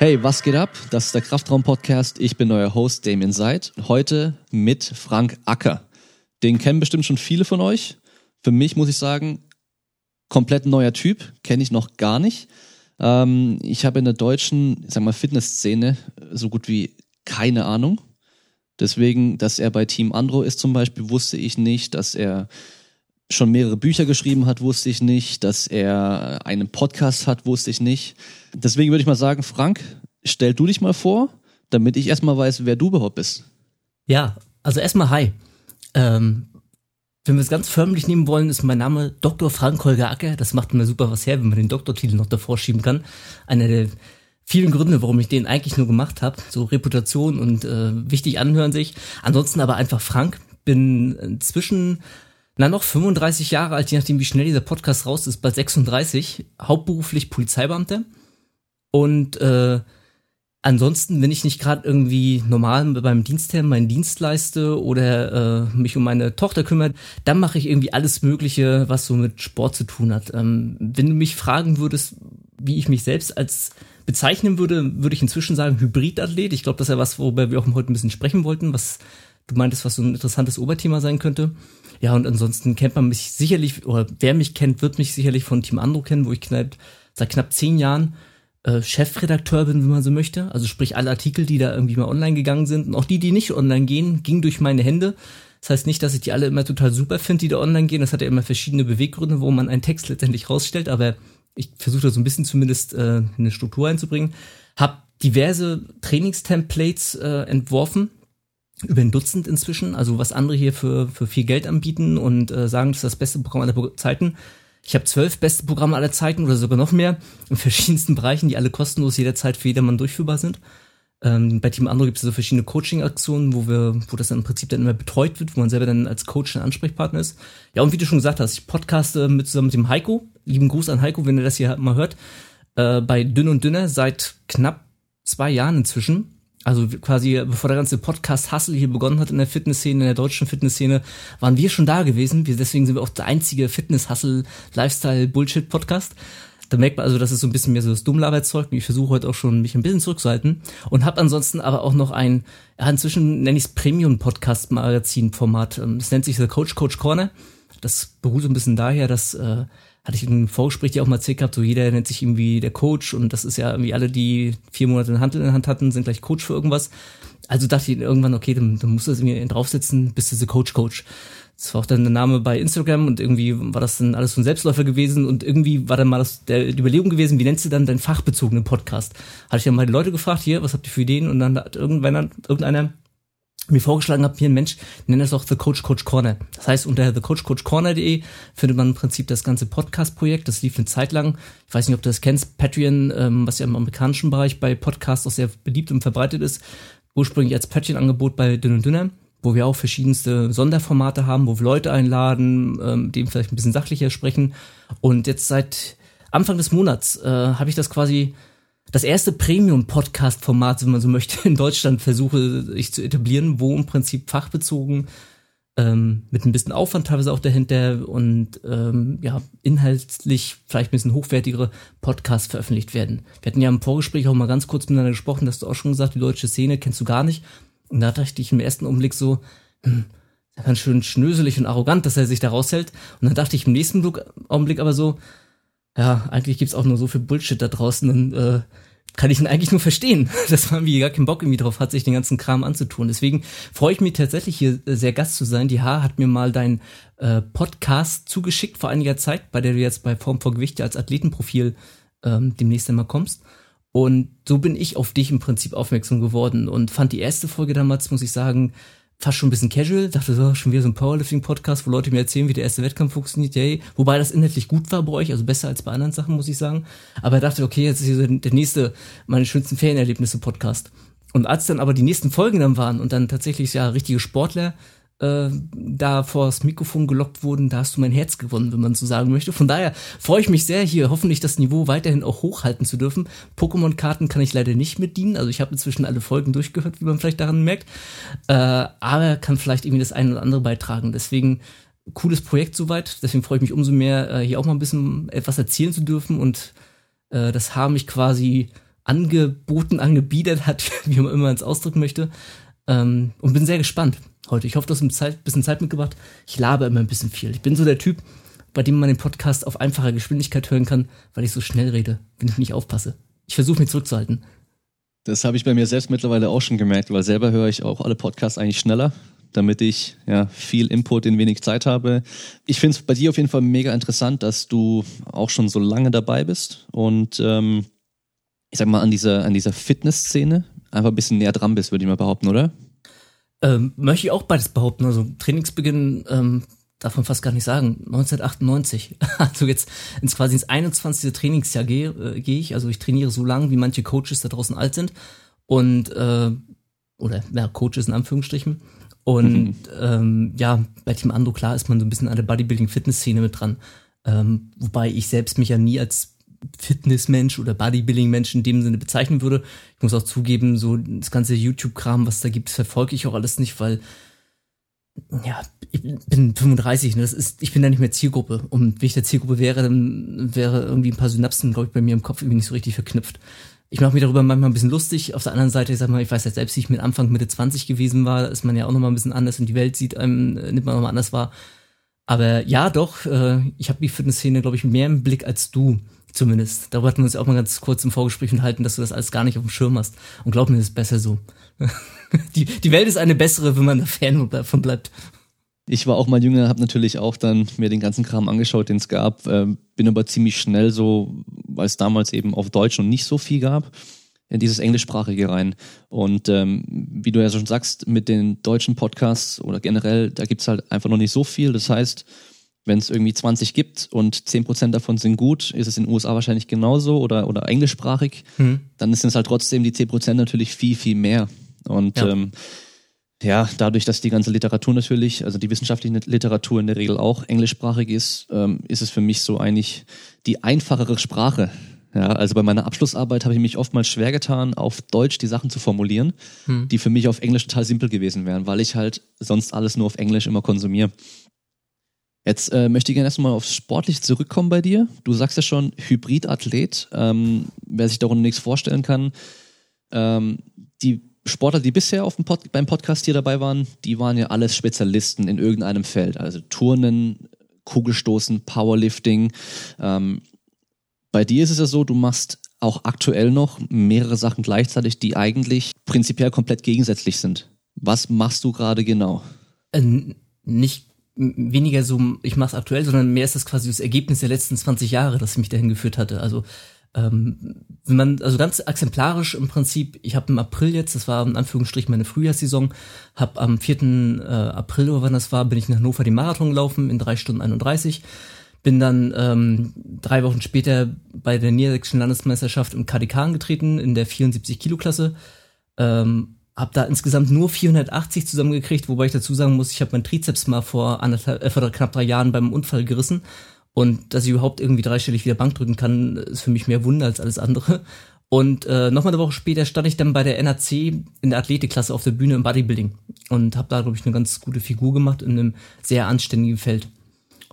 Hey, was geht ab? Das ist der Kraftraum-Podcast. Ich bin euer Host Damien Seid. Heute mit Frank Acker. Den kennen bestimmt schon viele von euch. Für mich muss ich sagen, komplett neuer Typ. Kenne ich noch gar nicht. Ähm, ich habe in der deutschen, sag mal, Fitnessszene so gut wie keine Ahnung. Deswegen, dass er bei Team Andro ist zum Beispiel, wusste ich nicht. Dass er schon mehrere Bücher geschrieben hat, wusste ich nicht. Dass er einen Podcast hat, wusste ich nicht. Deswegen würde ich mal sagen, Frank, stell du dich mal vor, damit ich erstmal weiß, wer du überhaupt bist. Ja, also erstmal hi. Ähm, wenn wir es ganz förmlich nehmen wollen, ist mein Name Dr. Frank Holger Acker. Das macht mir super was her, wenn man den Doktortitel noch davor schieben kann. Einer der vielen Gründe, warum ich den eigentlich nur gemacht habe. So Reputation und äh, wichtig anhören sich. Ansonsten aber einfach Frank. Bin inzwischen na noch 35 Jahre alt, je nachdem wie schnell dieser Podcast raus ist, bald 36, hauptberuflich Polizeibeamter und äh, ansonsten, wenn ich nicht gerade irgendwie normal beim Dienstherrn meinen Dienst leiste oder äh, mich um meine Tochter kümmert, dann mache ich irgendwie alles Mögliche, was so mit Sport zu tun hat. Ähm, wenn du mich fragen würdest, wie ich mich selbst als bezeichnen würde, würde ich inzwischen sagen Hybridathlet. Ich glaube, das ist ja was, worüber wir auch heute ein bisschen sprechen wollten, was du meintest, was so ein interessantes Oberthema sein könnte. Ja, und ansonsten kennt man mich sicherlich, oder wer mich kennt, wird mich sicherlich von Team Andro kennen, wo ich knapp, seit knapp zehn Jahren äh, Chefredakteur bin, wenn man so möchte. Also sprich, alle Artikel, die da irgendwie mal online gegangen sind und auch die, die nicht online gehen, gingen durch meine Hände. Das heißt nicht, dass ich die alle immer total super finde, die da online gehen. Das hat ja immer verschiedene Beweggründe, wo man einen Text letztendlich rausstellt, aber ich versuche da so ein bisschen zumindest äh, eine Struktur einzubringen. Hab diverse Trainingstemplates äh, entworfen, über ein Dutzend inzwischen, also was andere hier für, für viel Geld anbieten und äh, sagen, das ist das beste Programm aller Zeiten. Ich habe zwölf beste Programme aller Zeiten oder sogar noch mehr in verschiedensten Bereichen, die alle kostenlos jederzeit für jedermann durchführbar sind. Ähm, bei Team Andro gibt es so verschiedene Coaching-Aktionen, wo wir, wo das dann im Prinzip dann immer betreut wird, wo man selber dann als Coach ein Ansprechpartner ist. Ja, und wie du schon gesagt hast, ich podcaste mit zusammen mit dem Heiko. Lieben Gruß an Heiko, wenn ihr das hier mal hört. Äh, bei Dünn und Dünner seit knapp zwei Jahren inzwischen. Also quasi, bevor der ganze Podcast-Hustle hier begonnen hat in der Fitnessszene, in der deutschen Fitnessszene, waren wir schon da gewesen. Wir, deswegen sind wir auch der einzige Fitness-Hustle-Lifestyle-Bullshit-Podcast. Da merkt man also, dass es so ein bisschen mehr so das Dummlaberzeug. Ich versuche heute auch schon, mich ein bisschen zurückzuhalten. Und habe ansonsten aber auch noch ein, ja, inzwischen nenne ich es Premium-Podcast-Magazin-Format. Ähm, das nennt sich The Coach Coach Corner. Das beruht so ein bisschen daher, dass äh, hatte ich im Vorgespräch ja auch mal erzählt gehabt, so jeder nennt sich irgendwie der Coach und das ist ja irgendwie alle, die vier Monate eine Hand in der Hand hatten, sind gleich Coach für irgendwas. Also dachte ich irgendwann, okay, dann, dann musst du das irgendwie draufsetzen, bist du so Coach Coach. Das war auch dann der Name bei Instagram und irgendwie war das dann alles so ein Selbstläufer gewesen und irgendwie war dann mal das, der, die Überlegung gewesen, wie nennst du dann deinen fachbezogenen Podcast? Hatte ich dann mal die Leute gefragt, hier, was habt ihr für Ideen? Und dann hat irgendwann, irgendeiner mir vorgeschlagen habe, hier ein Mensch, nenn das auch The Coach Coach Corner. Das heißt, unter thecoachcoachcorner.de findet man im Prinzip das ganze Podcast-Projekt. Das lief eine Zeit lang. Ich weiß nicht, ob du das kennst. Patreon, ähm, was ja im amerikanischen Bereich bei Podcasts auch sehr beliebt und verbreitet ist. Ursprünglich als Patreon-Angebot bei Dünn und Dünner, wo wir auch verschiedenste Sonderformate haben, wo wir Leute einladen, ähm, dem vielleicht ein bisschen sachlicher sprechen. Und jetzt seit Anfang des Monats äh, habe ich das quasi das erste Premium-Podcast-Format, wenn man so möchte, in Deutschland versuche ich zu etablieren, wo im Prinzip fachbezogen ähm, mit ein bisschen Aufwand teilweise auch dahinter und ähm, ja, inhaltlich vielleicht ein bisschen hochwertigere Podcasts veröffentlicht werden. Wir hatten ja im Vorgespräch auch mal ganz kurz miteinander gesprochen, dass du auch schon gesagt, die deutsche Szene kennst du gar nicht. Und da dachte ich im ersten Augenblick so, hm, ganz schön schnöselig und arrogant, dass er sich da raushält. Und dann dachte ich im nächsten Augenblick aber so, ja, eigentlich gibt's auch nur so viel Bullshit da draußen und äh, kann ich ihn eigentlich nur verstehen, dass man wie gar keinen Bock irgendwie drauf hat, sich den ganzen Kram anzutun. Deswegen freue ich mich tatsächlich hier äh, sehr Gast zu sein. Die H hat mir mal dein äh, Podcast zugeschickt vor einiger Zeit, bei der du jetzt bei Form vor Gewichte als Athletenprofil ähm, demnächst einmal kommst. Und so bin ich auf dich im Prinzip aufmerksam geworden und fand die erste Folge damals, muss ich sagen, fast schon ein bisschen casual, dachte so, schon wieder so ein Powerlifting-Podcast, wo Leute mir erzählen, wie der erste Wettkampf funktioniert, yay. Wobei das inhaltlich gut war bei euch, also besser als bei anderen Sachen, muss ich sagen. Aber dachte, okay, jetzt ist hier so der nächste, meine schönsten Ferienerlebnisse-Podcast. Und als dann aber die nächsten Folgen dann waren und dann tatsächlich ja richtige Sportler äh, da vors Mikrofon gelockt wurden, da hast du mein Herz gewonnen, wenn man so sagen möchte. Von daher freue ich mich sehr, hier hoffentlich das Niveau weiterhin auch hochhalten zu dürfen. Pokémon-Karten kann ich leider nicht mitdienen, also ich habe inzwischen alle Folgen durchgehört, wie man vielleicht daran merkt, äh, aber kann vielleicht irgendwie das eine oder andere beitragen. Deswegen cooles Projekt soweit, deswegen freue ich mich umso mehr, äh, hier auch mal ein bisschen etwas erzählen zu dürfen und äh, das haben mich quasi angeboten, angebiedert hat, wie man immer es ausdrücken möchte. Ähm, und bin sehr gespannt heute. Ich hoffe, du hast ein Zeit, bisschen Zeit mitgebracht. Ich labe immer ein bisschen viel. Ich bin so der Typ, bei dem man den Podcast auf einfacher Geschwindigkeit hören kann, weil ich so schnell rede, wenn ich nicht aufpasse. Ich versuche mich zurückzuhalten. Das habe ich bei mir selbst mittlerweile auch schon gemerkt, weil selber höre ich auch alle Podcasts eigentlich schneller, damit ich ja viel Input in wenig Zeit habe. Ich finde es bei dir auf jeden Fall mega interessant, dass du auch schon so lange dabei bist und ähm, ich sag mal an dieser an dieser Fitnessszene einfach ein bisschen näher dran bist, würde ich mal behaupten, oder? Ähm, möchte ich auch beides behaupten. Also Trainingsbeginn ähm, darf man fast gar nicht sagen, 1998. Also jetzt ins quasi ins 21. Trainingsjahr gehe äh, geh ich. Also ich trainiere so lange, wie manche Coaches da draußen alt sind. Und äh, oder ja, Coaches in Anführungsstrichen. Und mhm. ähm, ja, bei Team Ando, klar, ist man so ein bisschen an der Bodybuilding-Fitness-Szene mit dran. Ähm, wobei ich selbst mich ja nie als Fitnessmensch oder Bodybuilding-Mensch in dem Sinne bezeichnen würde. Ich muss auch zugeben, so das ganze YouTube-Kram, was da gibt, verfolge ich auch alles nicht, weil ja, ich bin 35, ne? das ist, ich bin da nicht mehr Zielgruppe. Und wenn ich der Zielgruppe wäre, dann wäre irgendwie ein paar Synapsen, glaube ich, bei mir im Kopf irgendwie nicht so richtig verknüpft. Ich mache mich darüber manchmal ein bisschen lustig. Auf der anderen Seite, ich sag mal, ich weiß ja selbst, wie ich mit Anfang Mitte 20 gewesen war, ist man ja auch nochmal ein bisschen anders und die Welt sieht einem, nimmt man nochmal anders wahr. Aber ja, doch, äh, ich habe die Fitnessszene, glaube ich, mehr im Blick als du zumindest. Darüber hatten wir uns auch mal ganz kurz im Vorgespräch unterhalten, dass du das alles gar nicht auf dem Schirm hast. Und glaub mir, das ist besser so. die, die Welt ist eine bessere, wenn man da Fan davon bleibt. Ich war auch mal jünger, habe natürlich auch dann mir den ganzen Kram angeschaut, den es gab, äh, bin aber ziemlich schnell so, weil es damals eben auf Deutsch noch nicht so viel gab, in dieses Englischsprachige rein. Und ähm, wie du ja schon sagst, mit den deutschen Podcasts oder generell, da gibt's halt einfach noch nicht so viel. Das heißt, wenn es irgendwie 20 gibt und 10% davon sind gut, ist es in den USA wahrscheinlich genauso oder, oder englischsprachig, mhm. dann sind es halt trotzdem die 10% natürlich viel, viel mehr. Und ja. ähm, ja, dadurch, dass die ganze Literatur natürlich, also die wissenschaftliche Literatur in der Regel auch englischsprachig ist, ähm, ist es für mich so eigentlich die einfachere Sprache. Ja, also bei meiner Abschlussarbeit habe ich mich oftmals schwer getan, auf Deutsch die Sachen zu formulieren, hm. die für mich auf Englisch total simpel gewesen wären, weil ich halt sonst alles nur auf Englisch immer konsumiere. Jetzt äh, möchte ich gerne erstmal aufs Sportliche zurückkommen bei dir. Du sagst ja schon Hybridathlet. Ähm, wer sich darunter nichts vorstellen kann, ähm, die Sportler, die bisher auf dem Pod beim Podcast hier dabei waren, die waren ja alles Spezialisten in irgendeinem Feld. Also Turnen, Kugelstoßen, Powerlifting. Ähm, bei dir ist es ja so, du machst auch aktuell noch mehrere Sachen gleichzeitig, die eigentlich prinzipiell komplett gegensätzlich sind. Was machst du gerade genau? Äh, nicht weniger so, ich mache es aktuell, sondern mehr ist das quasi das Ergebnis der letzten 20 Jahre, das mich dahin geführt hatte. Also ähm, wenn man, also ganz exemplarisch im Prinzip, ich habe im April jetzt, das war in Anführungsstrichen meine Frühjahrssaison, habe am 4. Äh, April, oder wann das war, bin ich in Hannover den Marathon gelaufen in drei Stunden 31. Bin dann ähm, drei Wochen später bei der Niedersächsischen Landesmeisterschaft im KDK angetreten, in der 74 Kilo Klasse. Ähm, habe da insgesamt nur 480 zusammengekriegt, wobei ich dazu sagen muss, ich habe meinen Trizeps mal vor, anderthalb, äh, vor knapp drei Jahren beim Unfall gerissen und dass ich überhaupt irgendwie dreistellig wieder Bank drücken kann, ist für mich mehr Wunder als alles andere. Und äh, nochmal eine Woche später stand ich dann bei der NAC in der Athletikklasse auf der Bühne im Bodybuilding und habe da, glaube ich, eine ganz gute Figur gemacht in einem sehr anständigen Feld.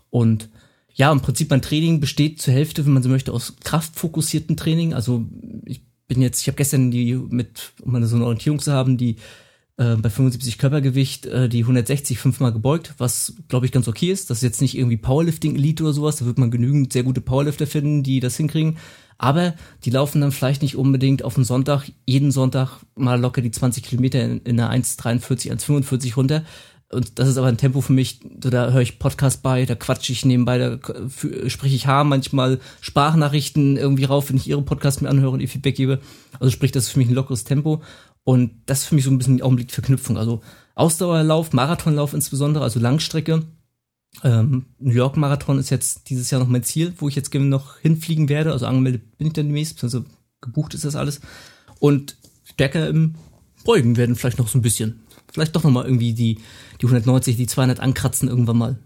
Und ja, im Prinzip mein Training besteht zur Hälfte, wenn man so möchte, aus kraftfokussierten Training. Also ich bin jetzt, ich habe gestern die mit, um mal so eine Orientierung zu haben, die äh, bei 75 Körpergewicht äh, die 160 fünfmal gebeugt, was glaube ich ganz okay ist. Das ist jetzt nicht irgendwie Powerlifting Elite oder sowas, da wird man genügend sehr gute Powerlifter finden, die das hinkriegen. Aber die laufen dann vielleicht nicht unbedingt auf den Sonntag, jeden Sonntag mal locker die 20 Kilometer in, in einer 1,43, 1,45 runter. Und das ist aber ein Tempo für mich, da höre ich Podcast bei, da quatsche ich nebenbei, da spreche ich Haar, manchmal Sprachnachrichten irgendwie rauf, wenn ich ihre Podcasts mir anhöre und ihr Feedback gebe. Also sprich, das ist für mich ein lockeres Tempo. Und das ist für mich so ein bisschen die Augenblickverknüpfung. Also Ausdauerlauf, Marathonlauf insbesondere, also Langstrecke. Ähm, New York Marathon ist jetzt dieses Jahr noch mein Ziel, wo ich jetzt noch hinfliegen werde. Also angemeldet bin ich dann demnächst, also gebucht ist das alles. Und stärker im Beugen werden vielleicht noch so ein bisschen. Vielleicht doch noch mal irgendwie die, die 190, die 200 ankratzen irgendwann mal.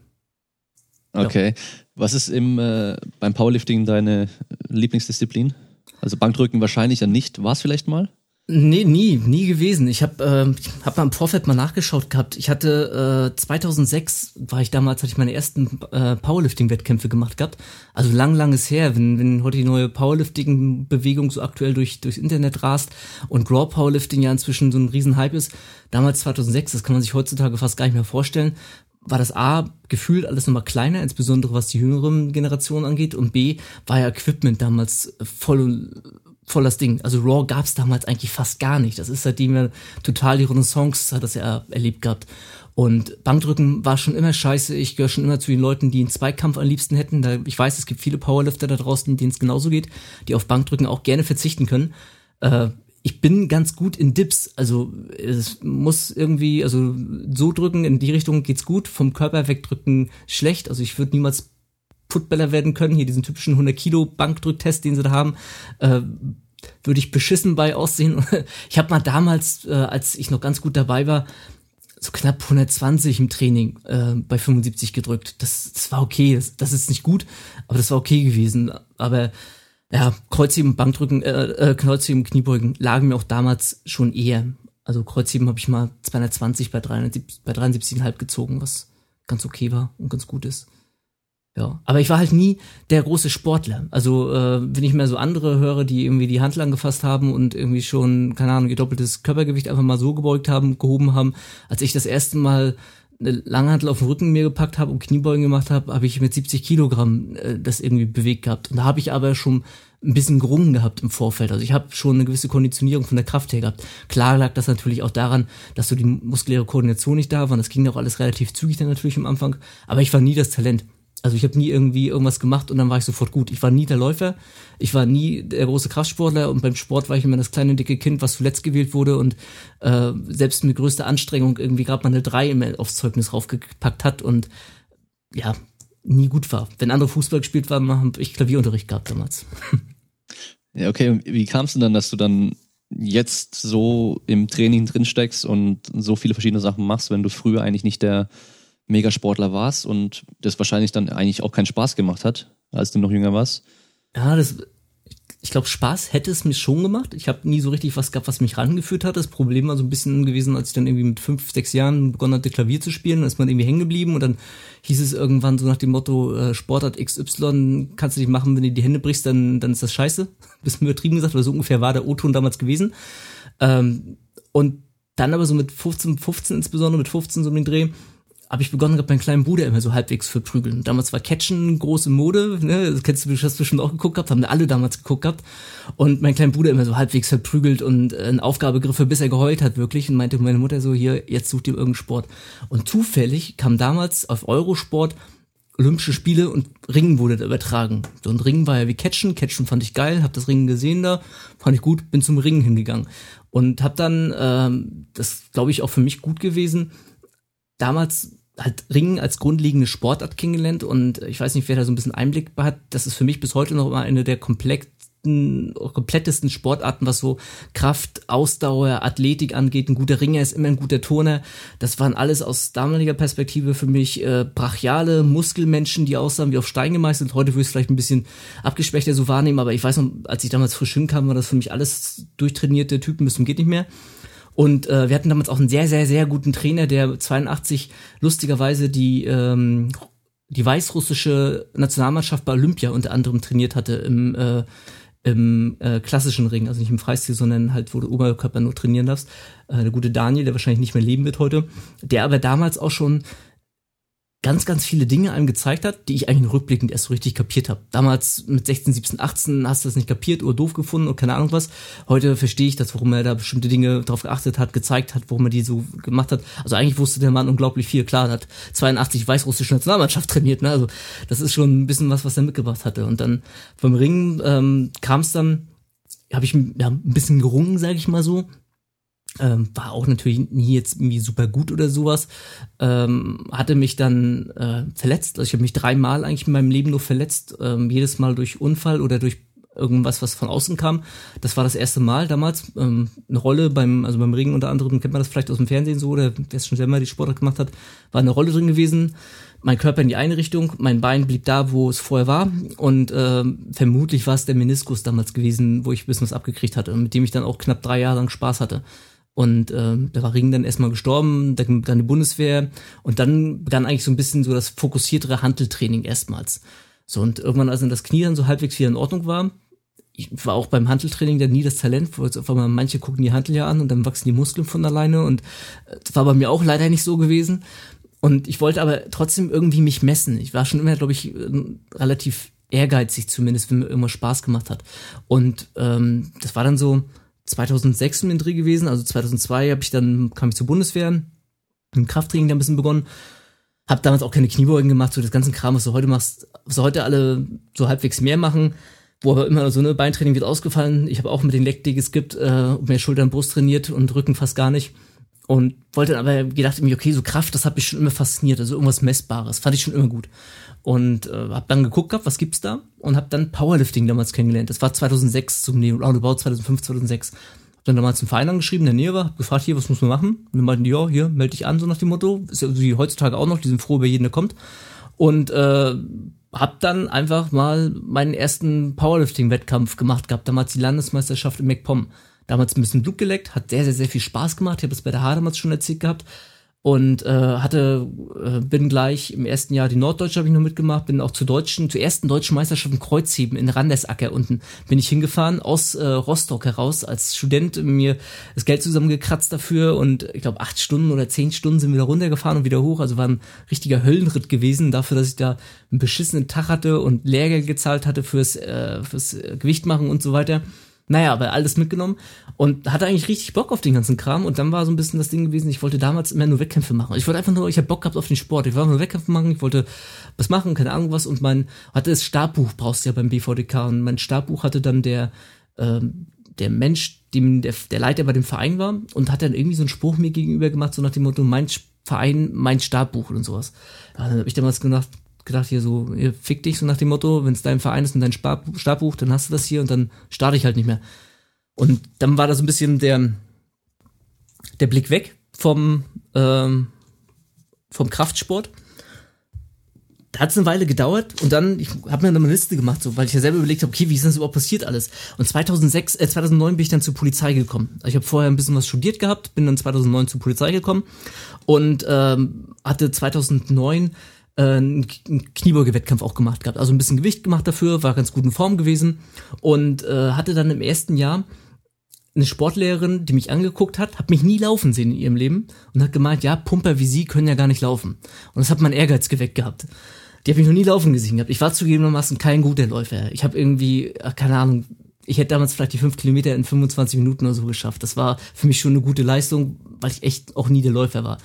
Okay. Ja. Was ist im, äh, beim Powerlifting deine Lieblingsdisziplin? Also Bankdrücken wahrscheinlich ja nicht. War es vielleicht mal? Nee, nie, nie gewesen. Ich habe äh, hab mal im Vorfeld mal nachgeschaut gehabt. Ich hatte äh, 2006 war ich damals hatte ich meine ersten äh, Powerlifting-Wettkämpfe gemacht gehabt. Also lang, langes her, wenn, wenn heute die neue Powerlifting-Bewegung so aktuell durch durchs Internet rast und Raw Powerlifting ja inzwischen so ein Riesenhype ist. Damals 2006, das kann man sich heutzutage fast gar nicht mehr vorstellen, war das A gefühlt alles nochmal kleiner, insbesondere was die jüngeren Generationen angeht und B war ja Equipment damals voll voll das Ding. Also Raw gab's damals eigentlich fast gar nicht. Das ist seitdem ja total die Renaissance hat das ja erlebt gehabt. Und Bankdrücken war schon immer scheiße. Ich gehöre schon immer zu den Leuten, die einen Zweikampf am liebsten hätten. Ich weiß, es gibt viele Powerlifter da draußen, denen es genauso geht, die auf Bankdrücken auch gerne verzichten können. Äh, ich bin ganz gut in Dips. Also es muss irgendwie, also so drücken, in die Richtung geht's gut. Vom Körper wegdrücken schlecht. Also ich würde niemals Footballer werden können, hier diesen typischen 100 Kilo Bankdrücktest, den sie da haben, äh, würde ich beschissen bei aussehen. Ich habe mal damals, äh, als ich noch ganz gut dabei war, so knapp 120 im Training äh, bei 75 gedrückt. Das, das war okay, das, das ist nicht gut, aber das war okay gewesen. Aber ja, Kreuzheben, Bankdrücken, äh, äh, Kreuzheben, Kniebeugen lagen mir auch damals schon eher. Also Kreuzheben habe ich mal 220 bei 73, bei 73,5 gezogen, was ganz okay war und ganz gut ist. Ja, aber ich war halt nie der große Sportler. Also äh, wenn ich mir so andere höre, die irgendwie die Handel angefasst haben und irgendwie schon, keine Ahnung, ihr doppeltes Körpergewicht einfach mal so gebeugt haben, gehoben haben, als ich das erste Mal eine Langhantel auf den Rücken mir gepackt habe und Kniebeugen gemacht habe, habe ich mit 70 Kilogramm äh, das irgendwie bewegt gehabt. Und da habe ich aber schon ein bisschen gerungen gehabt im Vorfeld. Also ich habe schon eine gewisse Konditionierung von der Kraft her gehabt. Klar lag das natürlich auch daran, dass so die muskuläre Koordination nicht da war. Das ging auch alles relativ zügig dann natürlich am Anfang. Aber ich war nie das Talent. Also ich habe nie irgendwie irgendwas gemacht und dann war ich sofort gut. Ich war nie der Läufer, ich war nie der große Kraftsportler und beim Sport war ich immer das kleine dicke Kind, was zuletzt gewählt wurde und äh, selbst mit größter Anstrengung irgendwie gerade mal eine 3 immer aufs Zeugnis raufgepackt hat und ja, nie gut war. Wenn andere Fußball gespielt haben, habe ich Klavierunterricht gehabt damals. Ja, okay. Wie kam es denn dann, dass du dann jetzt so im Training drin steckst und so viele verschiedene Sachen machst, wenn du früher eigentlich nicht der Megasportler warst und das wahrscheinlich dann eigentlich auch keinen Spaß gemacht hat, als du noch jünger warst. Ja, das, ich glaube, Spaß hätte es mir schon gemacht. Ich habe nie so richtig was gehabt, was mich rangeführt hat. Das Problem war so ein bisschen gewesen, als ich dann irgendwie mit fünf, sechs Jahren begonnen hatte, Klavier zu spielen, dann ist man irgendwie hängen geblieben und dann hieß es irgendwann so nach dem Motto, äh, Sportart XY kannst du nicht machen, wenn du die Hände brichst, dann, dann ist das scheiße. Bisschen übertrieben gesagt, oder so ungefähr war der O-Ton damals gewesen. Ähm, und dann aber so mit 15, 15 insbesondere, mit 15 so um den Dreh, habe ich begonnen gehabt, meinen kleinen Bruder immer so halbwegs verprügeln. Damals war Catchen große Mode, ne? Das kennst du, hast du bestimmt auch geguckt gehabt, haben alle damals geguckt gehabt. Und mein kleiner Bruder immer so halbwegs verprügelt und äh, eine Aufgabegriffe, bis er geheult hat wirklich und meinte meine Mutter so, hier, jetzt sucht ihr irgendeinen Sport. Und zufällig kam damals auf Eurosport Olympische Spiele und Ringen wurde da übertragen. So ein Ringen war ja wie Catchen. Catchen fand ich geil, hab das Ringen gesehen da, fand ich gut, bin zum Ringen hingegangen und hab dann, ähm, das glaube ich auch für mich gut gewesen, damals halt Ringen als grundlegende Sportart kennengelernt und ich weiß nicht, wer da so ein bisschen Einblick hat. Das ist für mich bis heute noch immer eine der komplettesten, komplettesten Sportarten, was so Kraft, Ausdauer, Athletik angeht. Ein guter Ringer ist immer ein guter Turner. Das waren alles aus damaliger Perspektive für mich äh, brachiale Muskelmenschen, die aussahen wie auf Stein gemeißelt. Heute würde ich es vielleicht ein bisschen abgespechter so wahrnehmen, aber ich weiß noch, als ich damals frisch hinkam, war das für mich alles durchtrainierte Typen bis zum geht nicht mehr. Und äh, wir hatten damals auch einen sehr, sehr, sehr guten Trainer, der 82 lustigerweise die, ähm, die weißrussische Nationalmannschaft bei Olympia unter anderem trainiert hatte im, äh, im äh, klassischen Ring, also nicht im Freistil, sondern halt, wo du Oberkörper nur trainieren darfst. Äh, der gute Daniel, der wahrscheinlich nicht mehr leben wird heute, der aber damals auch schon ganz, ganz viele Dinge einem gezeigt hat, die ich eigentlich rückblickend erst so richtig kapiert habe. Damals mit 16, 17, 18 hast du das nicht kapiert oder doof gefunden und keine Ahnung was. Heute verstehe ich das, warum er da bestimmte Dinge drauf geachtet hat, gezeigt hat, warum er die so gemacht hat. Also eigentlich wusste der Mann unglaublich viel. Klar, er hat 82 weißrussische Nationalmannschaft trainiert, ne? Also das ist schon ein bisschen was, was er mitgebracht hatte. Und dann vom Ringen ähm, kam es dann, habe ich ja, ein bisschen gerungen, sage ich mal so ähm, war auch natürlich nie jetzt irgendwie super gut oder sowas. Ähm, hatte mich dann äh, verletzt. Also ich habe mich dreimal eigentlich in meinem Leben nur verletzt. Ähm, jedes Mal durch Unfall oder durch irgendwas, was von außen kam. Das war das erste Mal damals. Ähm, eine Rolle beim, also beim Ringen unter anderem, kennt man das vielleicht aus dem Fernsehen so, oder wer es schon selber die Sportart gemacht hat, war eine Rolle drin gewesen. Mein Körper in die eine Richtung, mein Bein blieb da, wo es vorher war. Und äh, vermutlich war es der Meniskus damals gewesen, wo ich ein bisschen was abgekriegt hatte mit dem ich dann auch knapp drei Jahre lang Spaß hatte. Und äh, da war Ring dann erstmal gestorben, dann, dann die Bundeswehr und dann begann eigentlich so ein bisschen so das fokussiertere Handeltraining erstmals. So, und irgendwann, als dann das Knie dann so halbwegs wieder in Ordnung war, ich war auch beim Handeltraining dann nie das Talent, wo jetzt auf einmal manche gucken die Hantel ja an und dann wachsen die Muskeln von alleine und äh, das war bei mir auch leider nicht so gewesen. Und ich wollte aber trotzdem irgendwie mich messen. Ich war schon immer, glaube ich, relativ ehrgeizig zumindest, wenn mir irgendwas Spaß gemacht hat. Und ähm, das war dann so 2006 im Dreh gewesen, also 2002 habe ich dann kam ich zur Bundeswehr, im Krafttraining da ein bisschen begonnen hab damals auch keine Kniebeugen gemacht, so das ganze Kram, was du heute machst, was du heute alle so halbwegs mehr machen, wo aber immer so eine Beintraining wird ausgefallen. Ich habe auch mit den Leg Day geskippt, äh, mehr Schultern, Brust trainiert und Rücken fast gar nicht. Und wollte dann aber gedacht mir, okay, so Kraft, das hat mich schon immer fasziniert, also irgendwas Messbares, fand ich schon immer gut. Und äh, habe dann geguckt gehabt, was gibt's da und habe dann Powerlifting damals kennengelernt. Das war 2006 zum Roundabout 2005 2006 dann damals einen Verein angeschrieben, der Nähe war, hab gefragt, hier, was muss man machen? Und dann meinten die, ja, hier, melde dich an, so nach dem Motto. Ist ja wie heutzutage auch noch, die sind froh über jeden, der kommt. Und äh, hab dann einfach mal meinen ersten Powerlifting-Wettkampf gemacht gehabt, damals die Landesmeisterschaft in MacPom. Damals ein bisschen Blut geleckt, hat sehr, sehr, sehr viel Spaß gemacht. Ich habe das bei der H damals schon erzählt gehabt und äh, hatte äh, bin gleich im ersten Jahr die Norddeutsche habe ich noch mitgemacht, bin auch zur deutschen zur ersten deutschen Meisterschaft im Kreuzheben in Randesacker unten bin ich hingefahren aus äh, Rostock heraus als Student mir das Geld zusammengekratzt dafür und ich glaube acht Stunden oder zehn Stunden sind wir da runtergefahren und wieder hoch, also war ein richtiger Höllenritt gewesen dafür, dass ich da einen beschissenen Tag hatte und Lehrgeld gezahlt hatte fürs äh, fürs Gewicht machen und so weiter. Naja, aber alles mitgenommen und hatte eigentlich richtig Bock auf den ganzen Kram. Und dann war so ein bisschen das Ding gewesen, ich wollte damals immer nur Wettkämpfe machen. Ich wollte einfach nur, ich habe Bock gehabt auf den Sport. Ich wollte nur Wettkämpfe machen, ich wollte was machen, keine Ahnung was. Und mein, hatte das Startbuch, brauchst du ja beim BVDK. Und mein Startbuch hatte dann der, ähm, der Mensch, dem der, der Leiter bei dem Verein war und hat dann irgendwie so einen Spruch mir gegenüber gemacht, so nach dem Motto, mein Verein, mein Startbuch und sowas. Ja, dann habe ich damals gedacht, gedacht, hier so, ihr fick dich so nach dem Motto, wenn es dein Verein ist und dein Startbuch, dann hast du das hier und dann starte ich halt nicht mehr. Und dann war da so ein bisschen der, der Blick weg vom, ähm, vom Kraftsport. Da hat es eine Weile gedauert und dann, ich habe mir eine Liste gemacht, so, weil ich ja selber überlegt habe, okay, wie ist das überhaupt passiert alles? Und 2006, äh, 2009 bin ich dann zur Polizei gekommen. Also ich habe vorher ein bisschen was studiert gehabt, bin dann 2009 zur Polizei gekommen und ähm, hatte 2009 äh, einen Kniebeuge-Wettkampf auch gemacht gehabt. Also ein bisschen Gewicht gemacht dafür, war ganz gut in Form gewesen und äh, hatte dann im ersten Jahr eine Sportlehrerin, die mich angeguckt hat, hat mich nie laufen sehen in ihrem Leben und hat gemeint, ja, Pumper wie sie können ja gar nicht laufen. Und das hat mein Ehrgeiz geweckt gehabt. Die hat mich noch nie laufen gesehen gehabt. Ich war zugegebenermaßen kein guter Läufer. Ich habe irgendwie, keine Ahnung, ich hätte damals vielleicht die fünf Kilometer in 25 Minuten oder so geschafft. Das war für mich schon eine gute Leistung, weil ich echt auch nie der Läufer war.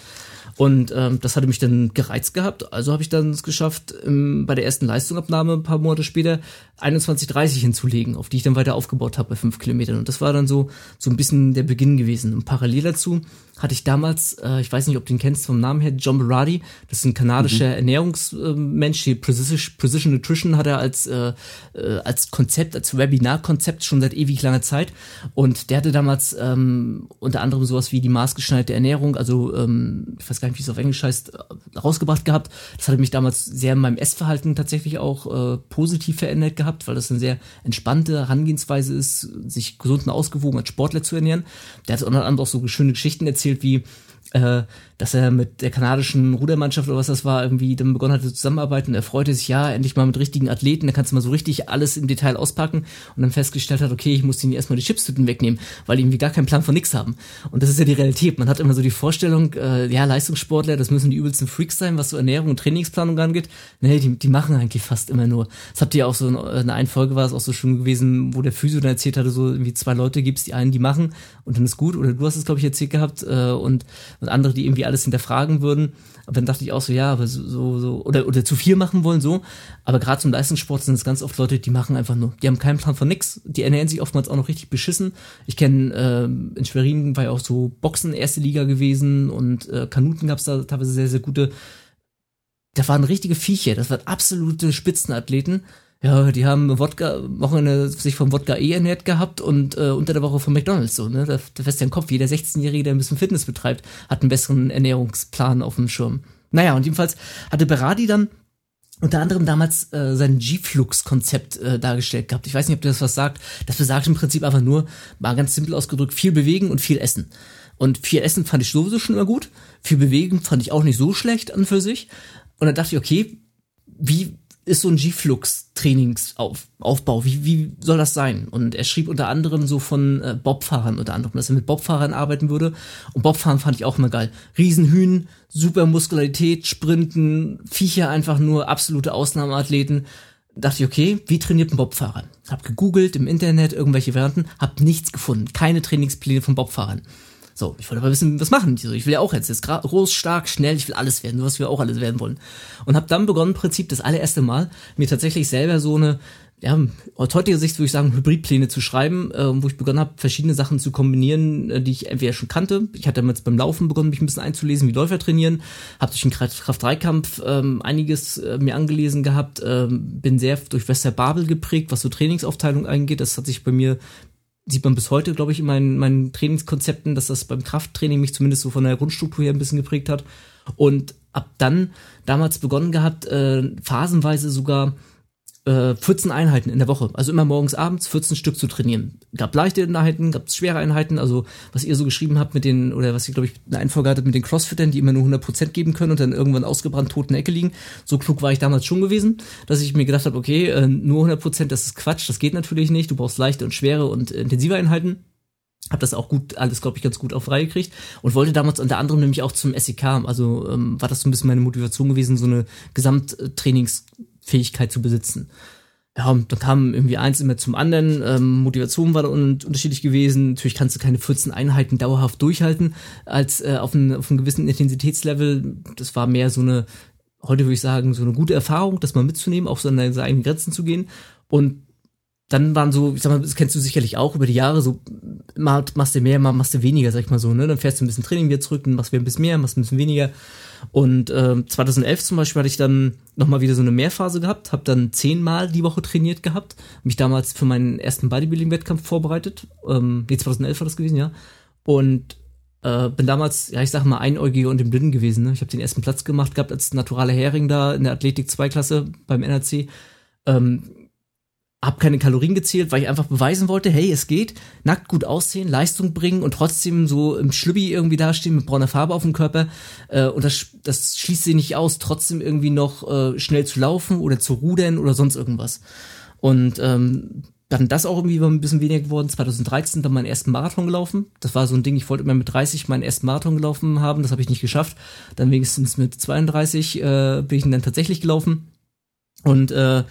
Und ähm, das hatte mich dann gereizt gehabt. Also habe ich dann es geschafft, ähm, bei der ersten Leistungsabnahme ein paar Monate später 21,30 hinzulegen, auf die ich dann weiter aufgebaut habe bei fünf Kilometern. Und das war dann so so ein bisschen der Beginn gewesen. Und parallel dazu hatte ich damals, äh, ich weiß nicht, ob du ihn kennst vom Namen her, John Berardi. Das ist ein kanadischer mhm. Ernährungsmensch. Die Precision, Precision Nutrition hat er als äh, äh, als Konzept, als Webinar-Konzept schon seit ewig langer Zeit. Und der hatte damals ähm, unter anderem sowas wie die maßgeschneiderte Ernährung, also ähm, ich weiß gar nicht, wie es auf Englisch heißt, äh, rausgebracht gehabt. Das hatte mich damals sehr in meinem Essverhalten tatsächlich auch äh, positiv verändert gehabt, weil das eine sehr entspannte Herangehensweise ist, sich gesund und ausgewogen als Sportler zu ernähren. Der hat unter anderem auch so schöne Geschichten erzählt wie, äh, dass er mit der kanadischen Rudermannschaft oder was das war, irgendwie dann begonnen hatte zusammenarbeiten. Er freute sich, ja, endlich mal mit richtigen Athleten, da kannst du mal so richtig alles im Detail auspacken und dann festgestellt hat, okay, ich muss ihnen erstmal die Chipstüten wegnehmen, weil die irgendwie gar keinen Plan von nix haben. Und das ist ja die Realität. Man hat immer so die Vorstellung, äh, ja, Leistungssportler, das müssen die übelsten Freaks sein, was so Ernährung und Trainingsplanung angeht. Nee, die, die machen eigentlich fast immer nur. Das habt ihr auch so in einer einen Folge war es auch so schön gewesen, wo der Physio dann erzählt hatte, so irgendwie zwei Leute gibt's, die einen, die machen und dann ist gut, oder du hast es, glaube ich, erzählt gehabt, äh, und, und andere, die irgendwie alles hinterfragen würden. Aber dann dachte ich auch so, ja, aber so, so, so oder, oder zu viel machen wollen, so. Aber gerade zum Leistungssport sind es ganz oft Leute, die machen einfach nur, die haben keinen Plan von nix, die ernähren sich oftmals auch noch richtig beschissen. Ich kenne, äh, in Schwerin war ja auch so Boxen erste Liga gewesen und äh, Kanuten gab es da teilweise sehr, sehr gute. Da waren richtige Viecher, das waren absolute Spitzenathleten ja, die haben Wodka, Wochenende sich vom Wodka eh ernährt gehabt und äh, unter der Woche von McDonalds so, ne? Da, da fässt ja im Kopf, jeder 16-Jährige, der ein bisschen Fitness betreibt, hat einen besseren Ernährungsplan auf dem Schirm. Naja, und jedenfalls hatte Berardi dann unter anderem damals äh, sein G-Flux-Konzept äh, dargestellt gehabt. Ich weiß nicht, ob dir das was sagt. Das besagt im Prinzip einfach nur, mal ganz simpel ausgedrückt, viel bewegen und viel essen. Und viel essen fand ich sowieso schon immer gut. Viel bewegen fand ich auch nicht so schlecht an für sich. Und dann dachte ich, okay, wie ist so ein G-Flux-Trainingsaufbau? Wie, wie soll das sein? Und er schrieb unter anderem so von äh, Bobfahrern unter anderem, dass er mit Bobfahrern arbeiten würde. Und Bobfahren fand ich auch immer geil. Riesenhühn, super Muskularität, Sprinten, Viecher einfach nur absolute Ausnahmeathleten. Dachte ich, okay, wie trainiert ein Bobfahrer? Hab gegoogelt im Internet irgendwelche Varianten, hab nichts gefunden. Keine Trainingspläne von Bobfahrern. So, ich wollte aber wissen, was machen die so? Ich will ja auch jetzt, jetzt groß, stark, schnell, ich will alles werden, was wir auch alles werden wollen. Und habe dann begonnen, im Prinzip das allererste Mal, mir tatsächlich selber so eine, ja, aus heutiger Sicht würde ich sagen, Hybridpläne zu schreiben, äh, wo ich begonnen habe, verschiedene Sachen zu kombinieren, äh, die ich entweder schon kannte. Ich hatte damals beim Laufen begonnen, mich ein bisschen einzulesen, wie Läufer trainieren, habe durch den Kraft-3-Kampf ähm, einiges äh, mir angelesen gehabt, ähm, bin sehr durch Wester Babel geprägt, was so Trainingsaufteilung eingeht. Das hat sich bei mir sieht man bis heute, glaube ich, in meinen, meinen Trainingskonzepten, dass das beim Krafttraining mich zumindest so von der Grundstruktur her ein bisschen geprägt hat. Und ab dann damals begonnen gehabt, äh, phasenweise sogar äh, 14 Einheiten in der Woche. Also immer morgens, abends 14 Stück zu trainieren. Gab leichte Einheiten, gab schwere Einheiten. Also was ihr so geschrieben habt mit den, oder was ihr, glaube ich, eine Einfolge hattet mit den Crossfittern, die immer nur 100% geben können und dann irgendwann ausgebrannt tot in der Ecke liegen. So klug war ich damals schon gewesen, dass ich mir gedacht habe, okay, äh, nur 100%, das ist Quatsch, das geht natürlich nicht. Du brauchst leichte und schwere und intensive Einheiten hab das auch gut, alles glaube ich ganz gut auf Reihe gekriegt und wollte damals unter anderem nämlich auch zum SEK, also ähm, war das so ein bisschen meine Motivation gewesen, so eine Gesamttrainingsfähigkeit zu besitzen. Ja, und dann kam irgendwie eins immer zum anderen, ähm, Motivation war da un unterschiedlich gewesen, natürlich kannst du keine 14 Einheiten dauerhaft durchhalten, als äh, auf, einen, auf einem gewissen Intensitätslevel, das war mehr so eine, heute würde ich sagen, so eine gute Erfahrung, das mal mitzunehmen, auf seine, seine eigenen Grenzen zu gehen. Und dann waren so, ich sag mal, das kennst du sicherlich auch über die Jahre, so mal machst du mehr, mal machst du weniger, sag ich mal so, ne? Dann fährst du ein bisschen Training wieder zurück, dann machst du ein bisschen mehr, machst ein bisschen weniger. Und äh, 2011 zum Beispiel hatte ich dann nochmal wieder so eine Mehrphase gehabt, habe dann zehnmal die Woche trainiert gehabt, mich damals für meinen ersten Bodybuilding-Wettkampf vorbereitet. Ähm, nee, 2011 war das gewesen, ja. Und äh, bin damals, ja, ich sag mal, einäugig und im Blinden gewesen. Ne? Ich habe den ersten Platz gemacht gehabt als naturale Hering da in der Athletik 2-Klasse beim NRC. Ähm, habe keine Kalorien gezählt, weil ich einfach beweisen wollte, hey, es geht, nackt gut aussehen, Leistung bringen und trotzdem so im Schlübbi irgendwie dastehen mit brauner Farbe auf dem Körper. Äh, und das, das schließt sie nicht aus, trotzdem irgendwie noch äh, schnell zu laufen oder zu rudern oder sonst irgendwas. Und ähm, dann das auch irgendwie ein bisschen weniger geworden. 2013 dann meinen ersten Marathon gelaufen. Das war so ein Ding, ich wollte immer mit 30 meinen ersten Marathon gelaufen haben, das habe ich nicht geschafft. Dann wenigstens mit 32 äh, bin ich dann tatsächlich gelaufen. Und äh,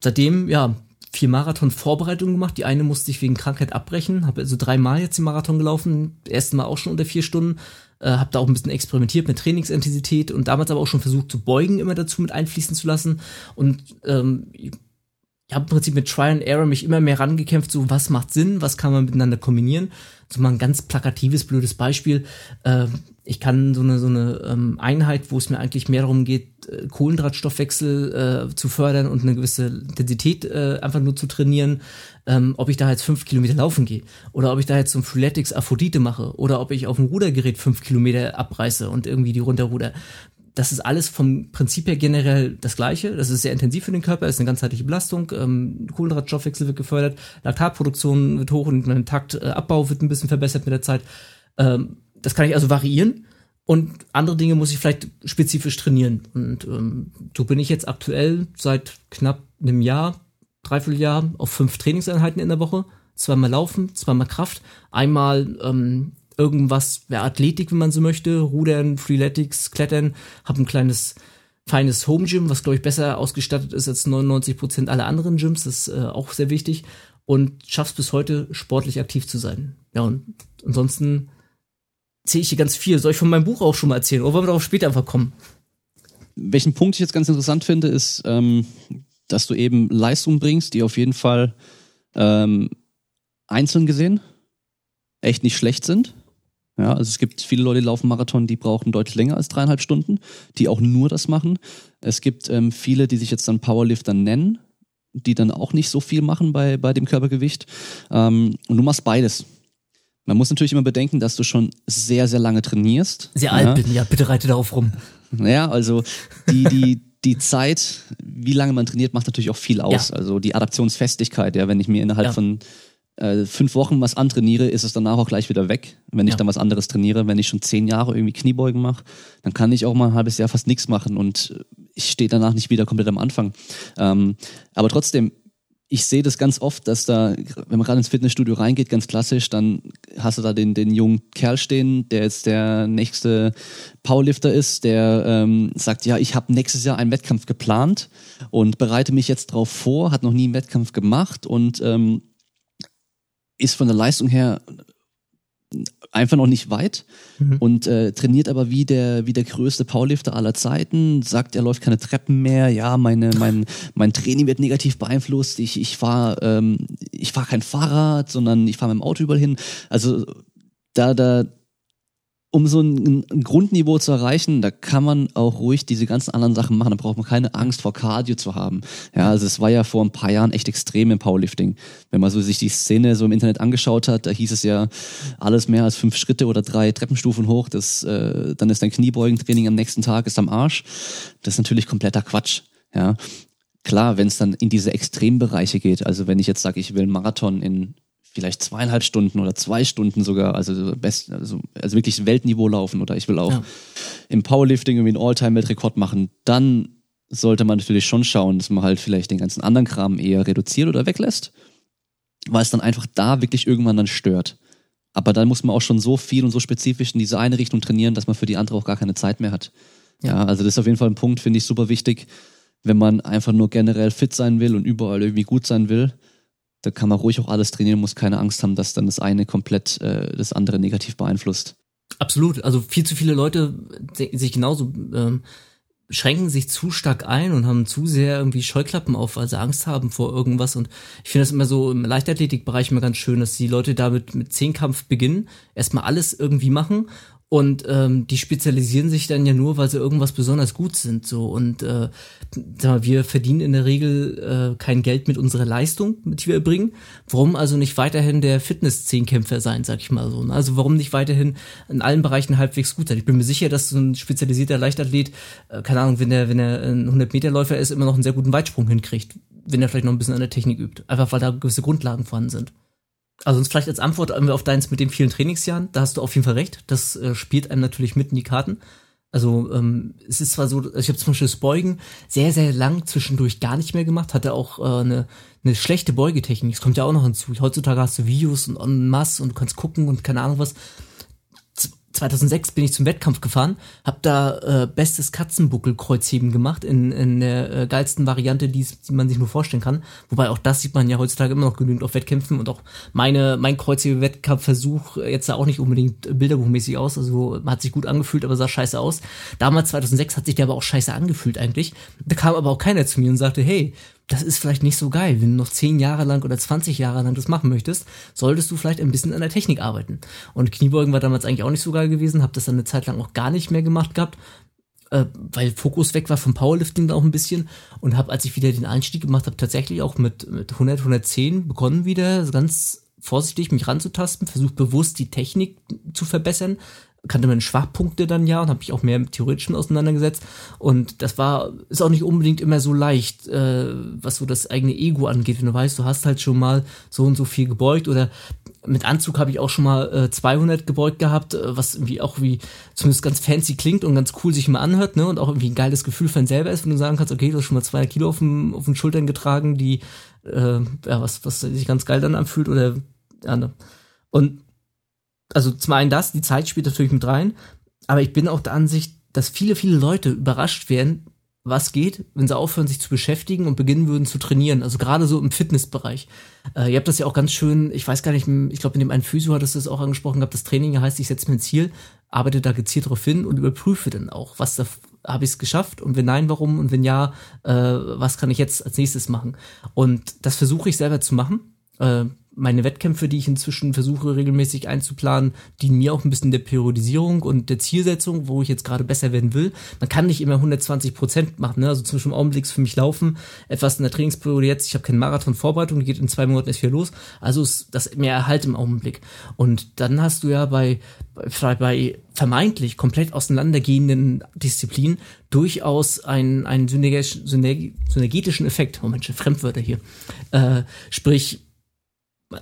seitdem, ja, vier Marathon-Vorbereitungen gemacht. Die eine musste ich wegen Krankheit abbrechen. Habe also dreimal jetzt den Marathon gelaufen. Ersten Mal auch schon unter vier Stunden. Äh, habe da auch ein bisschen experimentiert mit Trainingsintensität und damals aber auch schon versucht zu beugen immer dazu mit einfließen zu lassen. Und ähm, ich habe im Prinzip mit Try and Error mich immer mehr rangekämpft, so was macht Sinn, was kann man miteinander kombinieren. So mal ein ganz plakatives, blödes Beispiel. Äh, ich kann so eine, so eine ähm, Einheit, wo es mir eigentlich mehr darum geht, äh, Kohlendrahtstoffwechsel äh, zu fördern und eine gewisse Intensität äh, einfach nur zu trainieren, ähm, ob ich da jetzt fünf Kilometer laufen gehe oder ob ich da jetzt zum Freeletics Aphrodite mache oder ob ich auf dem Rudergerät fünf Kilometer abreiße und irgendwie die runterruder. Das ist alles vom Prinzip her generell das Gleiche. Das ist sehr intensiv für den Körper, ist eine ganzheitliche Belastung. Ähm, Kohlendrahtstoffwechsel wird gefördert, Laktatproduktion wird hoch und mein Taktabbau äh, wird ein bisschen verbessert mit der Zeit. Ähm, das kann ich also variieren und andere Dinge muss ich vielleicht spezifisch trainieren. Und ähm, so bin ich jetzt aktuell seit knapp einem Jahr, dreiviertel Jahr auf fünf Trainingseinheiten in der Woche. Zweimal Laufen, zweimal Kraft, einmal ähm, irgendwas, ja, Athletik, wenn man so möchte, Rudern, Freeletics, Klettern, habe ein kleines feines Home Gym, was glaube ich besser ausgestattet ist als 99 Prozent aller anderen Gyms, das ist äh, auch sehr wichtig und schaffst bis heute sportlich aktiv zu sein. Ja und ansonsten erzähle ich hier ganz viel. Soll ich von meinem Buch auch schon mal erzählen? Oder wollen wir darauf später einfach kommen? Welchen Punkt ich jetzt ganz interessant finde, ist, ähm, dass du eben Leistungen bringst, die auf jeden Fall ähm, einzeln gesehen echt nicht schlecht sind. Ja, also es gibt viele Leute, die laufen Marathon, die brauchen deutlich länger als dreieinhalb Stunden, die auch nur das machen. Es gibt ähm, viele, die sich jetzt dann Powerlifter nennen, die dann auch nicht so viel machen bei, bei dem Körpergewicht. Ähm, und du machst beides. Man muss natürlich immer bedenken, dass du schon sehr, sehr lange trainierst. Sehr alt bin, ja, bitte reite darauf rum. Naja, also die, die, die Zeit, wie lange man trainiert, macht natürlich auch viel aus. Ja. Also die Adaptionsfestigkeit, ja, wenn ich mir innerhalb ja. von äh, fünf Wochen was antrainiere, ist es danach auch gleich wieder weg. Wenn ich ja. dann was anderes trainiere, wenn ich schon zehn Jahre irgendwie Kniebeugen mache, dann kann ich auch mal ein halbes Jahr fast nichts machen und ich stehe danach nicht wieder komplett am Anfang. Ähm, aber trotzdem, ich sehe das ganz oft, dass da, wenn man gerade ins Fitnessstudio reingeht, ganz klassisch, dann hast du da den, den jungen Kerl stehen, der jetzt der nächste Powerlifter ist, der ähm, sagt, ja, ich habe nächstes Jahr einen Wettkampf geplant und bereite mich jetzt drauf vor, hat noch nie einen Wettkampf gemacht und ähm, ist von der Leistung her einfach noch nicht weit mhm. und äh, trainiert aber wie der wie der größte Powerlifter aller Zeiten sagt er läuft keine Treppen mehr. Ja meine mein mein Training wird negativ beeinflusst. Ich ich fahre ähm, ich fahre kein Fahrrad sondern ich fahre mit dem Auto überall hin. Also da da um so ein, ein, Grundniveau zu erreichen, da kann man auch ruhig diese ganzen anderen Sachen machen. Da braucht man keine Angst vor Cardio zu haben. Ja, also es war ja vor ein paar Jahren echt extrem im Powerlifting. Wenn man so sich die Szene so im Internet angeschaut hat, da hieß es ja alles mehr als fünf Schritte oder drei Treppenstufen hoch. Das, äh, dann ist dein Kniebeugentraining am nächsten Tag ist am Arsch. Das ist natürlich kompletter Quatsch. Ja, klar, wenn es dann in diese Extrembereiche geht. Also wenn ich jetzt sage, ich will einen Marathon in vielleicht zweieinhalb Stunden oder zwei Stunden sogar, also best, also, also wirklich Weltniveau laufen oder ich will auch ja. im Powerlifting irgendwie einen All-Time-Weltrekord machen, dann sollte man natürlich schon schauen, dass man halt vielleicht den ganzen anderen Kram eher reduziert oder weglässt, weil es dann einfach da wirklich irgendwann dann stört. Aber dann muss man auch schon so viel und so spezifisch in diese eine Richtung trainieren, dass man für die andere auch gar keine Zeit mehr hat. Ja, ja also das ist auf jeden Fall ein Punkt, finde ich super wichtig, wenn man einfach nur generell fit sein will und überall irgendwie gut sein will, da kann man ruhig auch alles trainieren, muss keine Angst haben, dass dann das eine komplett äh, das andere negativ beeinflusst. Absolut. Also viel zu viele Leute sich genauso ähm, schränken sich zu stark ein und haben zu sehr irgendwie Scheuklappen auf, weil sie Angst haben vor irgendwas. Und ich finde das immer so im Leichtathletikbereich immer ganz schön, dass die Leute damit mit Zehnkampf beginnen, erstmal alles irgendwie machen und ähm, die spezialisieren sich dann ja nur, weil sie irgendwas besonders gut sind. So und äh, sag mal, wir verdienen in der Regel äh, kein Geld mit unserer Leistung, die wir erbringen. Warum also nicht weiterhin der Fitness-Zehnkämpfer sein, sag ich mal so. Ne? Also warum nicht weiterhin in allen Bereichen halbwegs gut sein? Ich bin mir sicher, dass so ein spezialisierter Leichtathlet, äh, keine Ahnung, wenn er wenn er ein 100-Meter-Läufer ist, immer noch einen sehr guten Weitsprung hinkriegt, wenn er vielleicht noch ein bisschen an der Technik übt. Einfach weil da gewisse Grundlagen vorhanden sind. Also uns vielleicht als Antwort auf deins mit den vielen Trainingsjahren, da hast du auf jeden Fall recht. Das äh, spielt einem natürlich mit in die Karten. Also ähm, es ist zwar so, also ich habe zum Beispiel das Beugen sehr, sehr lang zwischendurch gar nicht mehr gemacht, hatte auch äh, eine, eine schlechte Beugetechnik. Das kommt ja auch noch hinzu. Heutzutage hast du Videos und en masse und du kannst gucken und keine Ahnung was. 2006 bin ich zum Wettkampf gefahren, habe da äh, bestes Katzenbuckel-Kreuzheben gemacht in, in der äh, geilsten Variante, die man sich nur vorstellen kann. Wobei auch das sieht man ja heutzutage immer noch genügend auf Wettkämpfen und auch meine mein Kreuzhebe-Wettkampfversuch jetzt sah auch nicht unbedingt bilderbuchmäßig aus, also hat sich gut angefühlt, aber sah scheiße aus. Damals 2006 hat sich der aber auch scheiße angefühlt eigentlich. Da kam aber auch keiner zu mir und sagte, hey, das ist vielleicht nicht so geil. Wenn du noch zehn Jahre lang oder 20 Jahre lang das machen möchtest, solltest du vielleicht ein bisschen an der Technik arbeiten. Und Kniebeugen war damals eigentlich auch nicht so geil gewesen, habe das dann eine Zeit lang auch gar nicht mehr gemacht gehabt, äh, weil Fokus weg war vom Powerlifting da auch ein bisschen und habe, als ich wieder den Einstieg gemacht habe, tatsächlich auch mit, mit 100, 110 begonnen wieder, ganz vorsichtig mich ranzutasten, versucht bewusst die Technik zu verbessern, kannte meine Schwachpunkte dann ja und habe mich auch mehr mit Theoretischen auseinandergesetzt. Und das war, ist auch nicht unbedingt immer so leicht, äh, was so das eigene Ego angeht. Wenn du weißt, du hast halt schon mal so und so viel gebeugt oder mit Anzug habe ich auch schon mal äh, 200 gebeugt gehabt, äh, was irgendwie auch wie zumindest ganz fancy klingt und ganz cool sich mal anhört, ne? Und auch irgendwie ein geiles Gefühl für einen selber ist, wenn du sagen kannst, okay, du hast schon mal 200 Kilo auf, dem, auf den Schultern getragen, die, äh, ja, was, was sich ganz geil dann anfühlt oder, ja, ne? Und also zum einen das, die Zeit spielt natürlich mit rein, aber ich bin auch der Ansicht, dass viele, viele Leute überrascht werden, was geht, wenn sie aufhören, sich zu beschäftigen und beginnen würden zu trainieren. Also gerade so im Fitnessbereich. Äh, ihr habt das ja auch ganz schön, ich weiß gar nicht, ich glaube, in dem einen Physio hat es das auch angesprochen gehabt, das Training heißt, ich setze mir ein Ziel, arbeite da gezielt darauf hin und überprüfe dann auch, was da habe ich es geschafft und wenn nein, warum und wenn ja, äh, was kann ich jetzt als nächstes machen? Und das versuche ich selber zu machen Äh, meine Wettkämpfe, die ich inzwischen versuche regelmäßig einzuplanen, dienen mir auch ein bisschen der Periodisierung und der Zielsetzung, wo ich jetzt gerade besser werden will. Man kann nicht immer 120 Prozent machen, ne? also zum Beispiel im Augenblick für mich laufen, etwas in der Trainingsperiode jetzt, ich habe keine Marathon-Vorbereitung, die geht in zwei Monaten erst wieder los, also ist das mehr Erhalt im Augenblick. Und dann hast du ja bei, bei, bei vermeintlich komplett auseinandergehenden Disziplinen durchaus einen, einen synergetischen Effekt. Moment, Fremdwörter hier. Äh, sprich,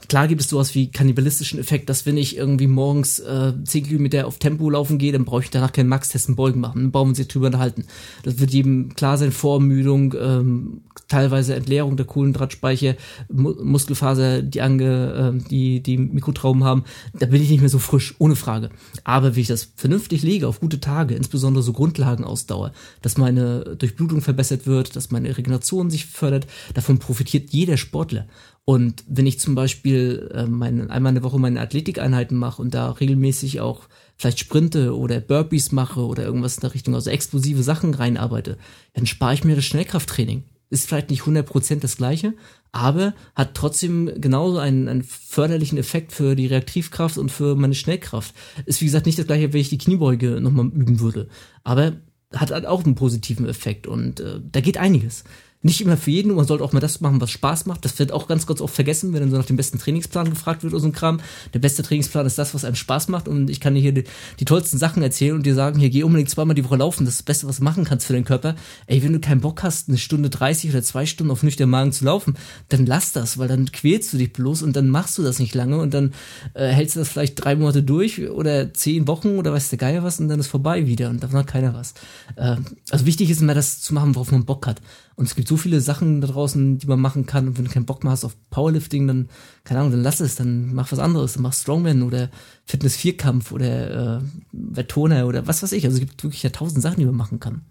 Klar gibt es sowas wie kannibalistischen Effekt, dass wenn ich irgendwie morgens äh, 10 Kilometer auf Tempo laufen gehe, dann brauche ich danach keinen Max-Testen Beugen machen. Dann brauchen wir sich drüber unterhalten. Das wird jedem klar sein, Vorermüdung, ähm, teilweise Entleerung der Kohlenhydratspeicher, Mu Muskelfaser, die ange, äh, die, die Mikrotrauben haben. Da bin ich nicht mehr so frisch, ohne Frage. Aber wie ich das vernünftig lege auf gute Tage, insbesondere so Grundlagenausdauer, dass meine Durchblutung verbessert wird, dass meine Regeneration sich fördert, davon profitiert jeder Sportler. Und wenn ich zum Beispiel äh, meine, einmal in der Woche meine Athletikeinheiten mache und da regelmäßig auch vielleicht Sprinte oder Burpees mache oder irgendwas in der Richtung, also explosive Sachen reinarbeite, dann spare ich mir das Schnellkrafttraining. Ist vielleicht nicht 100% das gleiche, aber hat trotzdem genauso einen, einen förderlichen Effekt für die Reaktivkraft und für meine Schnellkraft. Ist wie gesagt nicht das gleiche, wenn ich die Kniebeuge nochmal üben würde, aber hat halt auch einen positiven Effekt und äh, da geht einiges nicht immer für jeden, man sollte auch mal das machen, was Spaß macht. Das wird auch ganz kurz oft vergessen, wenn dann so nach dem besten Trainingsplan gefragt wird oder so ein Kram. Der beste Trainingsplan ist das, was einem Spaß macht und ich kann dir hier die, die tollsten Sachen erzählen und dir sagen, hier geh unbedingt zweimal die Woche laufen, das ist das Beste, was du machen kannst für deinen Körper. Ey, wenn du keinen Bock hast, eine Stunde 30 oder zwei Stunden auf nüchternen Magen zu laufen, dann lass das, weil dann quälst du dich bloß und dann machst du das nicht lange und dann äh, hältst du das vielleicht drei Monate durch oder zehn Wochen oder weißt der Geier was und dann ist vorbei wieder und davon hat keiner was. Äh, also wichtig ist immer das zu machen, worauf man Bock hat. Und es gibt so viele Sachen da draußen, die man machen kann. Und wenn du keinen Bock mehr hast auf Powerlifting, dann, keine Ahnung, dann lass es, dann mach was anderes. Dann mach Strongman oder Fitness-Vierkampf oder äh, Wetttoner oder was weiß ich. Also es gibt wirklich ja tausend Sachen, die man machen kann.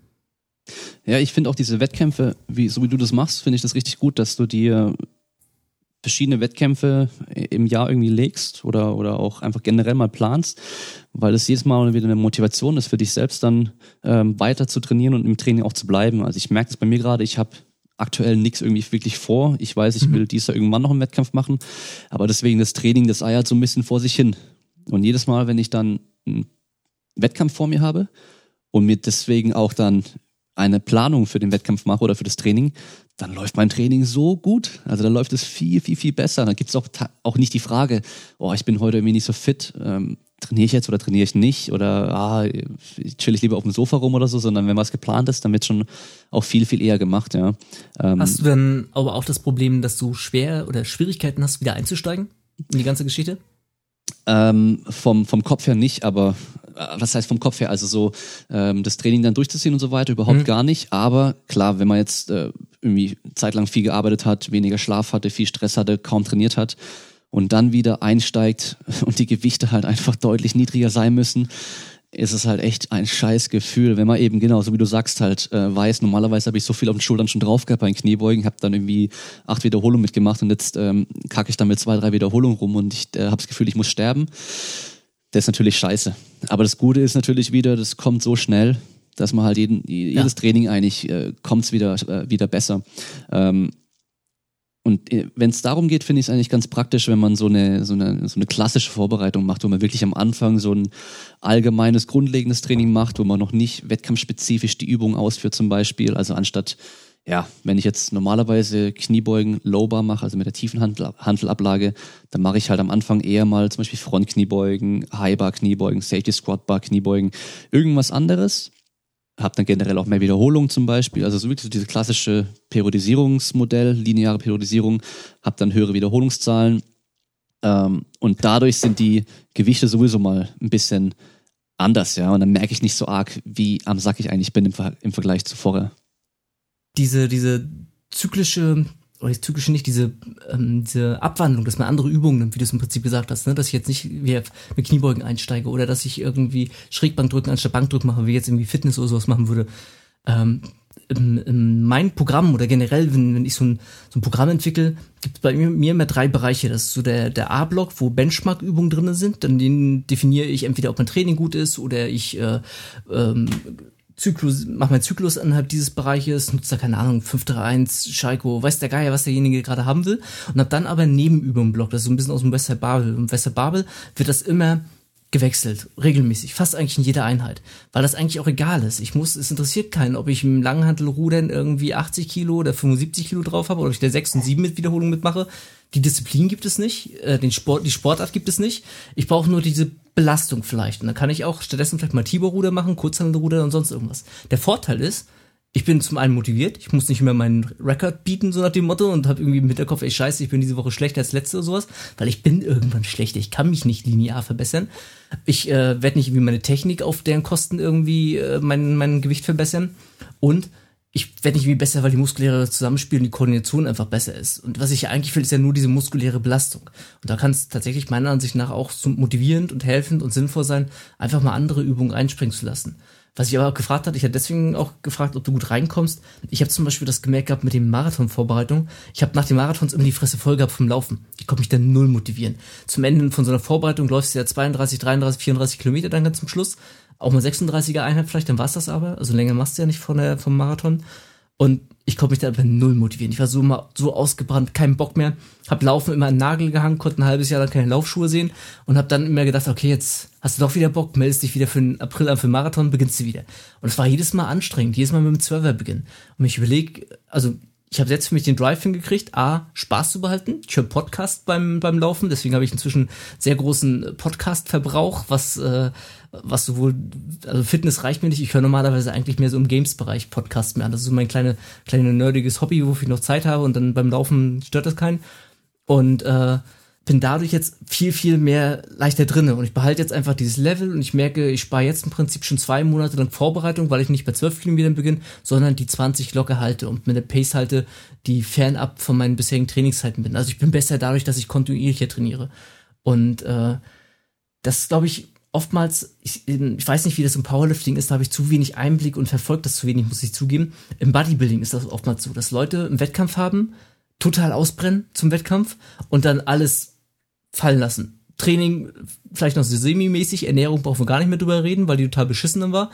Ja, ich finde auch diese Wettkämpfe, wie, so wie du das machst, finde ich das richtig gut, dass du dir verschiedene Wettkämpfe im Jahr irgendwie legst oder, oder auch einfach generell mal planst, weil es jedes Mal wieder eine Motivation ist für dich selbst dann ähm, weiter zu trainieren und im Training auch zu bleiben. Also ich merke das bei mir gerade, ich habe aktuell nichts irgendwie wirklich vor. Ich weiß, ich mhm. will dies Jahr irgendwann noch einen Wettkampf machen, aber deswegen das Training, das eiert so ein bisschen vor sich hin. Und jedes Mal, wenn ich dann einen Wettkampf vor mir habe und mir deswegen auch dann eine Planung für den Wettkampf mache oder für das Training, dann läuft mein Training so gut. Also da läuft es viel, viel, viel besser. Dann gibt es auch, auch nicht die Frage, oh, ich bin heute irgendwie nicht so fit. Ähm, trainiere ich jetzt oder trainiere ich nicht? Oder ah, chill ich lieber auf dem Sofa rum oder so, sondern wenn was geplant ist, dann wird schon auch viel, viel eher gemacht, ja. Ähm, hast du dann aber auch das Problem, dass du schwer oder Schwierigkeiten hast, wieder einzusteigen in die ganze Geschichte? Ähm, vom, vom Kopf her nicht, aber was heißt vom Kopf her? Also so ähm, das Training dann durchzuziehen und so weiter, überhaupt mhm. gar nicht. Aber klar, wenn man jetzt äh, irgendwie zeitlang viel gearbeitet hat, weniger Schlaf hatte, viel Stress hatte, kaum trainiert hat und dann wieder einsteigt und die Gewichte halt einfach deutlich niedriger sein müssen, ist es halt echt ein scheiß Gefühl, wenn man eben genau, so wie du sagst, halt äh, weiß, normalerweise habe ich so viel auf den Schultern schon drauf gehabt bei den Kniebeugen, habe dann irgendwie acht Wiederholungen mitgemacht und jetzt ähm, kacke ich dann mit zwei, drei Wiederholungen rum und ich äh, habe das Gefühl, ich muss sterben. Das ist natürlich scheiße. Aber das Gute ist natürlich wieder, das kommt so schnell, dass man halt jeden, jedes ja. Training eigentlich äh, kommt es wieder, äh, wieder besser. Ähm, und äh, wenn es darum geht, finde ich es eigentlich ganz praktisch, wenn man so eine, so, eine, so eine klassische Vorbereitung macht, wo man wirklich am Anfang so ein allgemeines, grundlegendes Training macht, wo man noch nicht wettkampfspezifisch die Übung ausführt zum Beispiel. Also anstatt, ja, wenn ich jetzt normalerweise Kniebeugen Lowbar mache, also mit der tiefen Handelablage, dann mache ich halt am Anfang eher mal zum Beispiel Frontkniebeugen, Highbar Kniebeugen, Safety Squat Bar Kniebeugen, irgendwas anderes. Habe dann generell auch mehr Wiederholungen zum Beispiel, also so wirklich so diese klassische Periodisierungsmodell, lineare Periodisierung, habe dann höhere Wiederholungszahlen. Ähm, und dadurch sind die Gewichte sowieso mal ein bisschen anders, ja, und dann merke ich nicht so arg, wie am Sack ich eigentlich bin im, Ver im Vergleich zu vorher. Diese, diese zyklische oder das Tückische nicht, diese, ähm, diese Abwandlung, dass man andere Übungen nimmt, wie du es im Prinzip gesagt hast, ne? dass ich jetzt nicht wie mit Kniebeugen einsteige oder dass ich irgendwie Schrägbankdrücken anstatt Bankdrücken mache, wie jetzt irgendwie Fitness oder sowas machen würde. Ähm, in, in mein Programm oder generell, wenn, wenn ich so ein, so ein Programm entwickle, gibt es bei mir, mir immer drei Bereiche. Das ist so der, der A-Block, wo Benchmark-Übungen drin sind. Dann den definiere ich entweder, ob mein Training gut ist oder ich äh, ähm, Zyklus, mach meinen Zyklus innerhalb dieses Bereiches, nutze da keine Ahnung, 531, Schalko, weiß der Geier, was derjenige gerade haben will und hab dann aber Nebenübungen blockt, das ist so ein bisschen aus dem Wester Babel. Und Wester Babel wird das immer gewechselt, regelmäßig, fast eigentlich in jeder Einheit, weil das eigentlich auch egal ist. Ich muss, es interessiert keinen, ob ich im Langhantelrudern irgendwie 80 Kilo oder 75 Kilo drauf habe oder ob ich der 6 und 7 mit Wiederholung mitmache. Die Disziplin gibt es nicht, äh, den Sport, die Sportart gibt es nicht. Ich brauche nur diese Belastung vielleicht. Und dann kann ich auch stattdessen vielleicht mal Tiberruder machen, Kurzhantelruder und sonst irgendwas. Der Vorteil ist, ich bin zum einen motiviert, ich muss nicht mehr meinen Rekord bieten, so nach dem Motto, und habe irgendwie im Hinterkopf, ey scheiße, ich bin diese Woche schlechter als letzte oder sowas, weil ich bin irgendwann schlechter, ich kann mich nicht linear verbessern. Ich äh, werde nicht irgendwie meine Technik auf deren Kosten irgendwie äh, mein, mein Gewicht verbessern. Und ich werde nicht irgendwie besser, weil die muskuläre Zusammenspiel und die Koordination einfach besser ist. Und was ich eigentlich will, ist ja nur diese muskuläre Belastung. Und da kann es tatsächlich meiner Ansicht nach auch so motivierend und helfend und sinnvoll sein, einfach mal andere Übungen einspringen zu lassen. Was ich aber auch gefragt hatte, ich hatte deswegen auch gefragt, ob du gut reinkommst. Ich habe zum Beispiel das gemerkt gehabt mit dem Marathon-Vorbereitung. Ich habe nach den Marathons immer die Fresse voll gehabt vom Laufen. Ich konnte mich dann null motivieren. Zum Ende von so einer Vorbereitung läufst du ja 32, 33, 34 Kilometer dann ganz zum Schluss. Auch mal 36er Einheit vielleicht, dann war's das aber. Also länger machst du ja nicht von der, vom Marathon. Und ich konnte mich da einfach null motivieren. Ich war so mal so ausgebrannt, keinen Bock mehr. Hab Laufen immer an Nagel gehangen, konnte ein halbes Jahr lang keine Laufschuhe sehen und hab dann immer gedacht, okay, jetzt hast du doch wieder Bock, meldest dich wieder für den April an für den Marathon, beginnst du wieder. Und es war jedes Mal anstrengend, jedes Mal mit dem Zwölfer beginnen. Und ich überleg, also ich habe jetzt für mich den Drive hingekriegt, A, Spaß zu behalten. Ich höre Podcast beim, beim Laufen, deswegen habe ich inzwischen sehr großen Podcast-Verbrauch, was, äh, was sowohl, also Fitness reicht mir nicht, ich höre normalerweise eigentlich mehr so im Games-Bereich Podcast mehr an. Das ist so mein kleine, kleine nerdiges Hobby, wofür ich noch Zeit habe und dann beim Laufen stört das keinen. Und äh, bin dadurch jetzt viel, viel mehr leichter drinne und ich behalte jetzt einfach dieses Level und ich merke, ich spare jetzt im Prinzip schon zwei Monate lang Vorbereitung, weil ich nicht bei 12 Kilometern beginne, sondern die 20 locker halte und mit einer Pace halte, die fernab von meinen bisherigen Trainingszeiten bin. Also ich bin besser dadurch, dass ich kontinuierlicher trainiere. Und äh, das glaube ich oftmals, ich, ich weiß nicht, wie das im Powerlifting ist, da habe ich zu wenig Einblick und verfolgt das zu wenig, muss ich zugeben. Im Bodybuilding ist das oftmals so, dass Leute einen Wettkampf haben, total ausbrennen zum Wettkampf und dann alles fallen lassen. Training vielleicht noch so semi-mäßig, Ernährung brauchen wir gar nicht mehr drüber reden, weil die total beschissen war,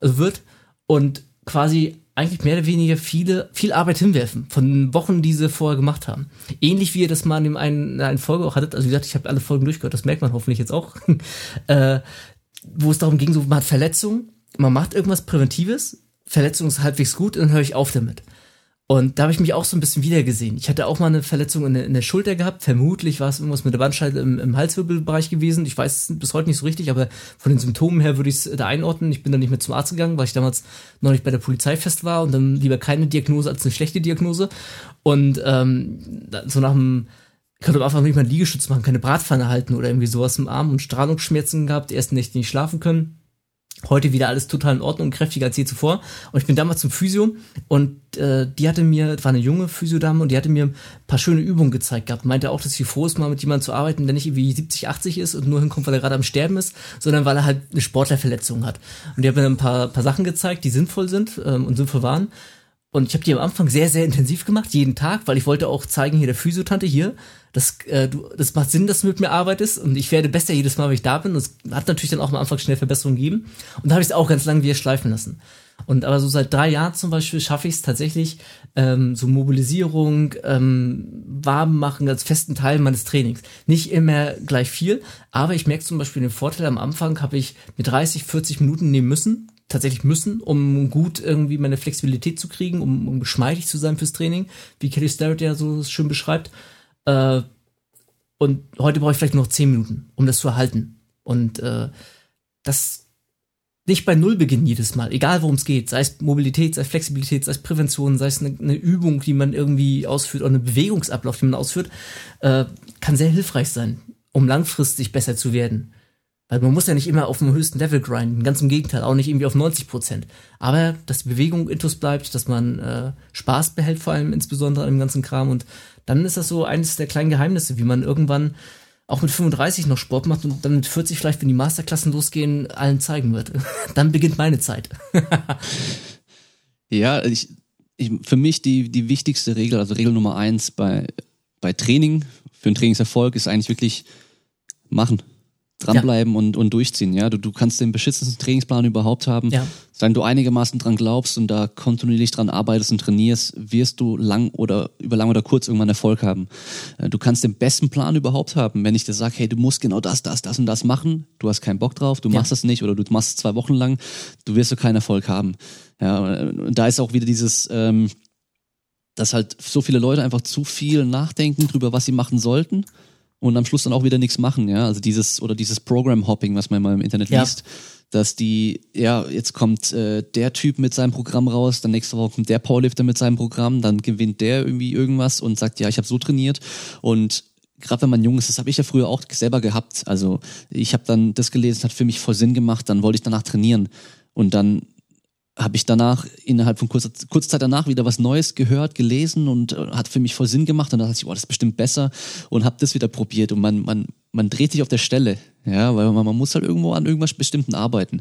äh, wird und quasi eigentlich mehr oder weniger viele, viel Arbeit hinwerfen von Wochen, die sie vorher gemacht haben. Ähnlich wie ihr das mal in dem einen, in einer Folge auch hattet, also wie gesagt, ich habe alle Folgen durchgehört, das merkt man hoffentlich jetzt auch, äh, wo es darum ging, so man hat Verletzungen, man macht irgendwas Präventives, Verletzung ist halbwegs gut, und dann höre ich auf damit. Und da habe ich mich auch so ein bisschen wiedergesehen. Ich hatte auch mal eine Verletzung in der, in der Schulter gehabt. Vermutlich war es irgendwas mit der Bandscheibe im, im Halswirbelbereich gewesen. Ich weiß bis heute nicht so richtig, aber von den Symptomen her würde ich es da einordnen. Ich bin dann nicht mehr zum Arzt gegangen, weil ich damals noch nicht bei der Polizei fest war und dann lieber keine Diagnose als eine schlechte Diagnose. Und ähm, so nach dem ich konnte einfach nicht mal Liegestütz machen, keine Bratpfanne halten oder irgendwie sowas im Arm und Strahlungsschmerzen gehabt, die ersten Nächte nicht schlafen können heute wieder alles total in Ordnung und kräftiger als je zuvor. Und ich bin damals zum Physio und äh, die hatte mir, war eine junge Physiodame und die hatte mir ein paar schöne Übungen gezeigt gehabt. Meinte auch, dass sie froh ist, mal mit jemandem zu arbeiten, der nicht irgendwie 70, 80 ist und nur hinkommt, weil er gerade am Sterben ist, sondern weil er halt eine Sportlerverletzung hat. Und die hat mir ein paar, paar Sachen gezeigt, die sinnvoll sind ähm, und sinnvoll waren. Und ich habe die am Anfang sehr, sehr intensiv gemacht, jeden Tag, weil ich wollte auch zeigen, hier der Physiotante hier, das, äh, du, das macht Sinn, dass du mit mir arbeitest und ich werde besser jedes Mal, wenn ich da bin. Und es hat natürlich dann auch am Anfang schnell Verbesserungen gegeben. Und da habe ich es auch ganz lange wieder schleifen lassen. Und aber so seit drei Jahren zum Beispiel schaffe ich es tatsächlich, ähm, so Mobilisierung, ähm, warm machen als festen Teil meines Trainings. Nicht immer gleich viel, aber ich merke zum Beispiel den Vorteil, am Anfang habe ich mit 30, 40 Minuten nehmen müssen, tatsächlich müssen, um gut irgendwie meine Flexibilität zu kriegen, um, um geschmeidig zu sein fürs Training, wie Kelly Starrett ja so schön beschreibt. Äh, und heute brauche ich vielleicht nur noch zehn Minuten, um das zu erhalten. Und äh, das nicht bei Null beginnen jedes Mal, egal worum es geht, sei es Mobilität, sei es Flexibilität, sei es Prävention, sei es eine, eine Übung, die man irgendwie ausführt oder eine Bewegungsablauf, die man ausführt, äh, kann sehr hilfreich sein, um langfristig besser zu werden. Weil man muss ja nicht immer auf dem höchsten Level grinden, ganz im Gegenteil, auch nicht irgendwie auf 90 Prozent. Aber dass die Bewegung intus bleibt, dass man äh, Spaß behält, vor allem insbesondere an dem ganzen Kram. Und dann ist das so eines der kleinen Geheimnisse, wie man irgendwann auch mit 35 noch Sport macht und dann mit 40 vielleicht, wenn die Masterklassen losgehen, allen zeigen wird. dann beginnt meine Zeit. ja, ich, ich, für mich die, die wichtigste Regel, also Regel Nummer eins bei, bei Training, für einen Trainingserfolg ist eigentlich wirklich machen dranbleiben ja. und, und durchziehen. Ja, du, du kannst den beschissensten Trainingsplan überhaupt haben. Ja. Solange du einigermaßen dran glaubst und da kontinuierlich dran arbeitest und trainierst, wirst du lang oder über lang oder kurz irgendwann Erfolg haben. Äh, du kannst den besten Plan überhaupt haben. Wenn ich dir sage, hey, du musst genau das, das, das und das machen, du hast keinen Bock drauf, du ja. machst das nicht oder du machst es zwei Wochen lang, du wirst du keinen Erfolg haben. Ja, und da ist auch wieder dieses, ähm, dass halt so viele Leute einfach zu viel nachdenken drüber, was sie machen sollten und am Schluss dann auch wieder nichts machen, ja. Also dieses oder dieses Program Hopping, was man mal im Internet ja. liest, dass die, ja, jetzt kommt äh, der Typ mit seinem Programm raus, dann nächste Woche kommt der Powerlifter mit seinem Programm, dann gewinnt der irgendwie irgendwas und sagt, ja, ich habe so trainiert und gerade wenn man jung ist, das habe ich ja früher auch selber gehabt. Also ich habe dann das gelesen, hat für mich voll Sinn gemacht, dann wollte ich danach trainieren und dann habe ich danach innerhalb von kurzer, kurzer Zeit danach wieder was Neues gehört, gelesen und äh, hat für mich voll Sinn gemacht. Und dann dachte ich, boah, das ist bestimmt besser und habe das wieder probiert. Und man, man, man dreht sich auf der Stelle, ja, weil man, man muss halt irgendwo an irgendwas Bestimmten arbeiten.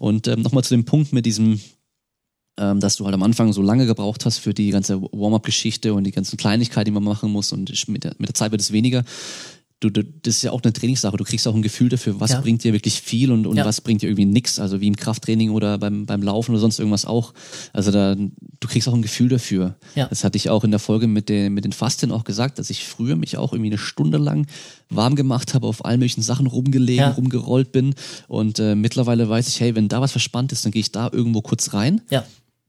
Und ähm, nochmal zu dem Punkt mit diesem, ähm, dass du halt am Anfang so lange gebraucht hast für die ganze Warm-up-Geschichte und die ganzen Kleinigkeiten, die man machen muss. Und mit der, mit der Zeit wird es weniger du, du, das ist ja auch eine Trainingssache. Du kriegst auch ein Gefühl dafür, was ja. bringt dir wirklich viel und, und ja. was bringt dir irgendwie nix. Also wie im Krafttraining oder beim, beim Laufen oder sonst irgendwas auch. Also da, du kriegst auch ein Gefühl dafür. Ja. Das hatte ich auch in der Folge mit den, mit den Fastien auch gesagt, dass ich früher mich auch irgendwie eine Stunde lang warm gemacht habe, auf allen möglichen Sachen rumgelegen, rumgerollt bin. Und äh, mittlerweile weiß ich, hey, wenn da was verspannt ist, dann gehe ich da irgendwo kurz rein. Ja.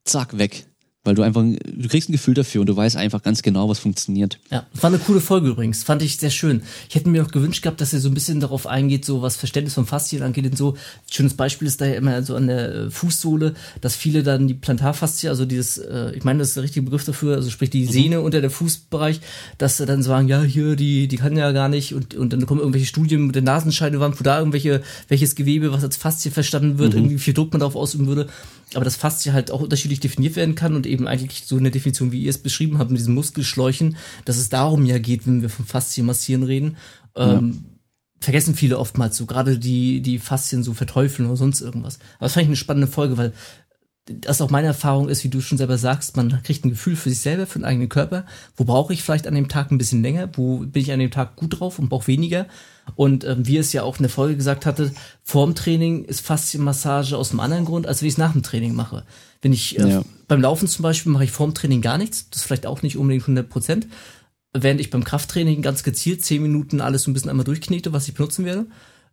Zack, weg. Weil du einfach, du kriegst ein Gefühl dafür und du weißt einfach ganz genau, was funktioniert. Ja, war eine coole Folge übrigens. Fand ich sehr schön. Ich hätte mir auch gewünscht gehabt, dass er so ein bisschen darauf eingeht, so was Verständnis von Faszien angeht und so. Schönes Beispiel ist da ja immer so an der äh, Fußsohle, dass viele dann die Plantarfaszie, also dieses, äh, ich meine, das ist der richtige Begriff dafür, also sprich die mhm. Sehne unter der Fußbereich, dass sie dann sagen, ja, hier, die, die kann ja gar nicht und, und dann kommen irgendwelche Studien mit der Nasenscheidewand, wo da irgendwelche, welches Gewebe, was als Faszie verstanden wird, mhm. irgendwie viel Druck man darauf ausüben würde aber das Faszie halt auch unterschiedlich definiert werden kann und eben eigentlich so eine Definition, wie ihr es beschrieben habt, mit diesen Muskelschläuchen, dass es darum ja geht, wenn wir von Faszien massieren reden. Ähm, vergessen viele oftmals so, gerade die, die Faszien so verteufeln oder sonst irgendwas. Aber das fand ich eine spannende Folge, weil das auch meine Erfahrung ist, wie du schon selber sagst, man kriegt ein Gefühl für sich selber, für den eigenen Körper. Wo brauche ich vielleicht an dem Tag ein bisschen länger? Wo bin ich an dem Tag gut drauf und brauche weniger? Und ähm, wie es ja auch in der Folge gesagt hatte, vorm Training ist Faszienmassage aus einem anderen Grund, als wie ich es nach dem Training mache. Wenn ich äh, ja. Beim Laufen zum Beispiel mache ich vorm Training gar nichts, das ist vielleicht auch nicht unbedingt 100 Prozent, während ich beim Krafttraining ganz gezielt zehn Minuten alles so ein bisschen einmal durchknete, was ich benutzen werde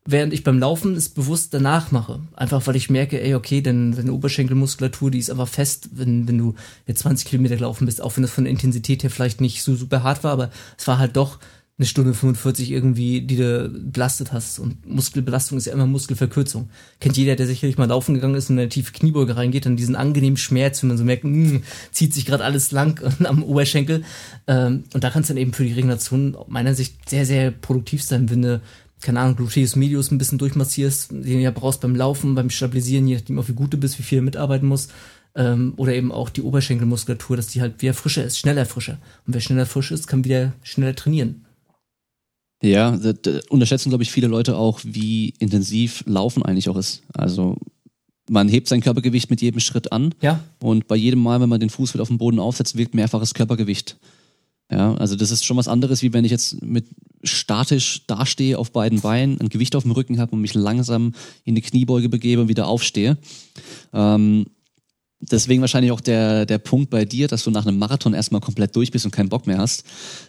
während ich beim Laufen es bewusst danach mache. Einfach weil ich merke, ey, okay, denn deine Oberschenkelmuskulatur, die ist einfach fest, wenn, wenn du jetzt 20 Kilometer gelaufen bist, auch wenn das von der Intensität her vielleicht nicht so super hart war, aber es war halt doch eine Stunde 45 irgendwie, die du belastet hast. Und Muskelbelastung ist ja immer Muskelverkürzung. Kennt jeder, der sicherlich mal laufen gegangen ist und in eine tiefe Kniebeuge reingeht, dann diesen angenehmen Schmerz, wenn man so merkt, mh, hm, zieht sich gerade alles lang am Oberschenkel. Ähm, und da kann es dann eben für die Regeneration meiner Sicht sehr, sehr produktiv sein, wenn du keine Ahnung, Gluteus medius ein bisschen durchmassierst, den du ja brauchst beim Laufen, beim Stabilisieren, je nachdem, wie gut du bist, wie viel du mitarbeiten musst. Ähm, oder eben auch die Oberschenkelmuskulatur, dass die halt wieder frischer ist, schneller frischer. Und wer schneller frisch ist, kann wieder schneller trainieren. Ja, das, das unterschätzen, glaube ich, viele Leute auch, wie intensiv Laufen eigentlich auch ist. Also man hebt sein Körpergewicht mit jedem Schritt an. Ja. Und bei jedem Mal, wenn man den Fuß wieder auf den Boden aufsetzt, wirkt mehrfaches Körpergewicht. Ja, also das ist schon was anderes, wie wenn ich jetzt mit statisch dastehe auf beiden Beinen, ein Gewicht auf dem Rücken habe und mich langsam in die Kniebeuge begebe und wieder aufstehe. Ähm, deswegen wahrscheinlich auch der, der Punkt bei dir, dass du nach einem Marathon erstmal komplett durch bist und keinen Bock mehr hast,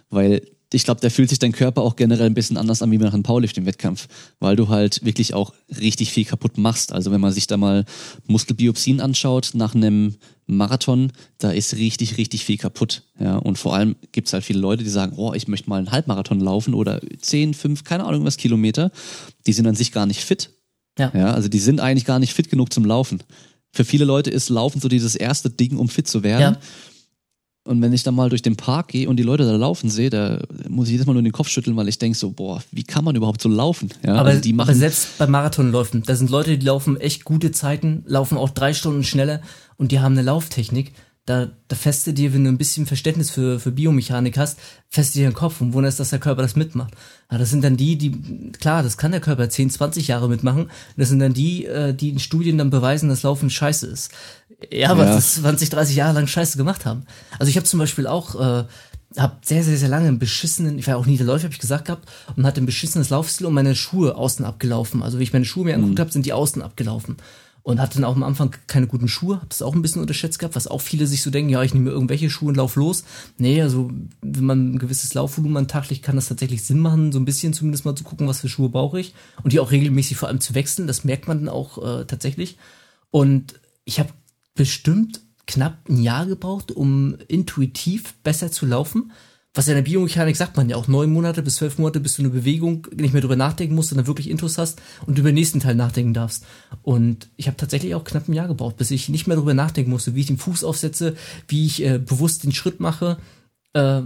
weil ich glaube, da fühlt sich dein Körper auch generell ein bisschen anders an wie nach einem Powerlifting-Wettkampf, weil du halt wirklich auch richtig viel kaputt machst. Also wenn man sich da mal Muskelbiopsien anschaut nach einem Marathon, da ist richtig, richtig viel kaputt. Ja, und vor allem gibt's halt viele Leute, die sagen, oh, ich möchte mal einen Halbmarathon laufen oder 10, 5, keine Ahnung was Kilometer. Die sind an sich gar nicht fit. Ja. ja. Also die sind eigentlich gar nicht fit genug zum Laufen. Für viele Leute ist Laufen so dieses erste Ding, um fit zu werden. Ja. Und wenn ich dann mal durch den Park gehe und die Leute da laufen sehe, da muss ich jedes Mal nur den Kopf schütteln, weil ich denke so, boah, wie kann man überhaupt so laufen? Ja, aber, also die machen aber selbst bei Marathonläufen, da sind Leute, die laufen echt gute Zeiten, laufen auch drei Stunden schneller und die haben eine Lauftechnik da, da feste dir, wenn du ein bisschen Verständnis für, für Biomechanik hast, feste dir den Kopf und wunderst, dass der Körper das mitmacht. Ja, das sind dann die, die, klar, das kann der Körper 10, 20 Jahre mitmachen. Das sind dann die, äh, die in Studien dann beweisen, dass Laufen scheiße ist. Ja, aber ja. das 20, 30 Jahre lang scheiße gemacht haben. Also ich habe zum Beispiel auch, äh, habe sehr, sehr, sehr lange einen beschissenen, ich war auch nie der Läufer, habe ich gesagt gehabt, und hatte ein beschissenes Laufstil und meine Schuhe außen abgelaufen. Also wie ich meine Schuhe mir angeguckt mhm. habe, sind die außen abgelaufen. Und hatte dann auch am Anfang keine guten Schuhe, habe das auch ein bisschen unterschätzt gehabt, was auch viele sich so denken, ja, ich nehme irgendwelche Schuhe und lauf los. Nee, also wenn man ein gewisses Laufvolumen an Tag legt, kann das tatsächlich Sinn machen, so ein bisschen zumindest mal zu gucken, was für Schuhe brauche ich. Und die auch regelmäßig vor allem zu wechseln, das merkt man dann auch äh, tatsächlich. Und ich habe bestimmt knapp ein Jahr gebraucht, um intuitiv besser zu laufen. Was in der Biomechanik sagt man ja auch neun Monate bis zwölf Monate, bis du eine Bewegung nicht mehr drüber nachdenken musst und dann wirklich Intus hast und über den nächsten Teil nachdenken darfst. Und ich habe tatsächlich auch knapp ein Jahr gebraucht, bis ich nicht mehr drüber nachdenken musste, wie ich den Fuß aufsetze, wie ich äh, bewusst den Schritt mache. Äh,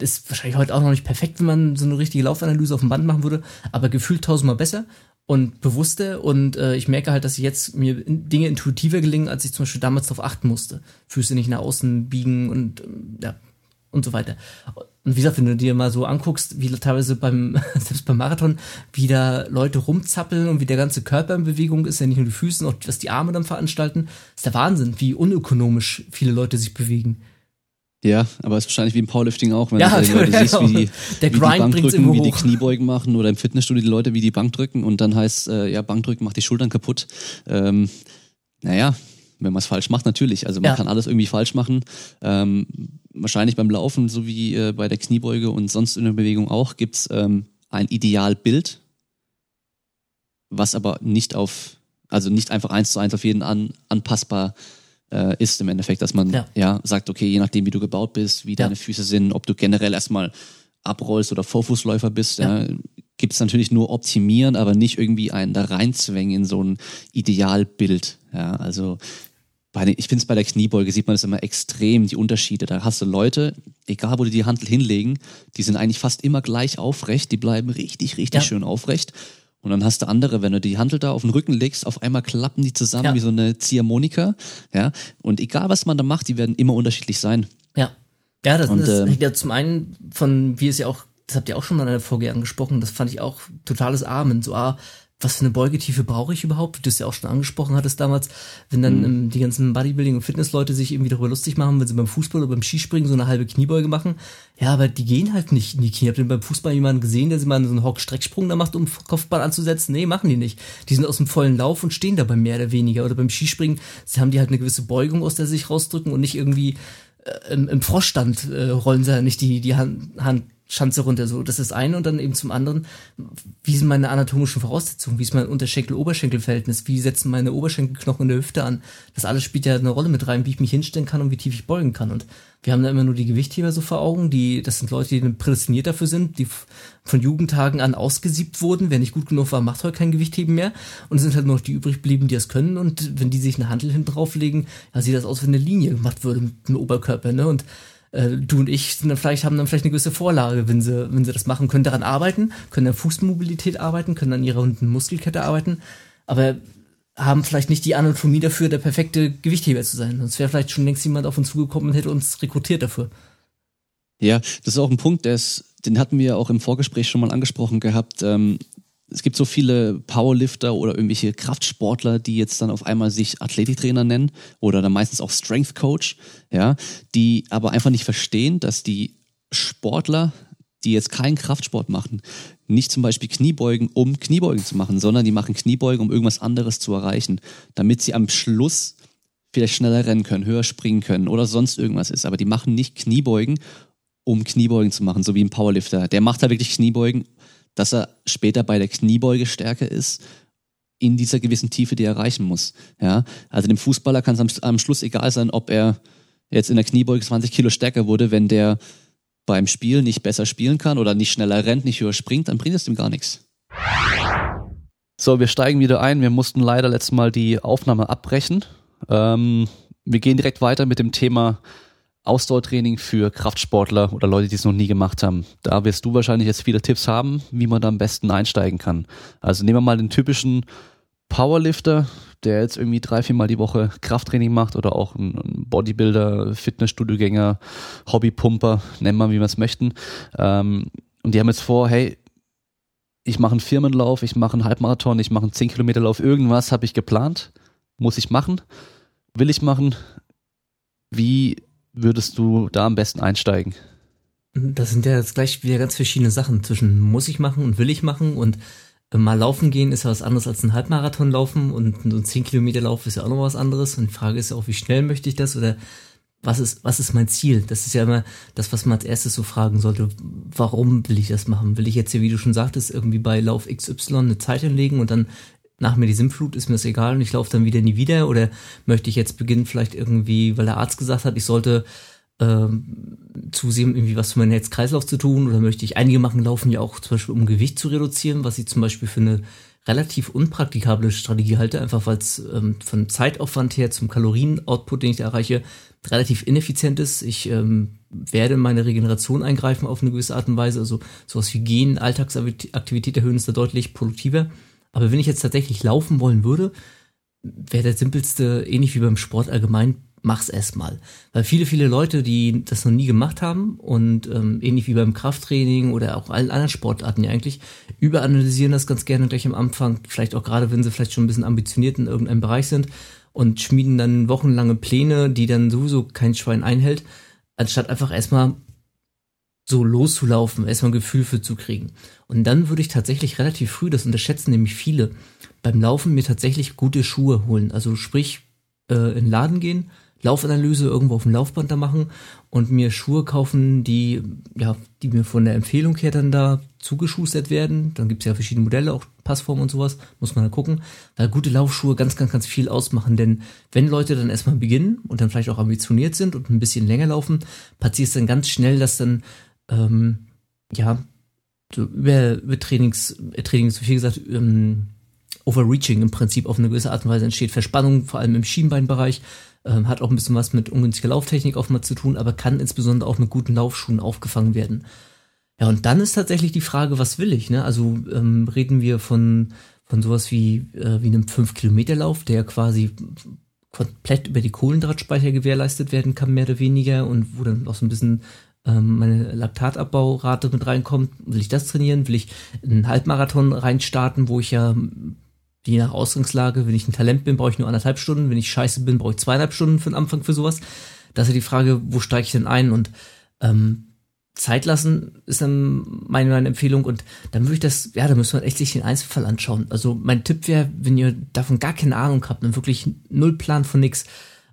ist wahrscheinlich heute auch noch nicht perfekt, wenn man so eine richtige Laufanalyse auf dem Band machen würde, aber gefühlt tausendmal besser und bewusster und äh, ich merke halt, dass jetzt mir Dinge intuitiver gelingen, als ich zum Beispiel damals darauf achten musste. Füße nicht nach außen biegen und ähm, ja und so weiter. Und wie gesagt, wenn du dir mal so anguckst, wie teilweise beim, selbst beim Marathon, wie da Leute rumzappeln und wie der ganze Körper in Bewegung ist, ja nicht nur die Füße, auch was die Arme dann veranstalten, ist der Wahnsinn, wie unökonomisch viele Leute sich bewegen. Ja, aber es ist wahrscheinlich wie im Powerlifting auch, wenn ja, du die Leute siehst, wie die, der wie Grind die Bank bringt's drücken, wie die. Kniebeugen machen oder im Fitnessstudio die Leute, wie die Bank drücken und dann heißt, äh, ja, Bankdrücken macht die Schultern kaputt. Ähm, naja, wenn man es falsch macht, natürlich. Also man Ja. kann alles irgendwie falsch machen. Ähm, wahrscheinlich beim Laufen, so wie äh, bei der Kniebeuge und sonst in der Bewegung auch, gibt's ähm, ein Idealbild, was aber nicht auf, also nicht einfach eins zu eins auf jeden an, anpassbar äh, ist im Endeffekt, dass man Ja. ja. sagt, okay, je nachdem, wie du gebaut bist, wie Ja. deine Füße sind, ob du generell erstmal abrollst oder Vorfußläufer bist, ja. gibt es natürlich nur optimieren, aber nicht irgendwie einen da reinzwängen in so ein Idealbild. Ja, also bei den, ich finde es bei der Kniebeuge sieht man das immer extrem, die Unterschiede. Da hast du Leute, egal wo die die Handel hinlegen, die sind eigentlich fast immer gleich aufrecht, die bleiben richtig, richtig schön aufrecht. Und dann hast du andere, wenn du die Handel da auf den Rücken legst, auf einmal klappen die zusammen Ja. wie so eine Ziehharmonika. Ja. Und egal was man da macht, die werden immer unterschiedlich sein. Ja. Ja, das, Und, das ähm, hängt ja zum einen von, wie es ja auch, das habt ihr auch schon mal in der Folge angesprochen, das fand ich auch totales Amen. So, ah, was für eine Beugetiefe brauche ich überhaupt? Wie du es ja auch schon angesprochen hattest damals, wenn dann Mhm. ähm, die ganzen Bodybuilding- und Fitnessleute sich irgendwie darüber lustig machen, wenn sie beim Fußball oder beim Skispringen so eine halbe Kniebeuge machen. Ja, aber die gehen halt nicht in die Knie. Habt ihr beim Fußball jemanden gesehen, der sich mal so einen Hock-Strecksprung da macht, um Kopfball anzusetzen? Nee, machen die nicht. Die sind aus dem vollen Lauf und stehen dabei mehr oder weniger. Oder beim Skispringen, sie haben die halt eine gewisse Beugung, aus der sie sich rausdrücken und nicht irgendwie äh, im, im Froschstand äh, rollen sie ja nicht die, die Hand, Handschanze runter. So, das ist eine und dann eben zum anderen, wie sind meine anatomischen Voraussetzungen, wie ist mein Unterschenkel-Oberschenkel-Verhältnis, wie setzen meine Oberschenkelknochen in der Hüfte an. Das alles spielt ja eine Rolle mit rein, wie ich mich hinstellen kann und wie tief ich beugen kann. Und wir haben da immer nur die Gewichtheber so vor Augen, die, das sind Leute, die prädestiniert dafür sind, die von Jugendtagen an ausgesiebt wurden. Wer nicht gut genug war, macht heute kein Gewichtheben mehr. Und es sind halt nur noch die übrig geblieben, die das können. Und wenn die sich eine Handel hinten drauflegen, ja, sieht das aus, wenn eine Linie gemacht würde mit dem Oberkörper, ne? Und äh, du und ich sind dann vielleicht, haben dann vielleicht eine gewisse Vorlage, wenn sie, wenn sie das machen, können daran arbeiten, können an Fußmobilität arbeiten, können an ihrer unten Muskelkette arbeiten, aber haben vielleicht nicht die Anatomie dafür, der perfekte Gewichtheber zu sein. Sonst wäre vielleicht schon längst jemand auf uns zugekommen und hätte uns rekrutiert dafür. Ja, das ist auch ein Punkt, der ist, den hatten wir auch im Vorgespräch schon mal angesprochen gehabt. Ähm, es gibt so viele Powerlifter oder irgendwelche Kraftsportler, die jetzt dann auf einmal sich Athletiktrainer nennen oder dann meistens auch Strength Coach, ja, die aber einfach nicht verstehen, dass die Sportler, die jetzt keinen Kraftsport machen, nicht zum Beispiel Kniebeugen, um Kniebeugen zu machen, sondern die machen Kniebeugen, um irgendwas anderes zu erreichen, damit sie am Schluss vielleicht schneller rennen können, höher springen können oder sonst irgendwas ist. Aber die machen nicht Kniebeugen, um Kniebeugen zu machen, so wie ein Powerlifter. Der macht halt wirklich Kniebeugen, dass er später bei der Kniebeuge stärker ist, in dieser gewissen Tiefe, die er erreichen muss. Ja, also dem Fußballer kann es am, am Schluss egal sein, ob er jetzt in der Kniebeuge 20 Kilo stärker wurde, wenn der beim Spiel nicht besser spielen kann oder nicht schneller rennt, nicht höher springt, dann bringt es dem gar nichts. So, wir steigen wieder ein. Wir mussten leider letztes Mal die Aufnahme abbrechen. Ähm, wir gehen direkt weiter mit dem Thema Ausdauertraining für Kraftsportler oder Leute, die es noch nie gemacht haben. Da wirst du wahrscheinlich jetzt viele Tipps haben, wie man da am besten einsteigen kann. Also nehmen wir mal den typischen Powerlifter, der jetzt irgendwie drei, viermal die Woche Krafttraining macht oder auch ein Bodybuilder, Fitnessstudiogänger, Hobbypumper, nennen wir, wie wir es möchten. Ähm, und die haben jetzt vor, hey, ich mache einen Firmenlauf, ich mache einen Halbmarathon, ich mache einen 10 Kilometer Lauf, irgendwas habe ich geplant, muss ich machen, will ich machen. Wie würdest du da am besten einsteigen? Das sind ja jetzt gleich wieder ganz verschiedene Sachen zwischen muss ich machen und will ich machen und äh, mal laufen gehen ist ja was anderes als ein Halbmarathon laufen und ein 10 Kilometer Lauf ist ja auch noch was anderes und die Frage ist ja auch, wie schnell möchte ich das oder was ist, was ist mein Ziel? Das ist ja immer das, was man als erstes so fragen sollte. Warum will ich das machen? Will ich jetzt hier, wie du schon sagtest, irgendwie bei Lauf XY eine Zeit hinlegen und dann nach mir die Sinnflut, ist mir das egal und ich laufe dann wieder nie wieder? Oder möchte ich jetzt beginnen, vielleicht irgendwie, weil der Arzt gesagt hat, ich sollte ähm, zusehen, irgendwie was für meinen Herz-Kreislauf zu tun? Oder möchte ich, einige machen laufen ja auch zum Beispiel, um Gewicht zu reduzieren, was ich zum Beispiel für eine relativ unpraktikable Strategie halte, einfach weil es ähm, von Zeitaufwand her zum Kalorien-Output, den ich da erreiche, relativ ineffizient ist. Ich ähm, werde meine Regeneration eingreifen auf eine gewisse Art und Weise. Also sowas wie Gehen, Alltagsaktivität erhöhen ist da deutlich produktiver. Aber wenn ich jetzt tatsächlich laufen wollen würde, wäre der simpelste, ähnlich wie beim Sport allgemein, mach's erstmal. Weil viele, viele Leute, die das noch nie gemacht haben und ähm, ähnlich wie beim Krafttraining oder auch allen anderen Sportarten ja eigentlich, überanalysieren das ganz gerne gleich am Anfang, vielleicht auch gerade, wenn sie vielleicht schon ein bisschen ambitioniert in irgendeinem Bereich sind und schmieden dann wochenlange Pläne, die dann sowieso kein Schwein einhält, anstatt einfach erstmal so loszulaufen, erstmal ein Gefühl für zu kriegen. Und dann würde ich tatsächlich relativ früh, das unterschätzen nämlich viele, beim Laufen mir tatsächlich gute Schuhe holen. Also sprich, äh, in den Laden gehen, Laufanalyse irgendwo auf dem Laufband da machen und mir Schuhe kaufen, die, ja, die mir von der Empfehlung her dann da zugeschustert werden. Dann gibt's ja verschiedene Modelle, auch Passformen und sowas, muss man da gucken. Weil gute Laufschuhe ganz, ganz, ganz viel ausmachen, denn wenn Leute dann erstmal beginnen und dann vielleicht auch ambitioniert sind und ein bisschen länger laufen, passiert es dann ganz schnell, dass dann ähm, ja, so über, über Trainings, äh, Trainings, viel gesagt, ähm, Overreaching im Prinzip auf eine gewisse Art und Weise entsteht. Verspannung, vor allem im Schienbeinbereich, ähm, hat auch ein bisschen was mit ungünstiger Lauftechnik oftmal zu tun, aber kann insbesondere auch mit guten Laufschuhen aufgefangen werden. Ja, und dann ist tatsächlich die Frage, was will ich? Ne? Also ähm, reden wir von, von sowas wie, äh, wie einem 5-Kilometer-Lauf, der quasi komplett über die Kohlendrahtspeicher gewährleistet werden kann, mehr oder weniger, und wo dann auch so ein bisschen ähm, meine Laktatabbaurate mit reinkommt. Will ich das trainieren? Will ich einen Halbmarathon reinstarten, wo ich ja je nach Ausgangslage, wenn ich ein Talent bin, brauche ich nur anderthalb Stunden, wenn ich scheiße bin, brauche ich zweieinhalb Stunden für den Anfang für sowas. Das ist ja die Frage, wo steige ich denn ein? Und ähm, Zeit lassen ist dann meine, meine Empfehlung und dann würde ich das, ja, da müssen wir echt sich den Einzelfall anschauen. Also mein Tipp wäre, wenn ihr davon gar keine Ahnung habt und wirklich null Plan von nix,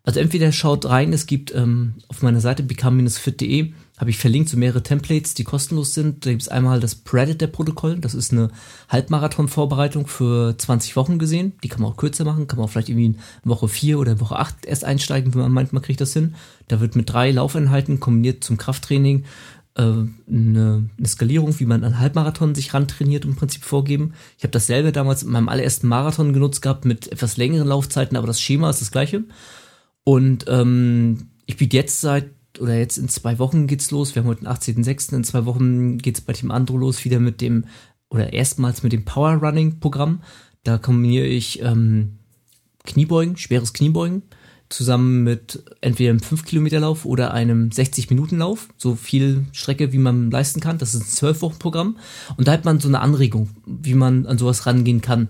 also entweder schaut rein, es gibt ähm, auf meiner Seite become-fit.de habe ich verlinkt so mehrere Templates, die kostenlos sind. Da gibt es einmal das Predator-Protokoll, das ist eine Halbmarathon-Vorbereitung für 20 Wochen gesehen. Die kann man auch kürzer machen, kann man auch vielleicht irgendwie in Woche 4 oder Woche 8 erst einsteigen, wenn man meint, man kriegt das hin. Da wird mit drei Laufeinheiten kombiniert zum Krafttraining äh, eine, eine Skalierung, wie man an Halbmarathon sich rantrainiert, im Prinzip vorgeben. Ich habe dasselbe damals in meinem allerersten Marathon genutzt gehabt mit etwas längeren Laufzeiten, aber das Schema ist das gleiche. Und ähm, ich biete jetzt seit oder jetzt in zwei Wochen geht's los. Wir haben heute den 18.06. In zwei Wochen geht's bei Team Andro los, wieder mit dem, oder erstmals mit dem Power Running Programm. Da kombiniere ich ähm, Kniebeugen, schweres Kniebeugen, zusammen mit entweder einem 5-Kilometer-Lauf oder einem 60-Minuten-Lauf. So viel Strecke, wie man leisten kann. Das ist ein 12-Wochen-Programm. Und da hat man so eine Anregung, wie man an sowas rangehen kann.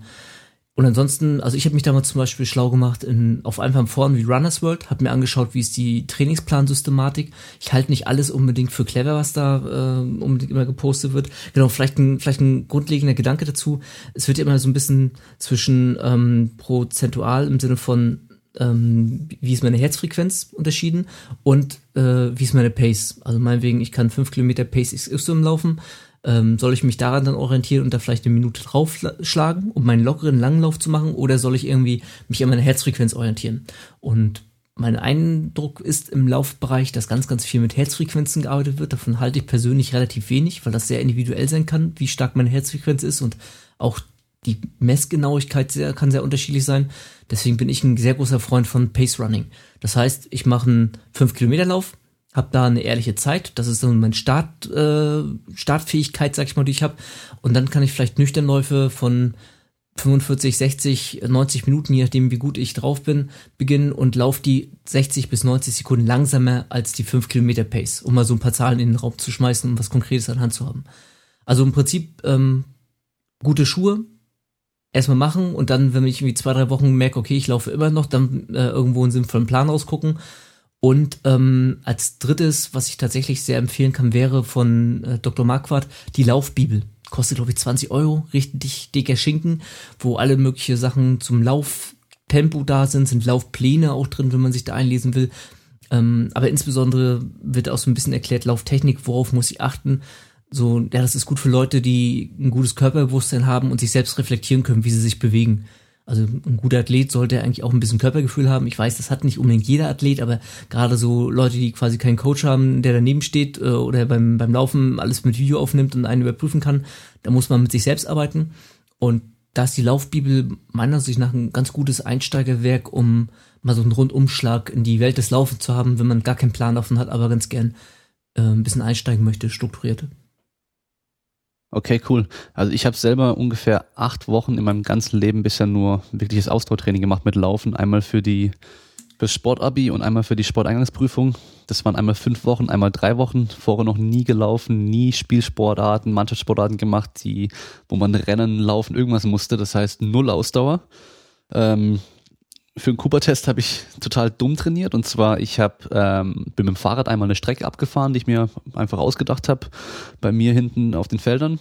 Und ansonsten, also ich habe mich damals zum Beispiel schlau gemacht in, auf einem Foren wie Runners World, habe mir angeschaut, wie ist die Trainingsplansystematik. Ich halte nicht alles unbedingt für clever, was da äh, unbedingt immer gepostet wird. Genau, vielleicht ein, vielleicht ein grundlegender Gedanke dazu. Es wird ja immer so ein bisschen zwischen ähm, prozentual im Sinne von ähm, wie ist meine Herzfrequenz unterschieden und äh, wie ist meine Pace. Also meinetwegen, ich kann fünf Kilometer Pace XY laufen, ähm, soll ich mich daran dann orientieren und da vielleicht eine Minute draufschlagen, um meinen lockeren Langlauf zu machen, oder soll ich irgendwie mich an meine Herzfrequenz orientieren? Und mein Eindruck ist im Laufbereich, dass ganz, ganz viel mit Herzfrequenzen gearbeitet wird. Davon halte ich persönlich relativ wenig, weil das sehr individuell sein kann, wie stark meine Herzfrequenz ist und auch die Messgenauigkeit sehr, kann sehr unterschiedlich sein. Deswegen bin ich ein sehr großer Freund von Pace Running. Das heißt, ich mache einen 5-Kilometer-Lauf, habe da eine ehrliche Zeit. Das ist dann mein Start, äh, Startfähigkeit, sag ich mal, die ich habe. Und dann kann ich vielleicht Nüchternläufe von 45, 60, 90 Minuten, je nachdem, wie gut ich drauf bin, beginnen und laufe die 60 bis 90 Sekunden langsamer als die 5 Kilometer Pace, um mal so ein paar Zahlen in den Raum zu schmeißen, um was Konkretes an Hand zu haben. Also im Prinzip ähm, gute Schuhe, erstmal machen und dann, wenn ich irgendwie zwei, drei Wochen merke, okay, ich laufe immer noch, dann äh, irgendwo einen sinnvollen Plan rausgucken Und ähm, als drittes, was ich tatsächlich sehr empfehlen kann, wäre von äh, Dr. Marquardt die Laufbibel. Kostet, glaube ich, 20 Euro, richtig dicker Schinken, wo alle mögliche Sachen zum Lauftempo da sind, sind Laufpläne auch drin, wenn man sich da einlesen will. Ähm, aber insbesondere wird auch so ein bisschen erklärt, Lauftechnik, worauf muss ich achten. So, ja, das ist gut für Leute, die ein gutes Körperbewusstsein haben und sich selbst reflektieren können, wie sie sich bewegen. Also ein guter Athlet sollte eigentlich auch ein bisschen Körpergefühl haben. Ich weiß, das hat nicht unbedingt jeder Athlet, aber gerade so Leute, die quasi keinen Coach haben, der daneben steht äh, oder beim, beim Laufen alles mit Video aufnimmt und einen überprüfen kann, da muss man mit sich selbst arbeiten. Und da ist die Laufbibel meiner Sicht nach ein ganz gutes Einsteigerwerk, um mal so einen Rundumschlag in die Welt des Laufens zu haben, wenn man gar keinen Plan davon hat, aber ganz gern äh, ein bisschen einsteigen möchte, strukturierte. Okay, cool. Also ich habe selber ungefähr acht Wochen in meinem ganzen Leben bisher nur wirkliches Ausdauertraining gemacht mit Laufen. Einmal für die fürs Sportabi und einmal für die Sporteingangsprüfung. Das waren einmal fünf Wochen, einmal drei Wochen. Vorher noch nie gelaufen, nie Spielsportarten, Mannschaftssportarten gemacht, die, wo man rennen, laufen, irgendwas musste. Das heißt null Ausdauer. Ähm, für den Cooper-Test habe ich total dumm trainiert. Und zwar, ich hab, ähm, bin mit dem Fahrrad einmal eine Strecke abgefahren, die ich mir einfach ausgedacht habe, bei mir hinten auf den Feldern.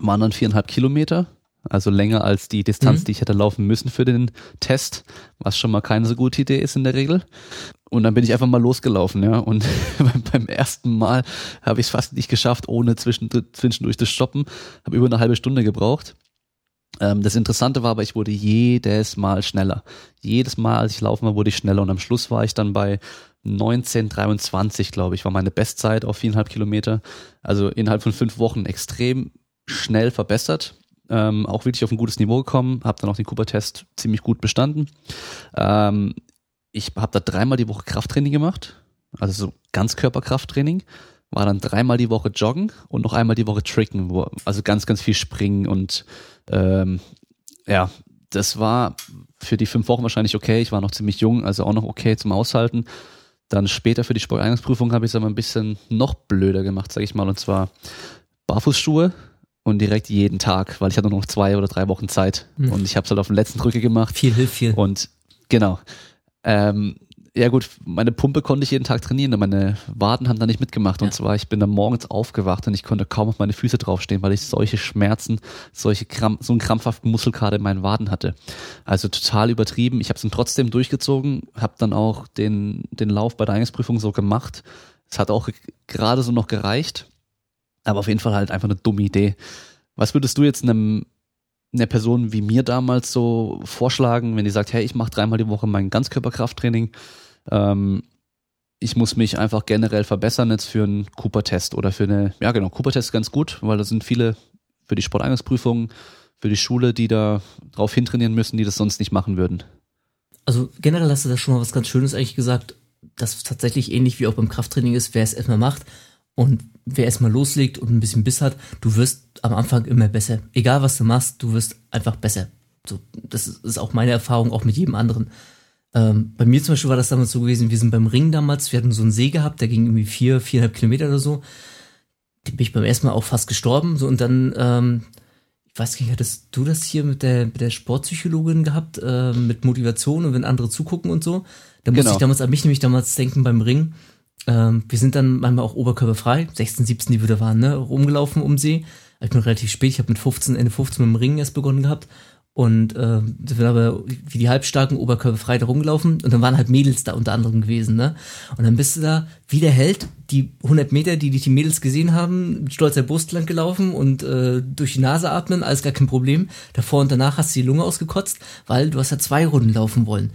Waren dann viereinhalb Kilometer, also länger als die Distanz, mhm. die ich hätte laufen müssen für den Test, was schon mal keine so gute Idee ist in der Regel. Und dann bin ich einfach mal losgelaufen, ja. Und beim ersten Mal habe ich es fast nicht geschafft, ohne zwischendurch zu stoppen. Habe über eine halbe Stunde gebraucht. Ähm, das Interessante war aber, ich wurde jedes Mal schneller. Jedes Mal, als ich laufen war, wurde ich schneller und am Schluss war ich dann bei 1923, glaube ich, war meine Bestzeit auf viereinhalb Kilometer. Also innerhalb von fünf Wochen extrem schnell verbessert. Ähm, auch wirklich auf ein gutes Niveau gekommen, habe dann auch den Cooper-Test ziemlich gut bestanden. Ähm, ich habe da dreimal die Woche Krafttraining gemacht, also so Ganzkörperkrafttraining war dann dreimal die Woche joggen und noch einmal die Woche tricken, wo, also ganz, ganz viel springen und ähm, ja, das war für die fünf Wochen wahrscheinlich okay. Ich war noch ziemlich jung, also auch noch okay zum Aushalten. Dann später für die Sporteingangsprüfung habe ich es aber ein bisschen noch blöder gemacht, sage ich mal, und zwar Barfußschuhe und direkt jeden Tag, weil ich hatte nur noch zwei oder drei Wochen Zeit mhm. und ich habe es halt auf den letzten Drücke gemacht. Viel hilft viel. Und genau. Ähm, ja gut, meine Pumpe konnte ich jeden Tag trainieren, meine Waden haben da nicht mitgemacht. Ja. Und zwar, ich bin da morgens aufgewacht und ich konnte kaum auf meine Füße draufstehen, weil ich solche Schmerzen, solche Kramp so einen krampfhaften Muskelkater in meinen Waden hatte. Also total übertrieben. Ich habe es dann trotzdem durchgezogen, habe dann auch den, den Lauf bei der Eingangsprüfung so gemacht. Es hat auch gerade so noch gereicht, aber auf jeden Fall halt einfach eine dumme Idee. Was würdest du jetzt einem einer Person wie mir damals so vorschlagen, wenn die sagt, hey, ich mache dreimal die Woche mein Ganzkörperkrafttraining, ähm, ich muss mich einfach generell verbessern jetzt für einen Cooper-Test oder für eine, ja genau, Cooper-Test ganz gut, weil da sind viele für die Sporteingangsprüfungen, für die Schule, die da drauf hintrainieren müssen, die das sonst nicht machen würden. Also generell hast du da schon mal was ganz Schönes eigentlich gesagt, dass tatsächlich ähnlich wie auch beim Krafttraining ist, wer es erstmal macht und wer erstmal loslegt und ein bisschen Biss hat, du wirst am Anfang immer besser. Egal was du machst, du wirst einfach besser. So, das ist auch meine Erfahrung, auch mit jedem anderen. Ähm, bei mir zum Beispiel war das damals so gewesen, wir sind beim Ring damals, wir hatten so einen See gehabt, der ging irgendwie vier, viereinhalb Kilometer oder so. Den bin ich beim ersten Mal auch fast gestorben. So, und dann, ähm, ich weiß nicht, hattest du das hier mit der, mit der Sportpsychologin gehabt, äh, mit Motivation und wenn andere zugucken und so? Da musste genau. ich damals an mich nämlich damals denken beim Ring. Ähm, wir sind dann manchmal auch oberkörperfrei, 16, 17, die wir da waren, ne, rumgelaufen um See. Ich bin relativ spät, ich habe mit 15, Ende 15 mit dem Ring erst begonnen gehabt. Und äh, sind aber wie die halbstarken oberkörperfrei da rumgelaufen und dann waren halt Mädels da unter anderem gewesen, ne? Und dann bist du da wie der Held, die 100 Meter, die dich die Mädels gesehen haben, stolzer Brust lang gelaufen und äh, durch die Nase atmen, alles gar kein Problem. Davor und danach hast du die Lunge ausgekotzt, weil du hast ja zwei Runden laufen wollen.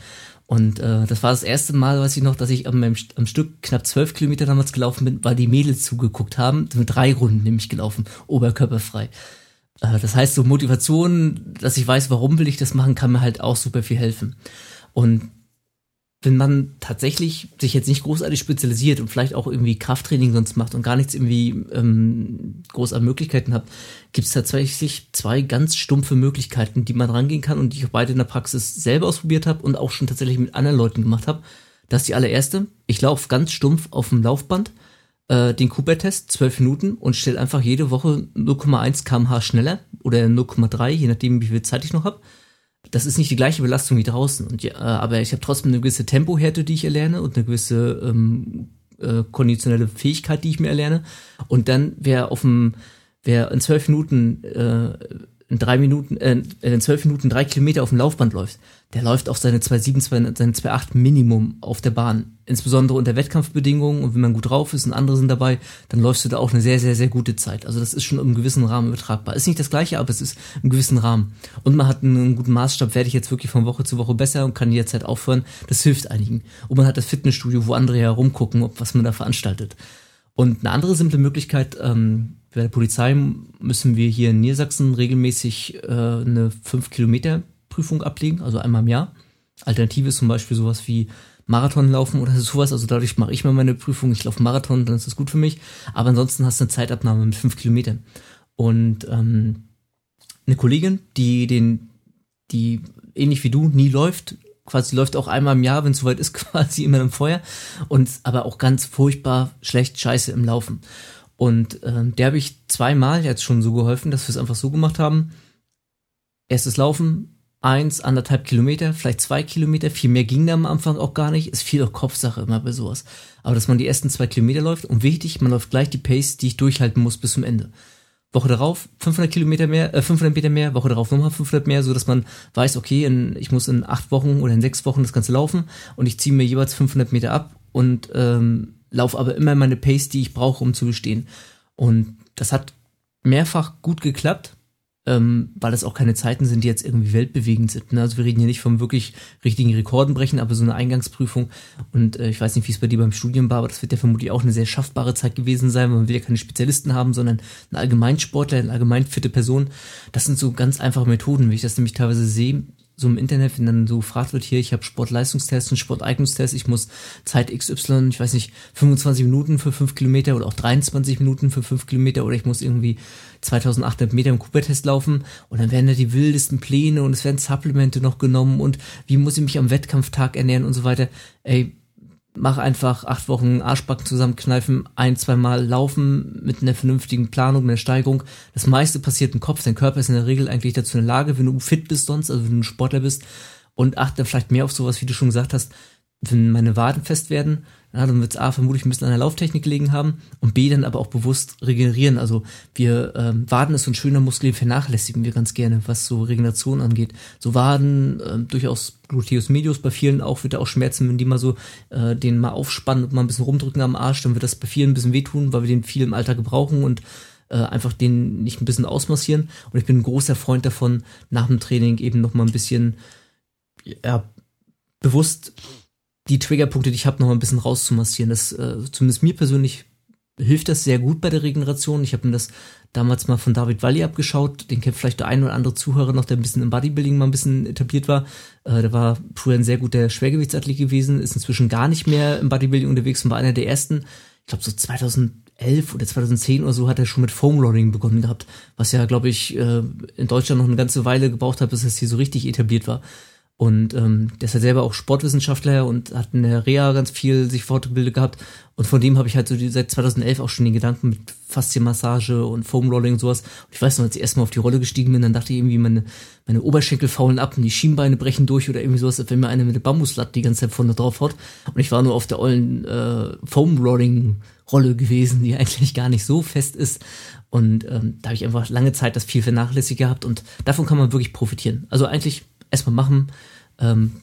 Und äh, das war das erste Mal, weiß ich noch, dass ich am, am Stück knapp zwölf Kilometer damals gelaufen bin, weil die Mädels zugeguckt haben. Sind drei Runden nämlich gelaufen, oberkörperfrei. Äh, das heißt, so Motivation, dass ich weiß, warum will ich das machen, kann mir halt auch super viel helfen. Und wenn man tatsächlich sich jetzt nicht großartig spezialisiert und vielleicht auch irgendwie Krafttraining sonst macht und gar nichts irgendwie ähm, groß an Möglichkeiten hat, gibt es tatsächlich zwei ganz stumpfe Möglichkeiten, die man rangehen kann und die ich auch beide in der Praxis selber ausprobiert habe und auch schon tatsächlich mit anderen Leuten gemacht habe. Das ist die allererste. Ich laufe ganz stumpf auf dem Laufband äh, den Cooper-Test, zwölf Minuten und stelle einfach jede Woche 0,1 kmh schneller oder 0,3, je nachdem wie viel Zeit ich noch habe das ist nicht die gleiche Belastung wie draußen. Und ja, äh, aber ich habe trotzdem eine gewisse Tempohärte, die ich erlerne und eine gewisse ähm, äh, konditionelle Fähigkeit, die ich mir erlerne. Und dann wer auf dem, wer in zwölf Minuten äh, in drei Minuten, äh, in zwölf Minuten drei Kilometer auf dem Laufband läuft, der läuft auch seine 2,7, seine 2,8 Minimum auf der Bahn. Insbesondere unter Wettkampfbedingungen und wenn man gut drauf ist und andere sind dabei, dann läufst du da auch eine sehr, sehr, sehr gute Zeit. Also das ist schon im gewissen Rahmen übertragbar. Ist nicht das gleiche, aber es ist im gewissen Rahmen. Und man hat einen guten Maßstab, werde ich jetzt wirklich von Woche zu Woche besser und kann jederzeit aufhören. Das hilft einigen. Und man hat das Fitnessstudio, wo andere herumgucken, ob was man da veranstaltet. Und eine andere simple Möglichkeit, ähm, bei der Polizei müssen wir hier in Niedersachsen regelmäßig äh, eine 5-Kilometer-Prüfung ablegen, also einmal im Jahr. Alternative ist zum Beispiel sowas wie Marathon laufen oder sowas. Also dadurch mache ich mal meine Prüfung. Ich laufe Marathon, dann ist das gut für mich. Aber ansonsten hast du eine Zeitabnahme mit 5 Kilometern. Und ähm, eine Kollegin, die den, die ähnlich wie du nie läuft, quasi läuft auch einmal im Jahr, wenn es soweit ist, quasi immer im Feuer und aber auch ganz furchtbar schlecht scheiße im Laufen. Und ähm, der habe ich zweimal jetzt schon so geholfen, dass wir es einfach so gemacht haben. Erstes Laufen, eins, anderthalb Kilometer, vielleicht zwei Kilometer, viel mehr ging da am Anfang auch gar nicht. Ist viel auch Kopfsache immer bei sowas. Aber dass man die ersten zwei Kilometer läuft und wichtig, man läuft gleich die Pace, die ich durchhalten muss bis zum Ende. Woche darauf 500 Kilometer mehr, äh, 500 Meter mehr, Woche darauf nochmal 500 mehr, so dass man weiß, okay, in, ich muss in acht Wochen oder in sechs Wochen das Ganze laufen und ich ziehe mir jeweils 500 Meter ab und ähm, laufe aber immer meine Pace, die ich brauche, um zu bestehen. Und das hat mehrfach gut geklappt, ähm, weil das auch keine Zeiten sind, die jetzt irgendwie weltbewegend sind. Ne? Also wir reden hier nicht vom wirklich richtigen Rekorden brechen, aber so eine Eingangsprüfung. Und äh, ich weiß nicht, wie es bei dir beim Studium war, aber das wird ja vermutlich auch eine sehr schaffbare Zeit gewesen sein, weil man will ja keine Spezialisten haben, sondern einen Allgemeinsportler, eine allgemein fitte Person. Das sind so ganz einfache Methoden, wie ich das nämlich teilweise sehe so im Internet, wenn dann so gefragt wird, hier, ich habe Sportleistungstest und Sporteignungstest, ich muss Zeit XY, ich weiß nicht, 25 Minuten für 5 Kilometer oder auch 23 Minuten für 5 Kilometer oder ich muss irgendwie 2800 Meter im Cooper-Test laufen und dann werden da die wildesten Pläne und es werden Supplemente noch genommen und wie muss ich mich am Wettkampftag ernähren und so weiter. Ey, mach einfach acht Wochen Arschbacken zusammenkneifen, ein, zweimal laufen mit einer vernünftigen Planung, mit einer Steigerung. Das meiste passiert im Kopf. Dein Körper ist in der Regel eigentlich dazu in der Lage, wenn du fit bist sonst, also wenn du ein Sportler bist und achte vielleicht mehr auf sowas, wie du schon gesagt hast, wenn meine Waden fest werden, ja, dann wird es A vermutlich ein bisschen an der Lauftechnik gelegen haben und B dann aber auch bewusst regenerieren. Also wir ähm, Waden ist so ein schöner Muskel, den vernachlässigen wir ganz gerne, was so Regeneration angeht. So Waden, äh, durchaus Gluteus medius, bei vielen auch wird er auch schmerzen, wenn die mal so äh, den mal aufspannen und mal ein bisschen rumdrücken am Arsch, dann wird das bei vielen ein bisschen wehtun, weil wir den viel im Alter gebrauchen und äh, einfach den nicht ein bisschen ausmassieren. Und ich bin ein großer Freund davon, nach dem Training eben noch mal ein bisschen ja, bewusst die Triggerpunkte, die ich habe, noch mal ein bisschen rauszumassieren. Das äh, zumindest mir persönlich hilft das sehr gut bei der Regeneration. Ich habe mir das damals mal von David Walli abgeschaut. Den kennt vielleicht der ein oder andere Zuhörer noch, der ein bisschen im Bodybuilding mal ein bisschen etabliert war. Äh, der war früher ein sehr guter Schwergewichtsathlet gewesen, ist inzwischen gar nicht mehr im Bodybuilding unterwegs und war einer der ersten. Ich glaube so 2011 oder 2010 oder so hat er schon mit Foam Rolling begonnen gehabt, was ja, glaube ich, äh, in Deutschland noch eine ganze Weile gebraucht hat, bis es hier so richtig etabliert war. Und ähm, der ist ja selber auch Sportwissenschaftler und hat in der Reha ganz viel sich fortgebildet gehabt. Und von dem habe ich halt so die, seit 2011 auch schon den Gedanken mit Faszienmassage und Foamrolling und sowas. Und ich weiß noch, als ich erstmal auf die Rolle gestiegen bin, dann dachte ich irgendwie, meine, meine Oberschenkel faulen ab und die Schienbeine brechen durch oder irgendwie sowas, als wenn mir einer mit der Bambuslatte die ganze Zeit vorne drauf haut. Und ich war nur auf der ollen äh, Foamrolling-Rolle gewesen, die eigentlich gar nicht so fest ist. Und ähm, da habe ich einfach lange Zeit das viel vernachlässigt gehabt und davon kann man wirklich profitieren. Also eigentlich erstmal machen. Ähm,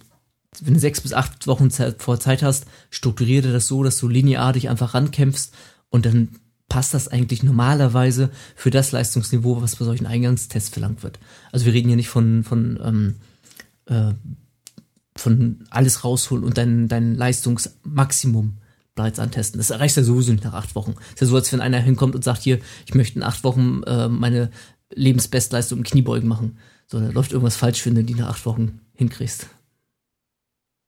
wenn du sechs bis acht Wochen Zeit, vor Zeit hast, strukturiere das so, dass du linear dich einfach rankämpfst und dann passt das eigentlich normalerweise für das Leistungsniveau, was bei solchen Eingangstests verlangt wird. Also wir reden hier nicht von, von, ähm, äh, von alles rausholen und dein, dein Leistungsmaximum bereits antesten. Das erreicht ja sowieso nicht nach acht Wochen. ist ja so, als wenn einer hinkommt und sagt, hier, ich möchte in acht Wochen äh, meine Lebensbestleistung im Kniebeugen machen. So, da läuft irgendwas falsch, wenn du die nach acht Wochen hinkriegst.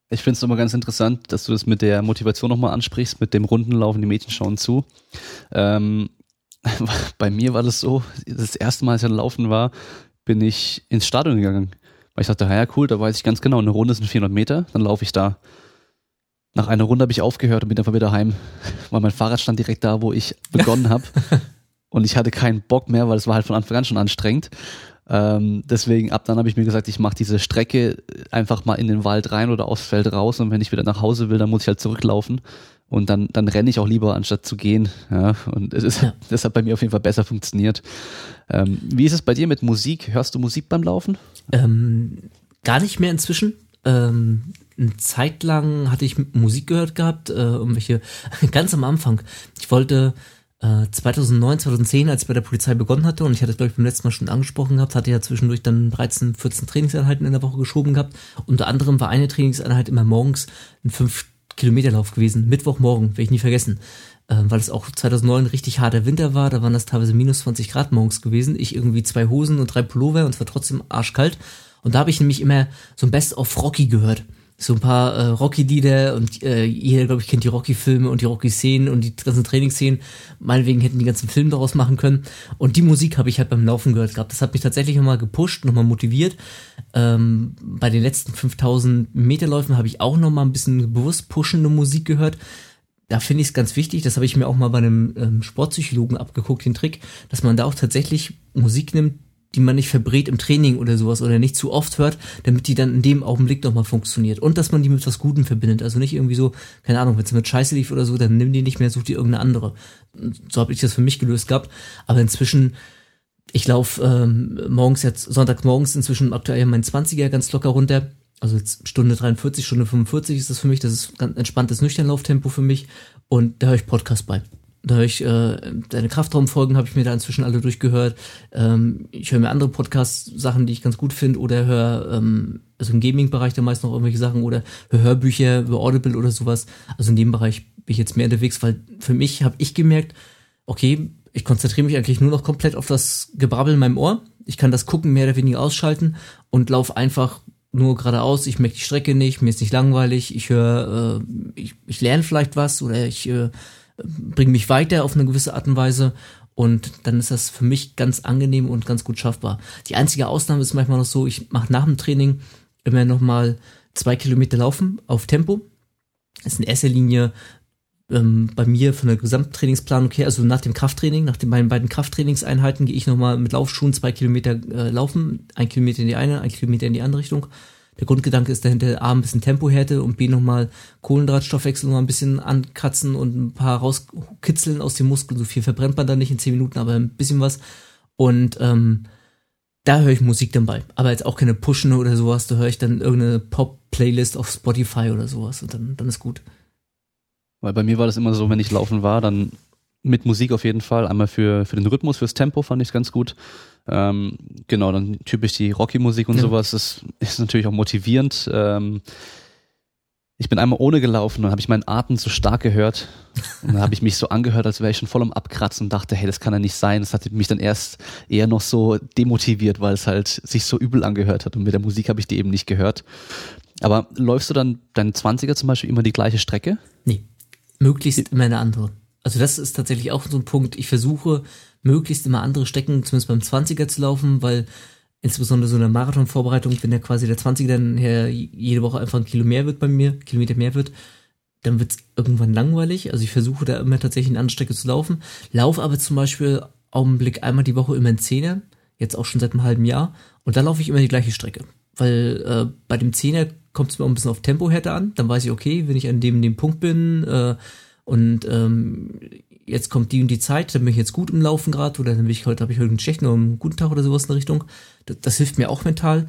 Ich finde es nochmal ganz interessant, dass du das mit der Motivation nochmal ansprichst, mit dem Rundenlaufen, die Mädchen schauen zu. Ähm, bei mir war das so, das erste Mal, als ich laufen war, bin ich ins Stadion gegangen. Weil ich dachte, ja cool, da weiß ich ganz genau, eine Runde sind 400 Meter, dann laufe ich da. Nach einer Runde habe ich aufgehört und bin einfach wieder heim, weil mein Fahrrad stand direkt da, wo ich begonnen habe. und ich hatte keinen Bock mehr, weil es war halt von Anfang an schon anstrengend. Ähm, deswegen, ab dann habe ich mir gesagt, ich mache diese Strecke einfach mal in den Wald rein oder aufs Feld raus und wenn ich wieder nach Hause will, dann muss ich halt zurücklaufen. Und dann, dann renne ich auch lieber, anstatt zu gehen. Ja, und es ist, ja. das hat bei mir auf jeden Fall besser funktioniert. Ähm, wie ist es bei dir mit Musik? Hörst du Musik beim Laufen? Ähm, gar nicht mehr inzwischen. Ähm, eine Zeit lang hatte ich Musik gehört gehabt, äh, irgendwelche, ganz am Anfang. Ich wollte äh, 2009, 2010, als ich bei der Polizei begonnen hatte, und ich hatte es, glaube ich, beim letzten Mal schon angesprochen gehabt, hatte ja zwischendurch dann 13, 14 Trainingseinheiten in der Woche geschoben gehabt. Unter anderem war eine Trainingseinheit immer morgens ein 5-Kilometer-Lauf gewesen, Mittwochmorgen, werde ich nie vergessen. Äh, weil es auch 2009 richtig harter Winter war, da waren das teilweise minus 20 Grad morgens gewesen. Ich irgendwie zwei Hosen und drei Pullover und es war trotzdem arschkalt. Und da habe ich nämlich immer so ein Best of Rocky gehört so ein paar äh, Rocky-Lieder und äh, jeder, glaube ich, kennt die Rocky-Filme und die Rocky-Szenen und die ganzen Trainingsszenen. Meinetwegen hätten die ganzen Film daraus machen können. Und die Musik habe ich halt beim Laufen gehört gehabt. Das hat mich tatsächlich nochmal gepusht, nochmal motiviert. Ähm, bei den letzten 5000 Meterläufen habe ich auch nochmal ein bisschen bewusst pushende Musik gehört. Da finde ich es ganz wichtig, das habe ich mir auch mal bei einem ähm, Sportpsychologen abgeguckt, den Trick, dass man da auch tatsächlich Musik nimmt, die man nicht verbrät im Training oder sowas oder nicht zu oft hört, damit die dann in dem Augenblick nochmal funktioniert. Und dass man die mit was Gutem verbindet. Also nicht irgendwie so, keine Ahnung, wenn es mit Scheiße lief oder so, dann nimm die nicht mehr, such dir irgendeine andere. So habe ich das für mich gelöst gehabt. Aber inzwischen, ich laufe ähm, morgens jetzt, Sonntag morgens inzwischen aktuell mein 20er ganz locker runter. Also jetzt Stunde 43, Stunde 45 ist das für mich. Das ist ganz entspanntes Nüchternlauftempo für mich. Und da höre ich Podcast bei. Da höre ich äh, deine Kraftraumfolgen habe ich mir da inzwischen alle durchgehört. Ähm, ich höre mir andere Podcast-Sachen, die ich ganz gut finde, oder höre ähm, also im Gaming-Bereich da meist noch irgendwelche Sachen oder höre Hörbücher über Audible oder sowas. Also in dem Bereich bin ich jetzt mehr unterwegs, weil für mich habe ich gemerkt, okay, ich konzentriere mich eigentlich nur noch komplett auf das Gebrabbel in meinem Ohr. Ich kann das Gucken mehr oder weniger ausschalten und laufe einfach nur geradeaus. Ich merke die Strecke nicht, mir ist nicht langweilig. Ich höre, äh, ich, ich lerne vielleicht was oder ich äh, bringen mich weiter auf eine gewisse Art und Weise und dann ist das für mich ganz angenehm und ganz gut schaffbar. Die einzige Ausnahme ist manchmal noch so, ich mache nach dem Training immer noch mal zwei Kilometer laufen auf Tempo. Das ist in erster Linie ähm, bei mir von der Gesamttrainingsplanung her, also nach dem Krafttraining, nach den meinen beiden Krafttrainingseinheiten gehe ich noch mal mit Laufschuhen zwei Kilometer äh, laufen, ein Kilometer in die eine, ein Kilometer in die andere Richtung der Grundgedanke ist dahinter A, ein bisschen Tempohärte und B, nochmal Kohlendrahtstoffwechsel noch ein bisschen ankratzen und ein paar rauskitzeln aus den Muskeln. So viel verbrennt man da nicht in zehn Minuten, aber ein bisschen was. Und ähm, da höre ich Musik dann bei. Aber jetzt auch keine Pushen oder sowas. Da höre ich dann irgendeine Pop-Playlist auf Spotify oder sowas und dann, dann ist gut. Weil bei mir war das immer so, wenn ich laufen war, dann mit Musik auf jeden Fall. Einmal für, für den Rhythmus, fürs Tempo fand ich es ganz gut. Ähm, genau, dann typisch die Rocky-Musik und ja. sowas. Das ist natürlich auch motivierend. Ähm, ich bin einmal ohne gelaufen und habe ich meinen Atem so stark gehört. Und dann habe ich mich so angehört, als wäre ich schon voll am Abkratzen und dachte, hey, das kann ja nicht sein. Das hat mich dann erst eher noch so demotiviert, weil es halt sich so übel angehört hat. Und mit der Musik habe ich die eben nicht gehört. Aber läufst du dann deinen 20er zum Beispiel immer die gleiche Strecke? Nee. Möglichst immer eine andere. Also das ist tatsächlich auch so ein Punkt. Ich versuche möglichst immer andere Strecken, zumindest beim 20er zu laufen, weil insbesondere so eine Marathonvorbereitung, wenn der quasi der 20er dann her jede Woche einfach ein Kilo mehr wird bei mir, Kilometer mehr wird, dann wird es irgendwann langweilig. Also ich versuche da immer tatsächlich eine andere Strecke zu laufen. Lauf aber zum Beispiel Augenblick einmal die Woche immer in Zehner, jetzt auch schon seit einem halben Jahr. Und da laufe ich immer die gleiche Strecke. Weil äh, bei dem Zehner kommt es mir auch ein bisschen auf Tempohärte an. Dann weiß ich, okay, wenn ich an dem, dem Punkt bin äh, und ähm, jetzt kommt die und die Zeit, dann bin ich jetzt gut im Laufen gerade oder dann bin ich heute, habe ich heute einen schlechten oder einen guten Tag oder sowas in der Richtung. Das, das hilft mir auch mental.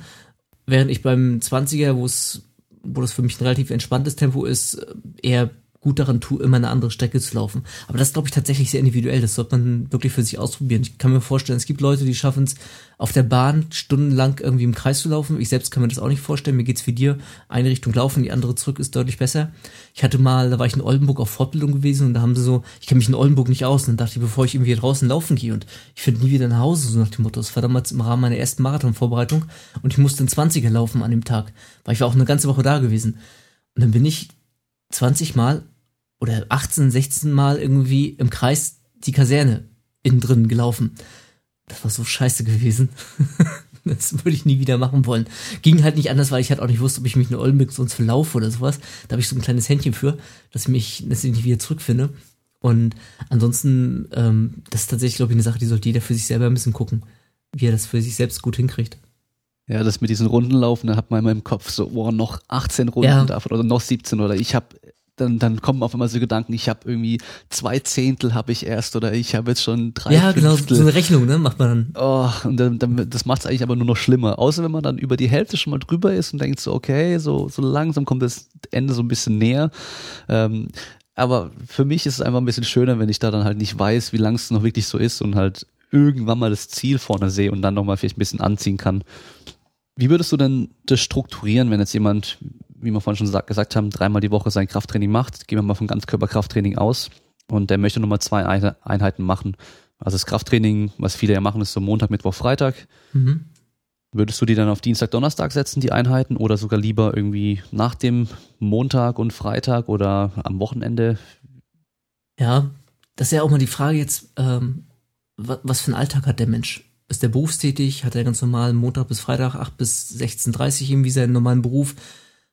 Während ich beim 20er, wo es, wo das für mich ein relativ entspanntes Tempo ist, eher gut daran tue, immer eine andere Strecke zu laufen. Aber das glaube ich tatsächlich sehr individuell. Das sollte man wirklich für sich ausprobieren. Ich kann mir vorstellen, es gibt Leute, die schaffen es, auf der Bahn stundenlang irgendwie im Kreis zu laufen. Ich selbst kann mir das auch nicht vorstellen. Mir geht's wie dir. Eine Richtung laufen, die andere zurück ist deutlich besser. Ich hatte mal, da war ich in Oldenburg auf Fortbildung gewesen und da haben sie so, ich kenne mich in Oldenburg nicht aus. Und dann dachte ich, bevor ich irgendwie draußen laufen gehe und ich finde nie wieder nach Hause, so nach dem Motto. Das war damals im Rahmen meiner ersten Marathonvorbereitung und ich musste in 20er laufen an dem Tag, weil ich war auch eine ganze Woche da gewesen. Und dann bin ich 20 Mal oder 18, 16 Mal irgendwie im Kreis die Kaserne innen drin gelaufen. Das war so scheiße gewesen. das würde ich nie wieder machen wollen. Ging halt nicht anders, weil ich halt auch nicht wusste, ob ich mich in Oldenburg sonst verlaufe oder sowas. Da habe ich so ein kleines Händchen für, dass ich mich, dass ich nicht wieder zurückfinde. Und ansonsten, ähm, das ist tatsächlich, glaube ich, eine Sache, die sollte jeder für sich selber ein bisschen gucken. wie er das für sich selbst gut hinkriegt. Ja, das mit diesen Runden laufen, da hat man immer im Kopf so, oh, noch 18 Runden ja. davon oder noch 17 oder ich habe dann, dann kommen auf einmal so Gedanken, ich habe irgendwie zwei Zehntel habe ich erst oder ich habe jetzt schon drei Ja, genau, so eine Rechnung, ne, macht man dann. Oh, und dann, dann das macht es eigentlich aber nur noch schlimmer. Außer wenn man dann über die Hälfte schon mal drüber ist und denkt so, okay, so, so langsam kommt das Ende so ein bisschen näher. Ähm, aber für mich ist es einfach ein bisschen schöner, wenn ich da dann halt nicht weiß, wie lang es noch wirklich so ist und halt irgendwann mal das Ziel vorne sehe und dann nochmal vielleicht ein bisschen anziehen kann. Wie würdest du denn das strukturieren, wenn jetzt jemand wie wir vorhin schon gesagt haben, dreimal die Woche sein Krafttraining macht. Gehen wir mal von Ganzkörperkrafttraining aus. Und der möchte nochmal zwei Einheiten machen. Also das Krafttraining, was viele ja machen, ist so Montag, Mittwoch, Freitag. Mhm. Würdest du die dann auf Dienstag, Donnerstag setzen, die Einheiten, oder sogar lieber irgendwie nach dem Montag und Freitag oder am Wochenende? Ja, das ist ja auch mal die Frage jetzt, ähm, was für einen Alltag hat der Mensch? Ist der berufstätig? Hat er ganz normal Montag bis Freitag 8 bis 16.30 Uhr irgendwie seinen normalen Beruf?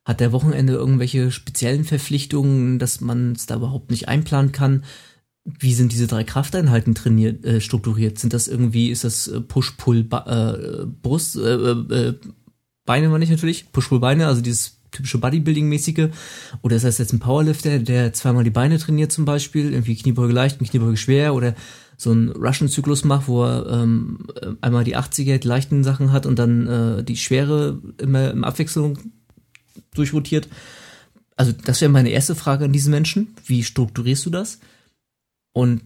Hat der Wochenende irgendwelche speziellen Verpflichtungen, dass man es da überhaupt nicht einplanen kann? Wie sind diese drei Krafteinheiten trainiert, äh, strukturiert? Sind das irgendwie, ist das äh, Push-Pull, äh, Brust, äh, äh, Beine meine ich natürlich, Push-Pull-Beine, also dieses typische Bodybuilding-mäßige? Oder ist das jetzt ein Powerlifter, der zweimal die Beine trainiert zum Beispiel, irgendwie Kniebeuge leicht und Kniebeuge schwer oder so einen Russian-Zyklus macht, wo er ähm, einmal die 80er, die leichten Sachen hat und dann äh, die schwere immer im Abwechslung durchrotiert. Also das wäre meine erste Frage an diese Menschen. Wie strukturierst du das? Und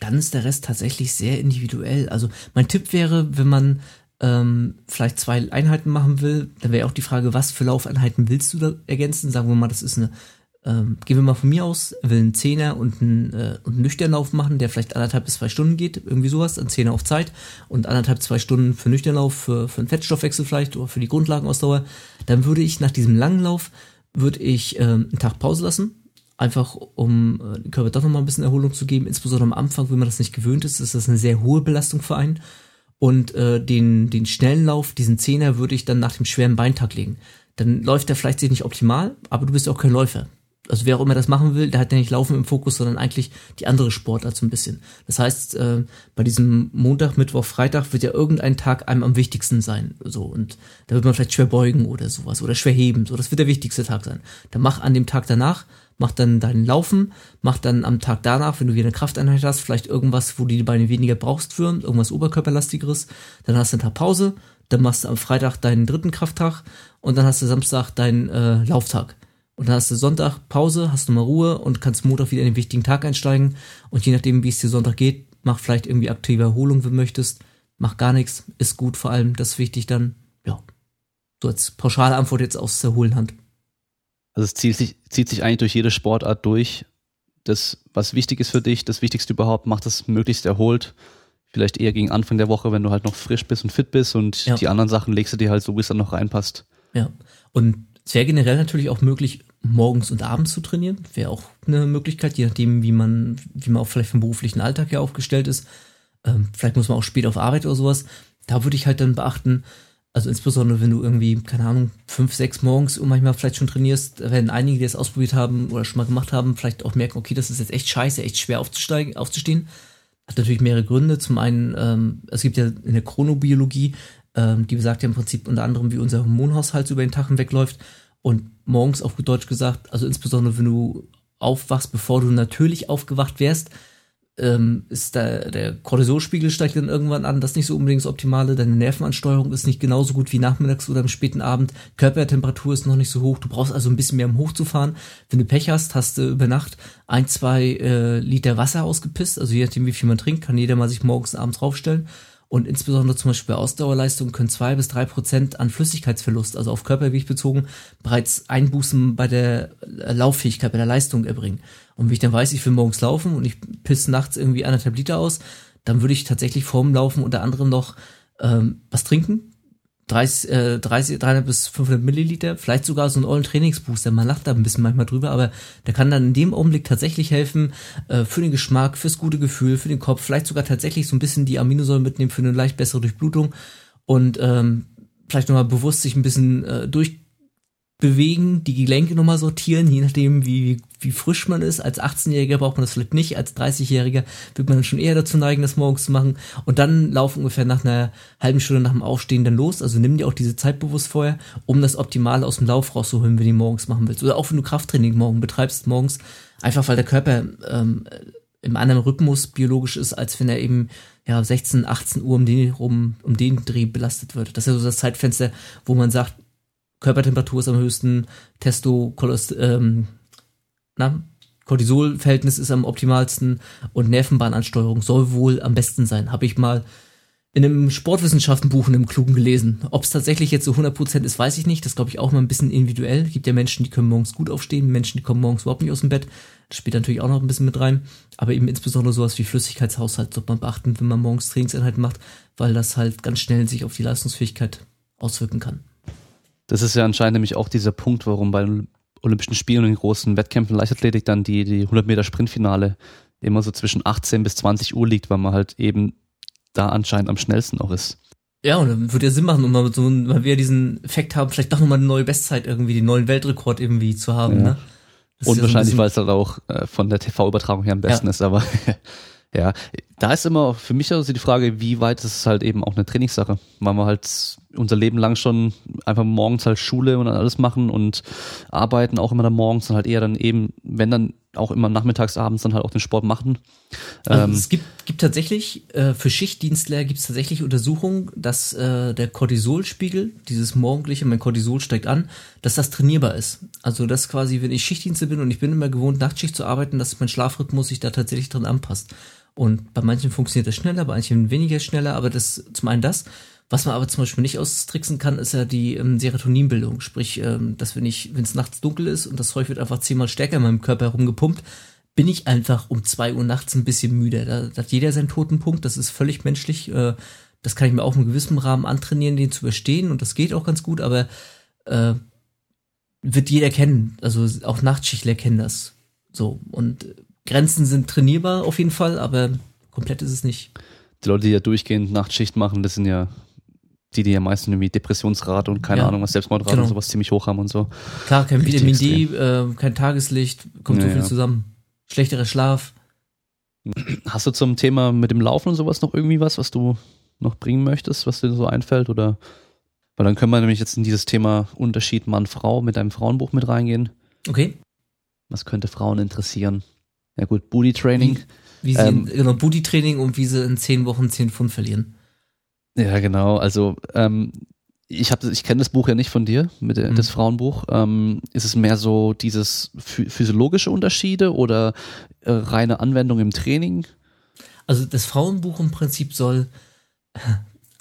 dann ist der Rest tatsächlich sehr individuell. Also mein Tipp wäre, wenn man ähm, vielleicht zwei Einheiten machen will, dann wäre auch die Frage, was für Laufeinheiten willst du da ergänzen? Sagen wir mal, das ist eine ähm, gehen wir mal von mir aus, will einen Zehner und einen, äh, und einen Nüchternlauf machen, der vielleicht anderthalb bis zwei Stunden geht, irgendwie sowas, ein Zehner auf Zeit und anderthalb, zwei Stunden für Nüchternlauf, für, für einen Fettstoffwechsel vielleicht oder für die Grundlagenausdauer, dann würde ich nach diesem langen Lauf, würde ich ähm, einen Tag Pause lassen, einfach um äh, dem Körper doch nochmal ein bisschen Erholung zu geben, insbesondere am Anfang, wenn man das nicht gewöhnt ist, ist das eine sehr hohe Belastung für einen. Und äh, den, den schnellen Lauf, diesen Zehner, würde ich dann nach dem schweren Beintag legen. Dann läuft der vielleicht sich nicht optimal, aber du bist auch kein Läufer also wer auch immer das machen will, der hat ja nicht Laufen im Fokus, sondern eigentlich die andere Sportart so ein bisschen. Das heißt, äh, bei diesem Montag, Mittwoch, Freitag wird ja irgendein Tag einem am wichtigsten sein. So, und da wird man vielleicht schwer beugen oder sowas oder schwer heben. So, das wird der wichtigste Tag sein. Dann mach an dem Tag danach, mach dann deinen Laufen, mach dann am Tag danach, wenn du wieder eine Krafteinheit hast, vielleicht irgendwas, wo du die Beine weniger brauchst für, irgendwas Oberkörperlastigeres, dann hast du einen Tag Pause, dann machst du am Freitag deinen dritten Krafttag und dann hast du Samstag deinen äh, Lauftag. Und dann hast du Sonntag Pause, hast du mal Ruhe und kannst Montag wieder in den wichtigen Tag einsteigen. Und je nachdem, wie es dir Sonntag geht, mach vielleicht irgendwie aktive Erholung, wenn du möchtest. Mach gar nichts, ist gut vor allem, das ist wichtig dann. Ja. So als pauschale Antwort jetzt aus der hohlen Hand. Also es zieht sich, zieht sich eigentlich durch jede Sportart durch. Das, was wichtig ist für dich, das Wichtigste überhaupt, macht es möglichst erholt. Vielleicht eher gegen Anfang der Woche, wenn du halt noch frisch bist und fit bist und ja. die anderen Sachen legst du dir halt so, wie es dann noch reinpasst. Ja. Und es wäre generell natürlich auch möglich, morgens und abends zu trainieren. Wäre auch eine Möglichkeit, je nachdem, wie man, wie man auch vielleicht vom beruflichen Alltag ja aufgestellt ist. Ähm, vielleicht muss man auch spät auf Arbeit oder sowas. Da würde ich halt dann beachten, also insbesondere wenn du irgendwie, keine Ahnung, fünf, sechs morgens und manchmal vielleicht schon trainierst, werden einige, die es ausprobiert haben oder schon mal gemacht haben, vielleicht auch merken, okay, das ist jetzt echt scheiße, echt schwer aufzusteigen, aufzustehen. Hat natürlich mehrere Gründe. Zum einen, ähm, es gibt ja in der Chronobiologie ähm, die besagt ja im Prinzip unter anderem, wie unser Hormonhaushalt über den Tag hinwegläuft. Und morgens auf gut Deutsch gesagt, also insbesondere wenn du aufwachst, bevor du natürlich aufgewacht wärst, ähm, ist da, der Cortisolspiegel steigt dann irgendwann an, das ist nicht so unbedingt das Optimale, deine Nervenansteuerung ist nicht genauso gut wie nachmittags oder am späten Abend, Körpertemperatur ist noch nicht so hoch, du brauchst also ein bisschen mehr, um hochzufahren. Wenn du Pech hast, hast du über Nacht ein, zwei äh, Liter Wasser ausgepisst, also je nachdem, wie viel man trinkt, kann jeder mal sich morgens und abends draufstellen und insbesondere zum Beispiel bei Ausdauerleistungen können zwei bis drei Prozent an Flüssigkeitsverlust, also auf Körpergewicht bezogen, bereits Einbußen bei der Lauffähigkeit, bei der Leistung erbringen. Und wenn ich dann weiß, ich will morgens laufen und ich pisse nachts irgendwie anderthalb Liter aus, dann würde ich tatsächlich vorm Laufen unter anderem noch ähm, was trinken, 30, äh, 30, 300 bis 500 Milliliter, vielleicht sogar so ein ollen Trainingsbooster. Man lacht da ein bisschen manchmal drüber, aber der kann dann in dem Augenblick tatsächlich helfen äh, für den Geschmack, fürs gute Gefühl, für den Kopf, vielleicht sogar tatsächlich so ein bisschen die Aminosäuren mitnehmen für eine leicht bessere Durchblutung und ähm, vielleicht nochmal bewusst sich ein bisschen äh, durch bewegen, die Gelenke nochmal sortieren, je nachdem, wie, wie frisch man ist. Als 18-Jähriger braucht man das vielleicht nicht, als 30-Jähriger wird man dann schon eher dazu neigen, das morgens zu machen. Und dann laufen ungefähr nach einer halben Stunde nach dem Aufstehen dann los. Also nimm dir auch diese Zeit bewusst vorher, um das Optimale aus dem Lauf rauszuholen, wenn du morgens machen willst. Oder auch wenn du Krafttraining morgen betreibst, morgens, einfach weil der Körper ähm, im anderen Rhythmus biologisch ist, als wenn er eben ja 16, 18 Uhr um den rum, um den Dreh belastet wird. Das ist ja so das Zeitfenster, wo man sagt, Körpertemperatur ist am höchsten, Testo, ähm, na, Cortisol-Verhältnis ist am optimalsten und Nervenbahnansteuerung soll wohl am besten sein. Habe ich mal in einem Sportwissenschaftenbuch in einem Klugen gelesen. Ob es tatsächlich jetzt so 100% ist, weiß ich nicht. Das glaube ich auch mal ein bisschen individuell. Gibt ja Menschen, die können morgens gut aufstehen, Menschen, die kommen morgens überhaupt nicht aus dem Bett. Das spielt natürlich auch noch ein bisschen mit rein. Aber eben insbesondere sowas wie Flüssigkeitshaushalt sollte man beachten, wenn man morgens Trainingseinheiten macht, weil das halt ganz schnell sich auf die Leistungsfähigkeit auswirken kann. Das ist ja anscheinend nämlich auch dieser Punkt, warum bei Olympischen Spielen und den großen Wettkämpfen Leichtathletik dann die, die 100 Meter Sprintfinale immer so zwischen 18 bis 20 Uhr liegt, weil man halt eben da anscheinend am schnellsten auch ist. Ja, und dann würde ja Sinn machen, um mal so, weil wir diesen Effekt haben, vielleicht doch nochmal eine neue Bestzeit irgendwie, den neuen Weltrekord irgendwie zu haben, ja. ne? und ja wahrscheinlich, so weil es halt auch äh, von der TV-Übertragung her am besten ja. ist, aber ja, da ist immer für mich also die Frage, wie weit ist es halt eben auch eine Trainingssache, weil wir halt unser Leben lang schon einfach morgens halt Schule und dann alles machen und arbeiten auch immer dann morgens und halt eher dann eben, wenn dann auch immer nachmittags, abends dann halt auch den Sport machen. Also ähm, es gibt, gibt tatsächlich, äh, für Schichtdienstler gibt es tatsächlich Untersuchungen, dass äh, der Cortisolspiegel, dieses morgendliche, mein Cortisol steigt an, dass das trainierbar ist. Also dass quasi, wenn ich Schichtdienste bin und ich bin immer gewohnt, Nachtschicht zu arbeiten, dass mein Schlafrhythmus sich da tatsächlich dran anpasst. Und bei manchen funktioniert das schneller, bei manchen weniger schneller, aber das zum einen das. Was man aber zum Beispiel nicht austricksen kann, ist ja die ähm, Serotoninbildung. Sprich, ähm, dass wenn ich, wenn es nachts dunkel ist und das Zeug wird einfach zehnmal stärker in meinem Körper herumgepumpt, bin ich einfach um zwei Uhr nachts ein bisschen müde. Da, da hat jeder seinen toten Punkt, das ist völlig menschlich. Äh, das kann ich mir auch in gewissem Rahmen antrainieren, den zu überstehen und das geht auch ganz gut, aber äh, wird jeder kennen. Also auch Nachtschichtler kennen das. So. Und Grenzen sind trainierbar auf jeden Fall, aber komplett ist es nicht. Die Leute, die ja durchgehend Nachtschicht machen, das sind ja die, die ja meistens irgendwie Depressionsrate und keine ja, Ahnung was, Selbstmordrate genau. und sowas ziemlich hoch haben und so. Klar, kein Vitamin D, äh, kein Tageslicht, kommt ja, so viel ja. zusammen. Schlechterer Schlaf. Hast du zum Thema mit dem Laufen und sowas noch irgendwie was, was du noch bringen möchtest, was dir so einfällt? Oder weil dann können wir nämlich jetzt in dieses Thema Unterschied Mann-Frau mit deinem Frauenbuch mit reingehen. Okay. Was könnte Frauen interessieren? Ja gut, Booty Training. Wie, wie sie ähm, genau, Booty Training und wie sie in zehn Wochen zehn Pfund verlieren. Ja, genau. Also ähm, ich habe, ich kenne das Buch ja nicht von dir, mit mhm. das Frauenbuch. Ähm, ist es mehr so dieses physiologische Unterschiede oder äh, reine Anwendung im Training? Also das Frauenbuch im Prinzip soll,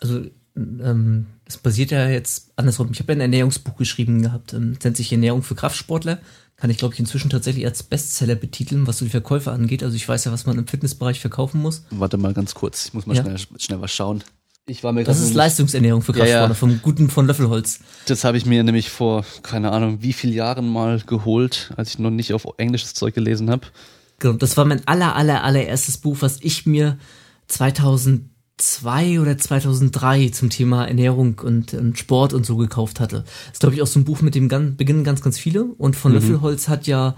also ähm, es basiert ja jetzt andersrum. Ich habe ja ein Ernährungsbuch geschrieben gehabt, ähm, nennt sich Ernährung für Kraftsportler kann ich, glaube ich, inzwischen tatsächlich als Bestseller betiteln, was so die Verkäufe angeht. Also ich weiß ja, was man im Fitnessbereich verkaufen muss. Warte mal ganz kurz, ich muss mal ja. schnell, schnell was schauen. Ich war mir das ist Leistungsernährung für Kraftsportler ja, ja. vom guten von Löffelholz. Das habe ich mir nämlich vor, keine Ahnung, wie vielen Jahren mal geholt, als ich noch nicht auf englisches Zeug gelesen habe. Genau, das war mein aller, aller, allererstes Buch, was ich mir 2000 2002 oder 2003 zum Thema Ernährung und, und Sport und so gekauft hatte. Das ist, glaube ich, auch so ein Buch, mit dem ganz, beginnen ganz, ganz viele. Und von mhm. Löffelholz hat ja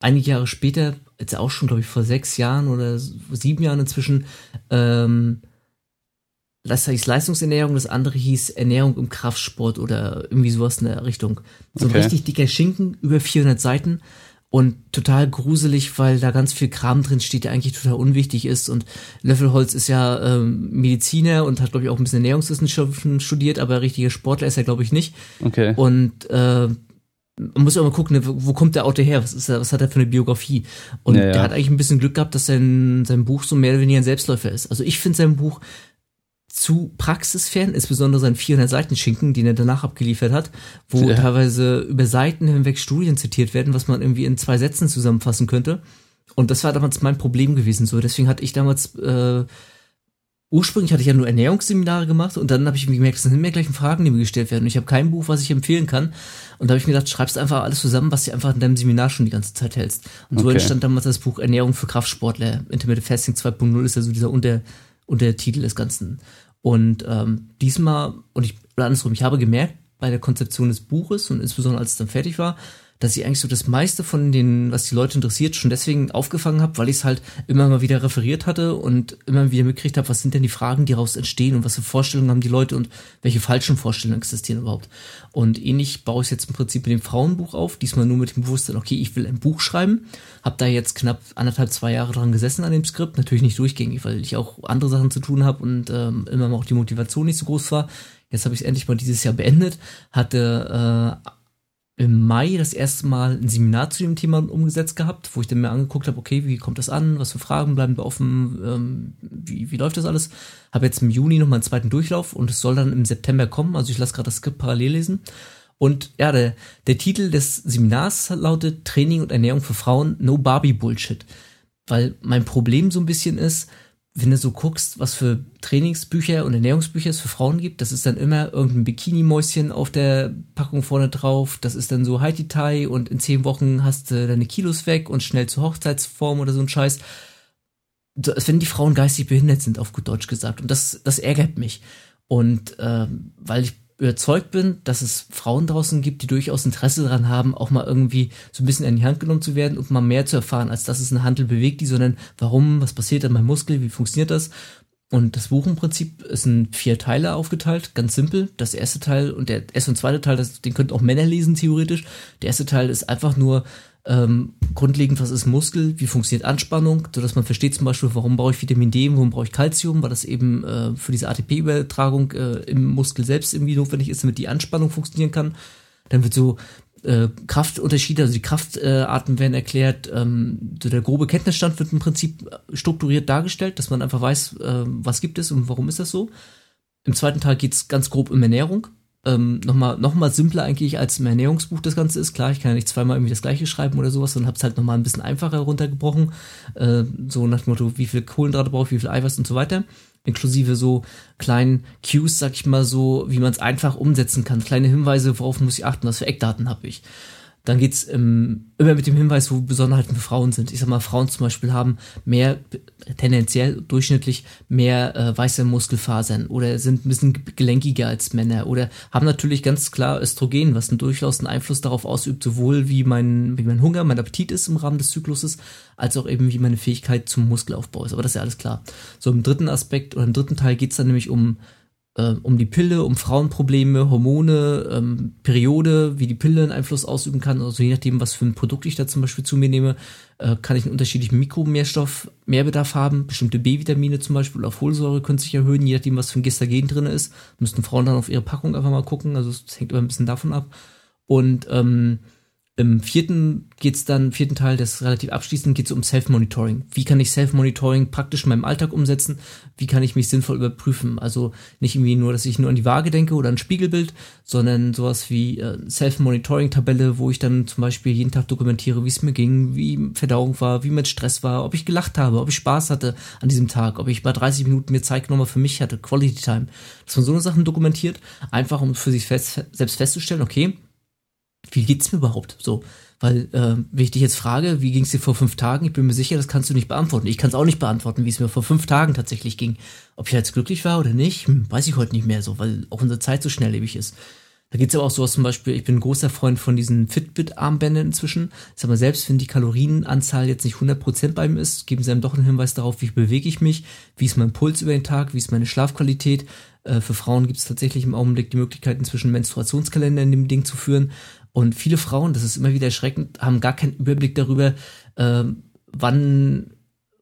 einige Jahre später, jetzt auch schon, glaube ich, vor sechs Jahren oder sieben Jahren inzwischen, ähm, das hieß Leistungsernährung, das andere hieß Ernährung im Kraftsport oder irgendwie sowas in der Richtung. So ein richtig dicker Schinken, über 400 Seiten und total gruselig, weil da ganz viel Kram drin steht, der eigentlich total unwichtig ist. Und Löffelholz ist ja ähm, Mediziner und hat, glaube ich, auch ein bisschen Ernährungswissenschaften studiert, aber richtiger Sportler ist er, glaube ich, nicht. Okay. Und äh, man muss auch mal gucken, ne, wo kommt der Autor her? Was, ist er, was hat er für eine Biografie? Und ja, ja. der hat eigentlich ein bisschen Glück gehabt, dass sein, sein Buch so mehr oder weniger ein Selbstläufer ist. Also ich finde sein Buch zu praxisfern, insbesondere sein 400 Seiten Schinken, den er danach abgeliefert hat, wo ja. teilweise über Seiten hinweg Studien zitiert werden, was man irgendwie in zwei Sätzen zusammenfassen könnte. Und das war damals mein Problem gewesen. So, deswegen hatte ich damals äh, ursprünglich hatte ich ja nur Ernährungsseminare gemacht und dann habe ich gemerkt, das sind immer gleichen Fragen, die mir gestellt werden. Und ich habe kein Buch, was ich empfehlen kann. Und da habe ich mir gedacht, schreibst einfach alles zusammen, was du einfach in deinem Seminar schon die ganze Zeit hältst. Und so okay. entstand damals das Buch Ernährung für Kraftsportler. Intermittent Fasting 2.0 ist ja so dieser Unter und der Titel des Ganzen. Und ähm, diesmal, und ich, oder andersrum, ich habe gemerkt, bei der Konzeption des Buches und insbesondere als es dann fertig war, dass ich eigentlich so das meiste von den, was die Leute interessiert, schon deswegen aufgefangen habe, weil ich es halt immer mal wieder referiert hatte und immer wieder mitgekriegt habe, was sind denn die Fragen, die daraus entstehen und was für Vorstellungen haben die Leute und welche falschen Vorstellungen existieren überhaupt. Und ähnlich baue ich es jetzt im Prinzip mit dem Frauenbuch auf, diesmal nur mit dem Bewusstsein, okay, ich will ein Buch schreiben, habe da jetzt knapp anderthalb, zwei Jahre dran gesessen an dem Skript, natürlich nicht durchgängig, weil ich auch andere Sachen zu tun habe und ähm, immer mal auch die Motivation nicht so groß war. Jetzt habe ich es endlich mal dieses Jahr beendet, hatte äh, im Mai das erste Mal ein Seminar zu dem Thema umgesetzt gehabt, wo ich dann mir angeguckt habe, okay, wie kommt das an, was für Fragen bleiben da offen, ähm, wie, wie läuft das alles. Habe jetzt im Juni nochmal einen zweiten Durchlauf und es soll dann im September kommen, also ich lasse gerade das Skript parallel lesen. Und ja, der, der Titel des Seminars lautet Training und Ernährung für Frauen, No Barbie Bullshit. Weil mein Problem so ein bisschen ist, wenn du so guckst, was für Trainingsbücher und Ernährungsbücher es für Frauen gibt, das ist dann immer irgendein Bikini-Mäuschen auf der Packung vorne drauf. Das ist dann so Haiti-Tai und in zehn Wochen hast du deine Kilos weg und schnell zur Hochzeitsform oder so ein Scheiß. Als wenn die Frauen geistig behindert sind, auf gut Deutsch gesagt. Und das, das ärgert mich. Und ähm, weil ich überzeugt bin, dass es Frauen draußen gibt, die durchaus Interesse daran haben, auch mal irgendwie so ein bisschen in die Hand genommen zu werden und mal mehr zu erfahren, als dass es eine Handel bewegt, die, sondern warum, was passiert an meinem Muskel, wie funktioniert das? Und das Buch im Prinzip ist in vier Teile aufgeteilt, ganz simpel. Das erste Teil und der erste und zweite Teil, das, den könnten auch Männer lesen, theoretisch. Der erste Teil ist einfach nur ähm, grundlegend, was ist Muskel, wie funktioniert Anspannung, so dass man versteht zum Beispiel, warum brauche ich Vitamin D, warum brauche ich Calcium, weil das eben äh, für diese ATP-Übertragung äh, im Muskel selbst irgendwie notwendig ist, damit die Anspannung funktionieren kann. Dann wird so äh, Kraftunterschiede, also die Kraftarten werden erklärt, ähm, so der grobe Kenntnisstand wird im Prinzip strukturiert dargestellt, dass man einfach weiß, äh, was gibt es und warum ist das so. Im zweiten Teil geht's ganz grob um Ernährung, ähm, nochmal noch mal simpler eigentlich als im Ernährungsbuch das Ganze ist. Klar, ich kann ja nicht zweimal irgendwie das gleiche schreiben oder sowas, sondern hab's halt nochmal ein bisschen einfacher runtergebrochen. Äh, so nach dem Motto, wie viel Kohlenhydrate brauche ich, wie viel Eiweiß und so weiter. Inklusive so kleinen Cues, sag ich mal so, wie man es einfach umsetzen kann. Kleine Hinweise, worauf muss ich achten, was für Eckdaten habe ich. Dann geht's ähm, immer mit dem Hinweis, wo Besonderheiten für Frauen sind. Ich sag mal, Frauen zum Beispiel haben mehr, tendenziell durchschnittlich mehr äh, weiße Muskelfasern oder sind ein bisschen gelenkiger als Männer oder haben natürlich ganz klar Östrogen, was einen durchaus einen Einfluss darauf ausübt, sowohl wie mein, wie mein Hunger, mein Appetit ist im Rahmen des Zykluses, als auch eben wie meine Fähigkeit zum Muskelaufbau ist. Aber das ist ja alles klar. So im dritten Aspekt oder im dritten Teil geht's dann nämlich um äh, um die Pille, um Frauenprobleme, Hormone, ähm, Periode, wie die Pille einen Einfluss ausüben kann. Also je nachdem, was für ein Produkt ich da zum Beispiel zu mir nehme, äh, kann ich einen unterschiedlichen Mikromehrstoff Mehrbedarf haben. Bestimmte B-Vitamine zum Beispiel oder Folsäure können sich erhöhen, je nachdem, was für ein Gestagen drin ist. Müssten Frauen dann auf ihre Packung einfach mal gucken. Also es hängt immer ein bisschen davon ab. Und ähm, im vierten geht's dann, vierten Teil, das relativ abschließend, geht's um Self-Monitoring. Wie kann ich Self-Monitoring praktisch in meinem Alltag umsetzen? Wie kann ich mich sinnvoll überprüfen? Also nicht irgendwie nur, dass ich nur an die Waage denke oder ein Spiegelbild, sondern sowas wie äh, Self-Monitoring-Tabelle, wo ich dann zum Beispiel jeden Tag dokumentiere, wie es mir ging, wie Verdauung war, wie mit Stress war, ob ich gelacht habe, ob ich Spaß hatte an diesem Tag, ob ich bei 30 Minuten mir Zeit nochmal für mich hatte, Quality Time. Dass man so eine Sachen dokumentiert, einfach um für sich fest, selbst festzustellen, okay, wie geht's mir überhaupt? So, weil äh, wenn ich dich jetzt frage, wie ging's dir vor fünf Tagen, ich bin mir sicher, das kannst du nicht beantworten. Ich kann es auch nicht beantworten, wie es mir vor fünf Tagen tatsächlich ging. Ob ich jetzt glücklich war oder nicht, hm, weiß ich heute nicht mehr so, weil auch unsere Zeit so schnelllebig ist. Da gibt's aber auch sowas zum Beispiel, ich bin ein großer Freund von diesen Fitbit-Armbändern inzwischen. Ich sag mal, selbst wenn die Kalorienanzahl jetzt nicht 100% bei mir ist, geben sie einem doch einen Hinweis darauf, wie bewege ich mich, wie ist mein Puls über den Tag, wie ist meine Schlafqualität. Äh, für Frauen gibt es tatsächlich im Augenblick die Möglichkeit, inzwischen Menstruationskalender in dem Ding zu führen. Und viele Frauen, das ist immer wieder erschreckend, haben gar keinen Überblick darüber, äh, wann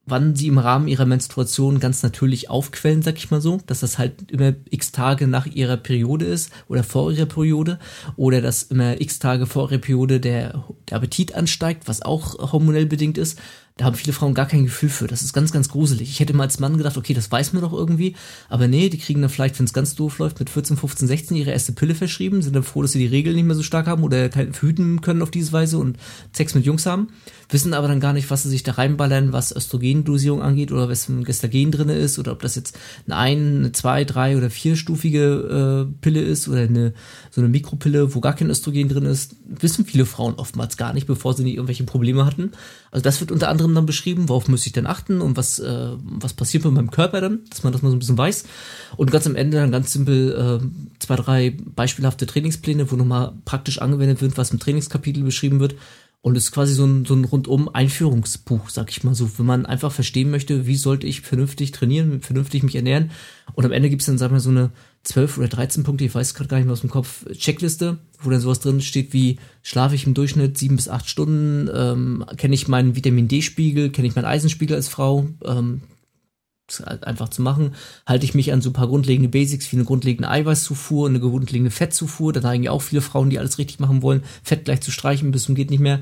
wann sie im Rahmen ihrer Menstruation ganz natürlich aufquellen, sag ich mal so, dass das halt immer x Tage nach ihrer Periode ist oder vor ihrer Periode oder dass immer x Tage vor ihrer Periode der, der Appetit ansteigt, was auch hormonell bedingt ist. Da haben viele Frauen gar kein Gefühl für. Das ist ganz, ganz gruselig. Ich hätte mal als Mann gedacht, okay, das weiß man doch irgendwie. Aber nee, die kriegen dann vielleicht, wenn es ganz doof läuft, mit 14, 15, 16 ihre erste Pille verschrieben, sind dann froh, dass sie die Regeln nicht mehr so stark haben oder kein verhüten können auf diese Weise und Sex mit Jungs haben. Wissen aber dann gar nicht, was sie sich da reinballern, was Östrogendosierung angeht oder was ein Gestagen drinne ist oder ob das jetzt eine ein, eine zwei, drei oder vierstufige äh, Pille ist oder eine so eine Mikropille, wo gar kein Östrogen drin ist. Wissen viele Frauen oftmals gar nicht, bevor sie nicht irgendwelche Probleme hatten. Also das wird unter anderem dann beschrieben, worauf müsste ich denn achten und was, äh, was passiert mit meinem Körper dann, dass man das mal so ein bisschen weiß. Und ganz am Ende dann ganz simpel äh, zwei, drei beispielhafte Trainingspläne, wo nochmal praktisch angewendet wird, was im Trainingskapitel beschrieben wird. Und es ist quasi so ein, so ein rundum Einführungsbuch, sag ich mal so, wenn man einfach verstehen möchte, wie sollte ich vernünftig trainieren, vernünftig mich ernähren. Und am Ende gibt's dann, sagen wir, so eine 12 oder 13 Punkte, ich weiß gerade gar nicht mehr aus dem Kopf, Checkliste, wo dann sowas drin steht wie, schlafe ich im Durchschnitt sieben bis acht Stunden, ähm, kenne ich meinen Vitamin D-Spiegel, kenne ich meinen Eisenspiegel als Frau, ähm, einfach zu machen, halte ich mich an so ein paar grundlegende Basics wie eine grundlegende Eiweißzufuhr, eine grundlegende Fettzufuhr, da sagen ja auch viele Frauen, die alles richtig machen wollen, Fett gleich zu streichen bis zum geht nicht mehr.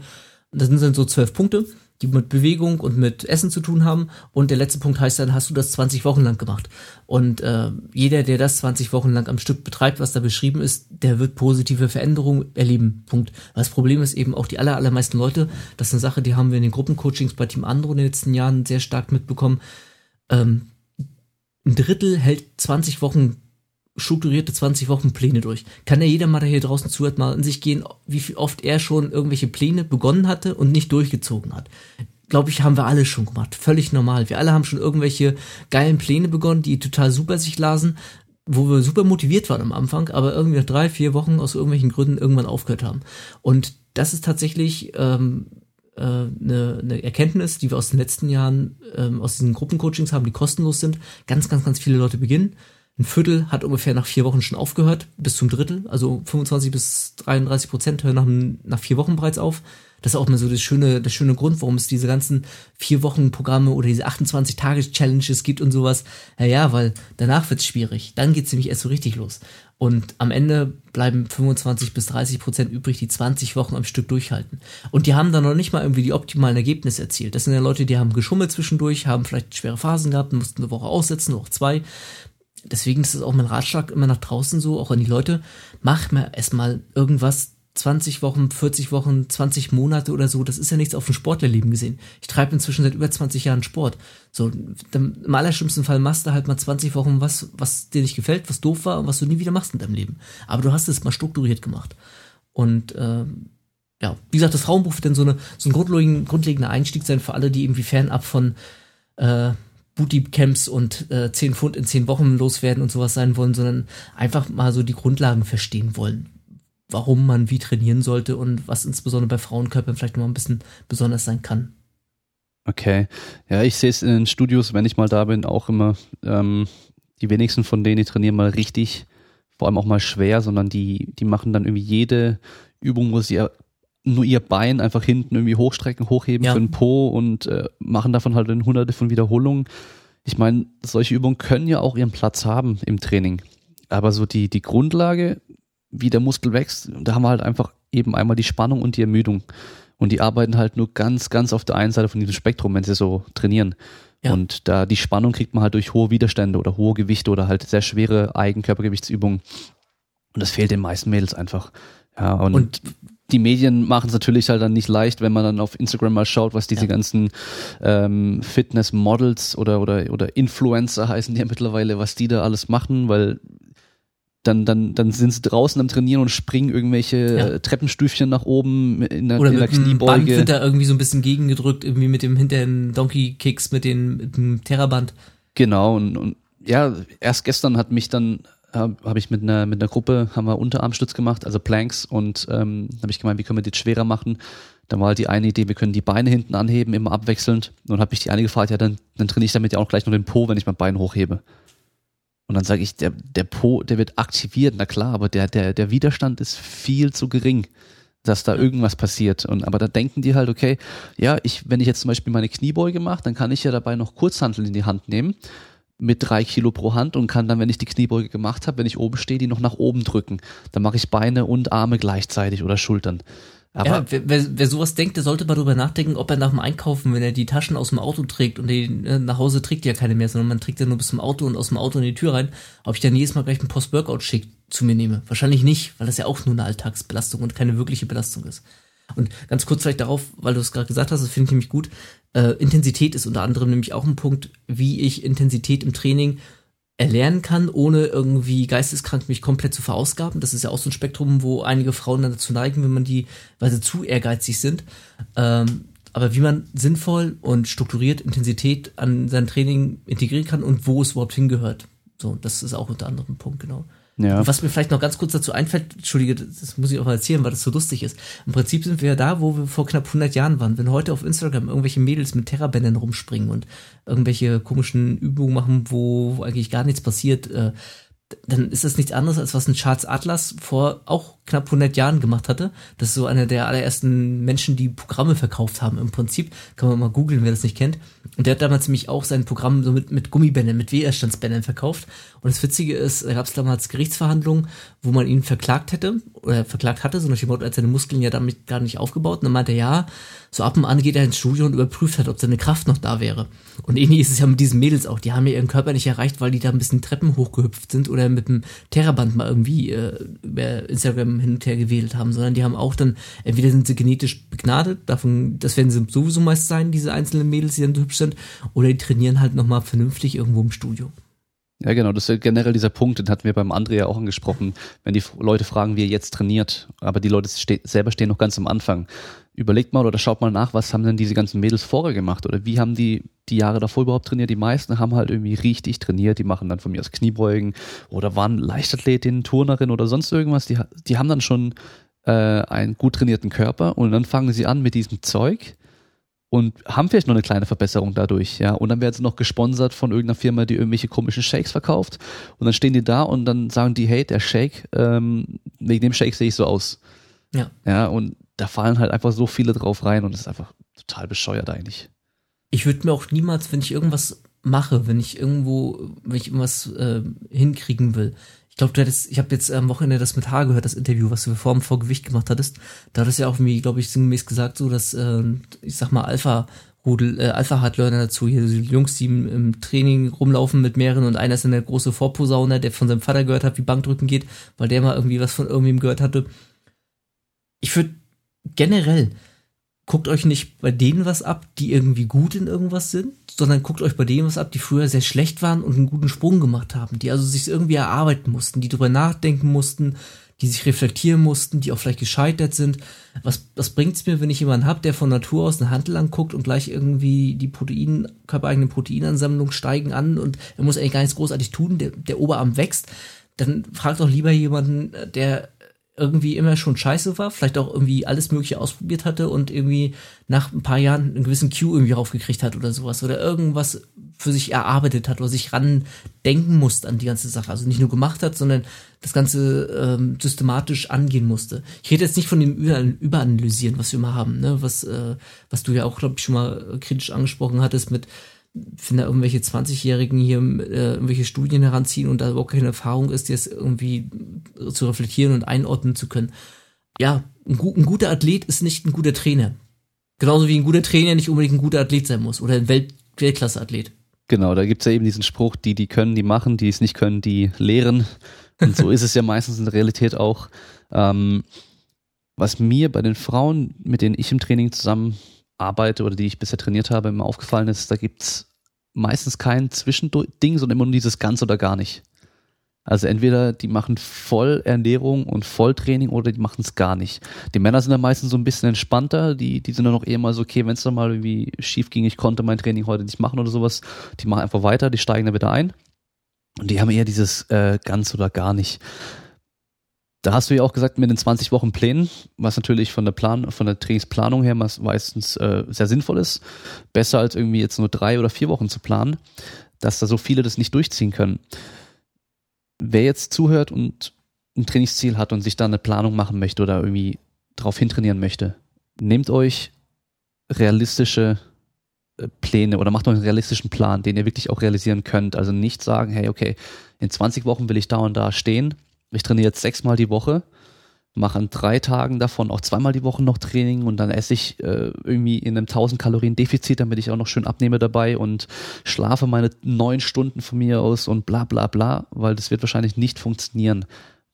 Das sind dann so zwölf Punkte die mit Bewegung und mit Essen zu tun haben. Und der letzte Punkt heißt dann, hast du das 20 Wochen lang gemacht. Und äh, jeder, der das 20 Wochen lang am Stück betreibt, was da beschrieben ist, der wird positive Veränderungen erleben. Punkt. Das Problem ist eben auch die aller, allermeisten Leute, das ist eine Sache, die haben wir in den Gruppencoachings bei Team Andro in den letzten Jahren sehr stark mitbekommen. Ähm, ein Drittel hält 20 Wochen strukturierte 20 Wochen Pläne durch. Kann ja jeder mal da hier draußen zuhört mal in sich gehen, wie oft er schon irgendwelche Pläne begonnen hatte und nicht durchgezogen hat. Glaube ich, haben wir alle schon gemacht. Völlig normal. Wir alle haben schon irgendwelche geilen Pläne begonnen, die total super sich lasen, wo wir super motiviert waren am Anfang, aber irgendwie nach drei, vier Wochen aus irgendwelchen Gründen irgendwann aufgehört haben. Und das ist tatsächlich ähm, äh, eine, eine Erkenntnis, die wir aus den letzten Jahren ähm, aus diesen Gruppencoachings haben, die kostenlos sind. Ganz, ganz, ganz viele Leute beginnen ein Viertel hat ungefähr nach vier Wochen schon aufgehört, bis zum Drittel. Also 25 bis 33 Prozent hören nach, nach vier Wochen bereits auf. Das ist auch mal so das schöne, das schöne Grund, warum es diese ganzen vier Wochen Programme oder diese 28 Tages Challenges gibt und sowas. Ja, ja, weil danach wird's schwierig. Dann geht's nämlich erst so richtig los. Und am Ende bleiben 25 bis 30 Prozent übrig, die 20 Wochen am Stück durchhalten. Und die haben dann noch nicht mal irgendwie die optimalen Ergebnisse erzielt. Das sind ja Leute, die haben geschummelt zwischendurch, haben vielleicht schwere Phasen gehabt, mussten eine Woche aussetzen, auch zwei deswegen ist es auch mein Ratschlag immer nach draußen so, auch an die Leute, mach mal erstmal irgendwas 20 Wochen, 40 Wochen, 20 Monate oder so, das ist ja nichts auf dem Sportlerleben gesehen. Ich treibe inzwischen seit über 20 Jahren Sport. So, im allerschlimmsten Fall machst du halt mal 20 Wochen was, was dir nicht gefällt, was doof war und was du nie wieder machst in deinem Leben. Aber du hast es mal strukturiert gemacht. Und ähm, ja, wie gesagt, das Frauenbuch wird dann so, eine, so ein grundlegender, grundlegender Einstieg sein für alle, die irgendwie fernab von äh, Bootcamps und äh, 10 Pfund in 10 Wochen loswerden und sowas sein wollen, sondern einfach mal so die Grundlagen verstehen wollen. Warum man wie trainieren sollte und was insbesondere bei Frauenkörpern vielleicht noch ein bisschen besonders sein kann. Okay. Ja, ich sehe es in den Studios, wenn ich mal da bin, auch immer, ähm, die wenigsten von denen, die trainieren mal richtig, vor allem auch mal schwer, sondern die, die machen dann irgendwie jede Übung, wo sie nur ihr Bein einfach hinten irgendwie hochstrecken, hochheben ja. für den Po und äh, machen davon halt in hunderte von Wiederholungen. Ich meine, solche Übungen können ja auch ihren Platz haben im Training. Aber so die, die Grundlage, wie der Muskel wächst, da haben wir halt einfach eben einmal die Spannung und die Ermüdung. Und die arbeiten halt nur ganz, ganz auf der einen Seite von diesem Spektrum, wenn sie so trainieren. Ja. Und da die Spannung kriegt man halt durch hohe Widerstände oder hohe Gewichte oder halt sehr schwere Eigenkörpergewichtsübungen. Und das fehlt den meisten Mädels einfach. Ja, und, und die Medien machen es natürlich halt dann nicht leicht, wenn man dann auf Instagram mal schaut, was diese ja. ganzen ähm, Fitness-Models oder, oder, oder Influencer heißen die ja mittlerweile, was die da alles machen, weil dann, dann, dann sind sie draußen am Trainieren und springen irgendwelche ja. Äh, Treppenstüfchen nach oben in der, Oder in der mit Kniebeuge. Band wird da irgendwie so ein bisschen gegengedrückt, irgendwie mit dem hinterhen Donkey Kicks, mit, den, mit dem Terraband. Genau, und, und ja, erst gestern hat mich dann habe hab ich mit einer, mit einer Gruppe, haben wir Unterarmstütz gemacht, also Planks und ähm, habe ich gemeint, wie können wir das schwerer machen? Dann war halt die eine Idee, wir können die Beine hinten anheben, immer abwechselnd. Und dann habe ich die eine gefragt, ja, dann, dann trainiere ich damit ja auch gleich noch den Po, wenn ich mein Bein hochhebe. Und dann sage ich, der, der Po, der wird aktiviert, na klar, aber der, der, der Widerstand ist viel zu gering, dass da irgendwas passiert. Und aber da denken die halt, okay, ja, ich, wenn ich jetzt zum Beispiel meine Kniebeuge mache, dann kann ich ja dabei noch Kurzhantel in die Hand nehmen mit drei Kilo pro Hand und kann dann, wenn ich die Kniebeuge gemacht habe, wenn ich oben stehe, die noch nach oben drücken. Dann mache ich Beine und Arme gleichzeitig oder Schultern. Aber ja, wer, wer, sowas denkt, der sollte mal drüber nachdenken, ob er nach dem Einkaufen, wenn er die Taschen aus dem Auto trägt und die äh, nach Hause trägt ja keine mehr, sondern man trägt ja nur bis zum Auto und aus dem Auto in die Tür rein, ob ich dann jedes Mal gleich einen Post-Workout-Schick zu mir nehme. Wahrscheinlich nicht, weil das ja auch nur eine Alltagsbelastung und keine wirkliche Belastung ist. Und ganz kurz vielleicht darauf, weil du es gerade gesagt hast, das finde ich nämlich gut. Äh, Intensität ist unter anderem nämlich auch ein Punkt, wie ich Intensität im Training erlernen kann, ohne irgendwie geisteskrank mich komplett zu verausgaben. Das ist ja auch so ein Spektrum, wo einige Frauen dann dazu neigen, wenn man die, weil sie zu ehrgeizig sind, ähm, aber wie man sinnvoll und strukturiert Intensität an sein Training integrieren kann und wo es überhaupt hingehört. So, das ist auch unter anderem ein Punkt, genau. Ja. Und was mir vielleicht noch ganz kurz dazu einfällt, entschuldige, das muss ich auch mal erzählen, weil das so lustig ist. Im Prinzip sind wir ja da, wo wir vor knapp 100 Jahren waren. Wenn heute auf Instagram irgendwelche Mädels mit Terrabändern rumspringen und irgendwelche komischen Übungen machen, wo, eigentlich gar nichts passiert, äh, dann ist das nichts anderes, als was ein Charles Atlas vor auch knapp 100 Jahren gemacht hatte. Das ist so einer der allerersten Menschen, die Programme verkauft haben im Prinzip. Kann man mal googeln, wer das nicht kennt. Und der hat damals nämlich auch sein Programm so mit, mit Gummibändern, mit Widerstandsbändern verkauft. Und das Witzige ist, da gab es damals Gerichtsverhandlungen, wo man ihn verklagt hätte, oder verklagt hatte, so nach dem Motto, als seine Muskeln ja damit gar nicht aufgebaut. Und dann meinte er, ja, so ab und an geht er ins Studio und überprüft hat, ob seine Kraft noch da wäre. Und ähnlich ist es ja mit diesen Mädels auch. Die haben ja ihren Körper nicht erreicht, weil die da ein bisschen Treppen hochgehüpft sind oder mit dem Terraband mal irgendwie äh, über Instagram hin und her gewählt haben, sondern die haben auch dann, entweder sind sie genetisch begnadet, davon, das werden sie sowieso meist sein, diese einzelnen Mädels, die dann so hübsch sind, oder die trainieren halt nochmal vernünftig irgendwo im Studio. Ja, genau, das ist generell dieser Punkt, den hatten wir beim André ja auch angesprochen, wenn die Leute fragen, wie er jetzt trainiert, aber die Leute ste selber stehen noch ganz am Anfang. Überlegt mal oder schaut mal nach, was haben denn diese ganzen Mädels vorher gemacht oder wie haben die die Jahre davor überhaupt trainiert? Die meisten haben halt irgendwie richtig trainiert, die machen dann von mir aus Kniebeugen oder waren Leichtathletinnen, Turnerin oder sonst irgendwas, die, die haben dann schon äh, einen gut trainierten Körper und dann fangen sie an mit diesem Zeug und haben vielleicht noch eine kleine Verbesserung dadurch, ja. Und dann werden sie noch gesponsert von irgendeiner Firma, die irgendwelche komischen Shakes verkauft. Und dann stehen die da und dann sagen die, hey, der Shake, ähm, wegen dem Shake sehe ich so aus. Ja. Ja, und da fallen halt einfach so viele drauf rein und das ist einfach total bescheuert eigentlich. Ich würde mir auch niemals, wenn ich irgendwas mache, wenn ich irgendwo, wenn ich irgendwas äh, hinkriegen will, ich glaube, du hättest, ich habe jetzt am Wochenende das mit Haar gehört, das Interview, was du vor dem Vorgewicht gemacht hattest. Da hat es ja auch irgendwie, glaube ich, sinngemäß gesagt, so dass, äh, ich sag mal, Alpha Rudel, äh, Alpha Hardlearner dazu, hier die Jungs, die im, im Training rumlaufen mit mehreren und einer ist dann der große Vorposauner, der von seinem Vater gehört hat, wie Bankdrücken geht, weil der mal irgendwie was von irgendwem gehört hatte. Ich würde generell guckt euch nicht bei denen was ab, die irgendwie gut in irgendwas sind, sondern guckt euch bei denen was ab, die früher sehr schlecht waren und einen guten Sprung gemacht haben, die also sich irgendwie erarbeiten mussten, die drüber nachdenken mussten, die sich reflektieren mussten, die auch vielleicht gescheitert sind. Was, was bringt's mir, wenn ich jemanden hab, der von Natur aus eine Handel anguckt und gleich irgendwie die Protein, körpereigene Proteinansammlung steigen an und er muss eigentlich gar nichts großartig tun, der, der Oberarm wächst, dann fragt doch lieber jemanden, der irgendwie immer schon scheiße war, vielleicht auch irgendwie alles Mögliche ausprobiert hatte und irgendwie nach ein paar Jahren einen gewissen Q irgendwie raufgekriegt hat oder sowas oder irgendwas für sich erarbeitet hat oder sich ran denken musste an die ganze Sache. Also nicht nur gemacht hat, sondern das Ganze ähm, systematisch angehen musste. Ich rede jetzt nicht von dem Über Überanalysieren, was wir immer haben, ne? was, äh, was du ja auch, glaube ich, schon mal kritisch angesprochen hattest mit wenn da irgendwelche 20-Jährigen hier äh, irgendwelche Studien heranziehen und da überhaupt keine Erfahrung ist, jetzt irgendwie zu reflektieren und einordnen zu können. Ja, ein, ein, guter Athlet ist nicht ein guter Trainer. Genauso wie ein guter Trainer nicht unbedingt ein guter Athlet sein muss oder ein Welt Weltklasse-Athlet. Genau, da gibt's ja eben diesen Spruch, die, die können, die machen, die es nicht können, die lehren. Und so ist es ja meistens in der Realität auch. Ähm, was mir bei den Frauen, mit denen ich im Training zusammen arbeite oder die ich bisher trainiert habe, immer aufgefallen ist, da gibt's meistens kein Zwischending, sondern immer nur dieses ganz oder gar nicht. Also entweder die machen voll Ernährung und Volltraining oder die machen es gar nicht. Die Männer sind dann meistens so ein bisschen entspannter, die, die sind dann noch eher mal so, okay, wenn es dann mal irgendwie schief ging, ich konnte mein Training heute nicht machen oder sowas, die machen einfach weiter, die steigen dann wieder ein. Und die haben eher dieses äh, ganz oder gar nicht. Da hast du ja auch gesagt, mit den 20 Wochen Plänen, was natürlich von der Plan, von der Trainingsplanung her meistens äh, sehr sinnvoll ist. Besser als irgendwie jetzt nur drei oder vier Wochen zu planen, dass da so viele das nicht durchziehen können. Wer jetzt zuhört und ein Trainingsziel hat und sich da eine Planung machen möchte oder irgendwie drauf hintrainieren möchte, nehmt euch realistische äh, Pläne oder macht euch einen realistischen Plan, den ihr wirklich auch realisieren könnt. Also nicht sagen, hey, okay, in 20 Wochen will ich da und da stehen ich trainiere jetzt sechsmal die Woche, mache an drei Tagen davon auch zweimal die Woche noch Training und dann esse ich äh, irgendwie in einem 1000 Kalorien Defizit, damit ich auch noch schön abnehme dabei und schlafe meine neun Stunden von mir aus und bla bla bla, weil das wird wahrscheinlich nicht funktionieren.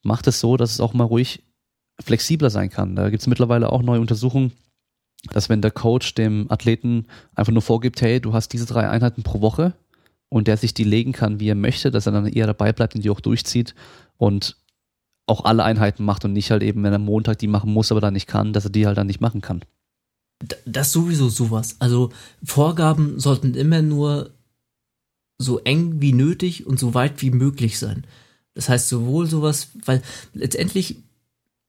Macht es so, dass es auch mal ruhig flexibler sein kann. Da gibt es mittlerweile auch neue Untersuchungen, dass wenn der Coach dem Athleten einfach nur vorgibt, hey, du hast diese drei Einheiten pro Woche und der sich die legen kann, wie er möchte, dass er dann eher dabei bleibt und die auch durchzieht und auch alle Einheiten macht und nicht halt eben, wenn er Montag die machen muss, aber dann nicht kann, dass er die halt dann nicht machen kann. Das sowieso sowas. Also Vorgaben sollten immer nur so eng wie nötig und so weit wie möglich sein. Das heißt sowohl sowas, weil letztendlich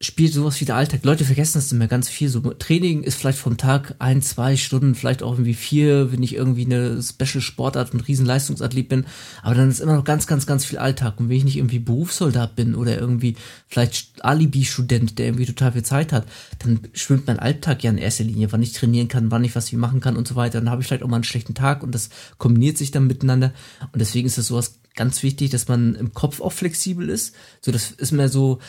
spielt sowas wie der Alltag. Leute vergessen das immer ganz viel. So Training ist vielleicht vom Tag ein, zwei Stunden, vielleicht auch irgendwie vier, wenn ich irgendwie eine Special Sportart und Riesenleistungsathlet bin. Aber dann ist immer noch ganz, ganz, ganz viel Alltag. Und wenn ich nicht irgendwie Berufssoldat bin oder irgendwie vielleicht Alibi-Student, der irgendwie total viel Zeit hat, dann schwimmt mein Alltag ja in erster Linie, wann ich trainieren kann, wann ich was wie machen kann und so weiter. Dann habe ich vielleicht auch mal einen schlechten Tag und das kombiniert sich dann miteinander. Und deswegen ist das sowas ganz wichtig, dass man im Kopf auch flexibel ist. So, das ist mir so,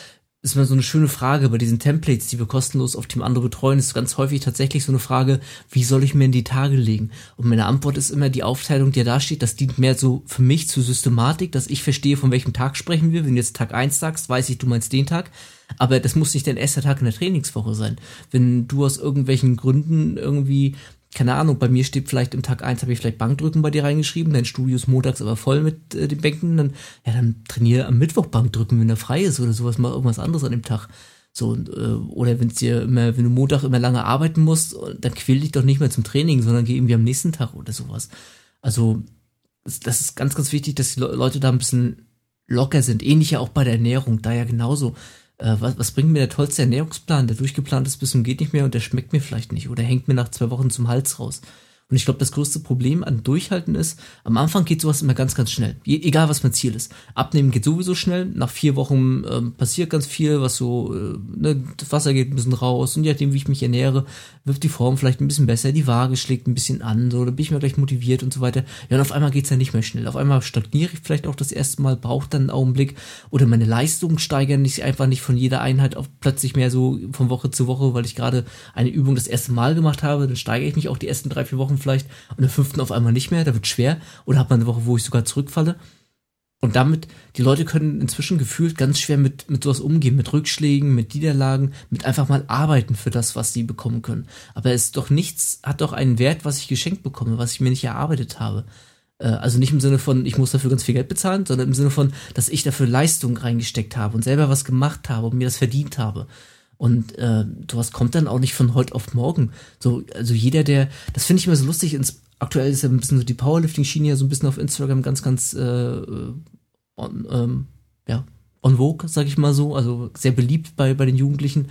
ist immer so eine schöne Frage bei diesen Templates, die wir kostenlos auf Team Andere betreuen, ist ganz häufig tatsächlich so eine Frage, wie soll ich mir in die Tage legen? Und meine Antwort ist immer die Aufteilung, die da steht, das dient mehr so für mich zur Systematik, dass ich verstehe, von welchem Tag sprechen wir. Wenn du jetzt Tag eins sagst, weiß ich, du meinst den Tag. Aber das muss nicht dein erster Tag in der Trainingswoche sein. Wenn du aus irgendwelchen Gründen irgendwie keine Ahnung, bei mir steht vielleicht im Tag eins habe ich vielleicht Bankdrücken bei dir reingeschrieben, dein Studio ist montags aber voll mit äh, den Bänken, dann, ja, dann trainiere am Mittwoch Bankdrücken, wenn er frei ist oder sowas, mal irgendwas anderes an dem Tag. So, äh, oder wenn dir immer, wenn du Montag immer lange arbeiten musst, dann quäl dich doch nicht mehr zum Training, sondern geh irgendwie am nächsten Tag oder sowas. Also, das ist ganz, ganz wichtig, dass die Leute da ein bisschen locker sind. Ähnlich ja auch bei der Ernährung, da ja genauso äh, was, was bringt mir der tollste Ernährungsplan, der durchgeplant ist bis zum geht nicht mehr und der schmeckt mir vielleicht nicht oder hängt mir nach zwei Wochen zum Hals raus. Und ich glaube, das größte Problem an Durchhalten ist, am Anfang geht sowas immer ganz, ganz schnell. Je, egal, was mein Ziel ist. Abnehmen geht sowieso schnell. Nach vier Wochen ähm, passiert ganz viel, was so, äh, ne, das Wasser geht ein bisschen raus und je nachdem, wie ich mich ernähre, wird die Form vielleicht ein bisschen besser, die Waage schlägt ein bisschen an, so, da bin ich mir gleich motiviert und so weiter. Ja, und auf einmal geht's ja nicht mehr schnell. Auf einmal stagniere ich vielleicht auch das erste Mal, braucht dann einen Augenblick oder meine Leistungen steigern nicht einfach nicht von jeder Einheit auf plötzlich mehr so von Woche zu Woche, weil ich gerade eine Übung das erste Mal gemacht habe, dann steigere ich mich auch die ersten drei, vier Wochen Wochen vielleicht und der fünften auf einmal nicht mehr, da wird schwer. Oder hat man eine Woche, wo ich sogar zurückfalle. Und damit, die Leute können inzwischen gefühlt ganz schwer mit, mit sowas umgehen, mit Rückschlägen, mit Niederlagen, mit einfach mal arbeiten für das, was sie bekommen können. Aber es ist doch nichts, hat doch einen Wert, was ich geschenkt bekomme, was ich mir nicht erarbeitet habe. Äh, also nicht im Sinne von, ich muss dafür ganz viel Geld bezahlen, sondern im Sinne von, dass ich dafür Leistung reingesteckt habe und selber was gemacht habe und mir das verdient habe. Und äh, sowas kommt dann auch nicht von heute auf morgen. So, also jeder, der, das finde ich immer so lustig, ins, aktuell ist ja ein bisschen so die Powerlifting-Schiene ja so ein bisschen auf Instagram ganz, ganz äh, on, ähm, ja, on vogue, sag ich mal so, also sehr beliebt bei, bei den Jugendlichen.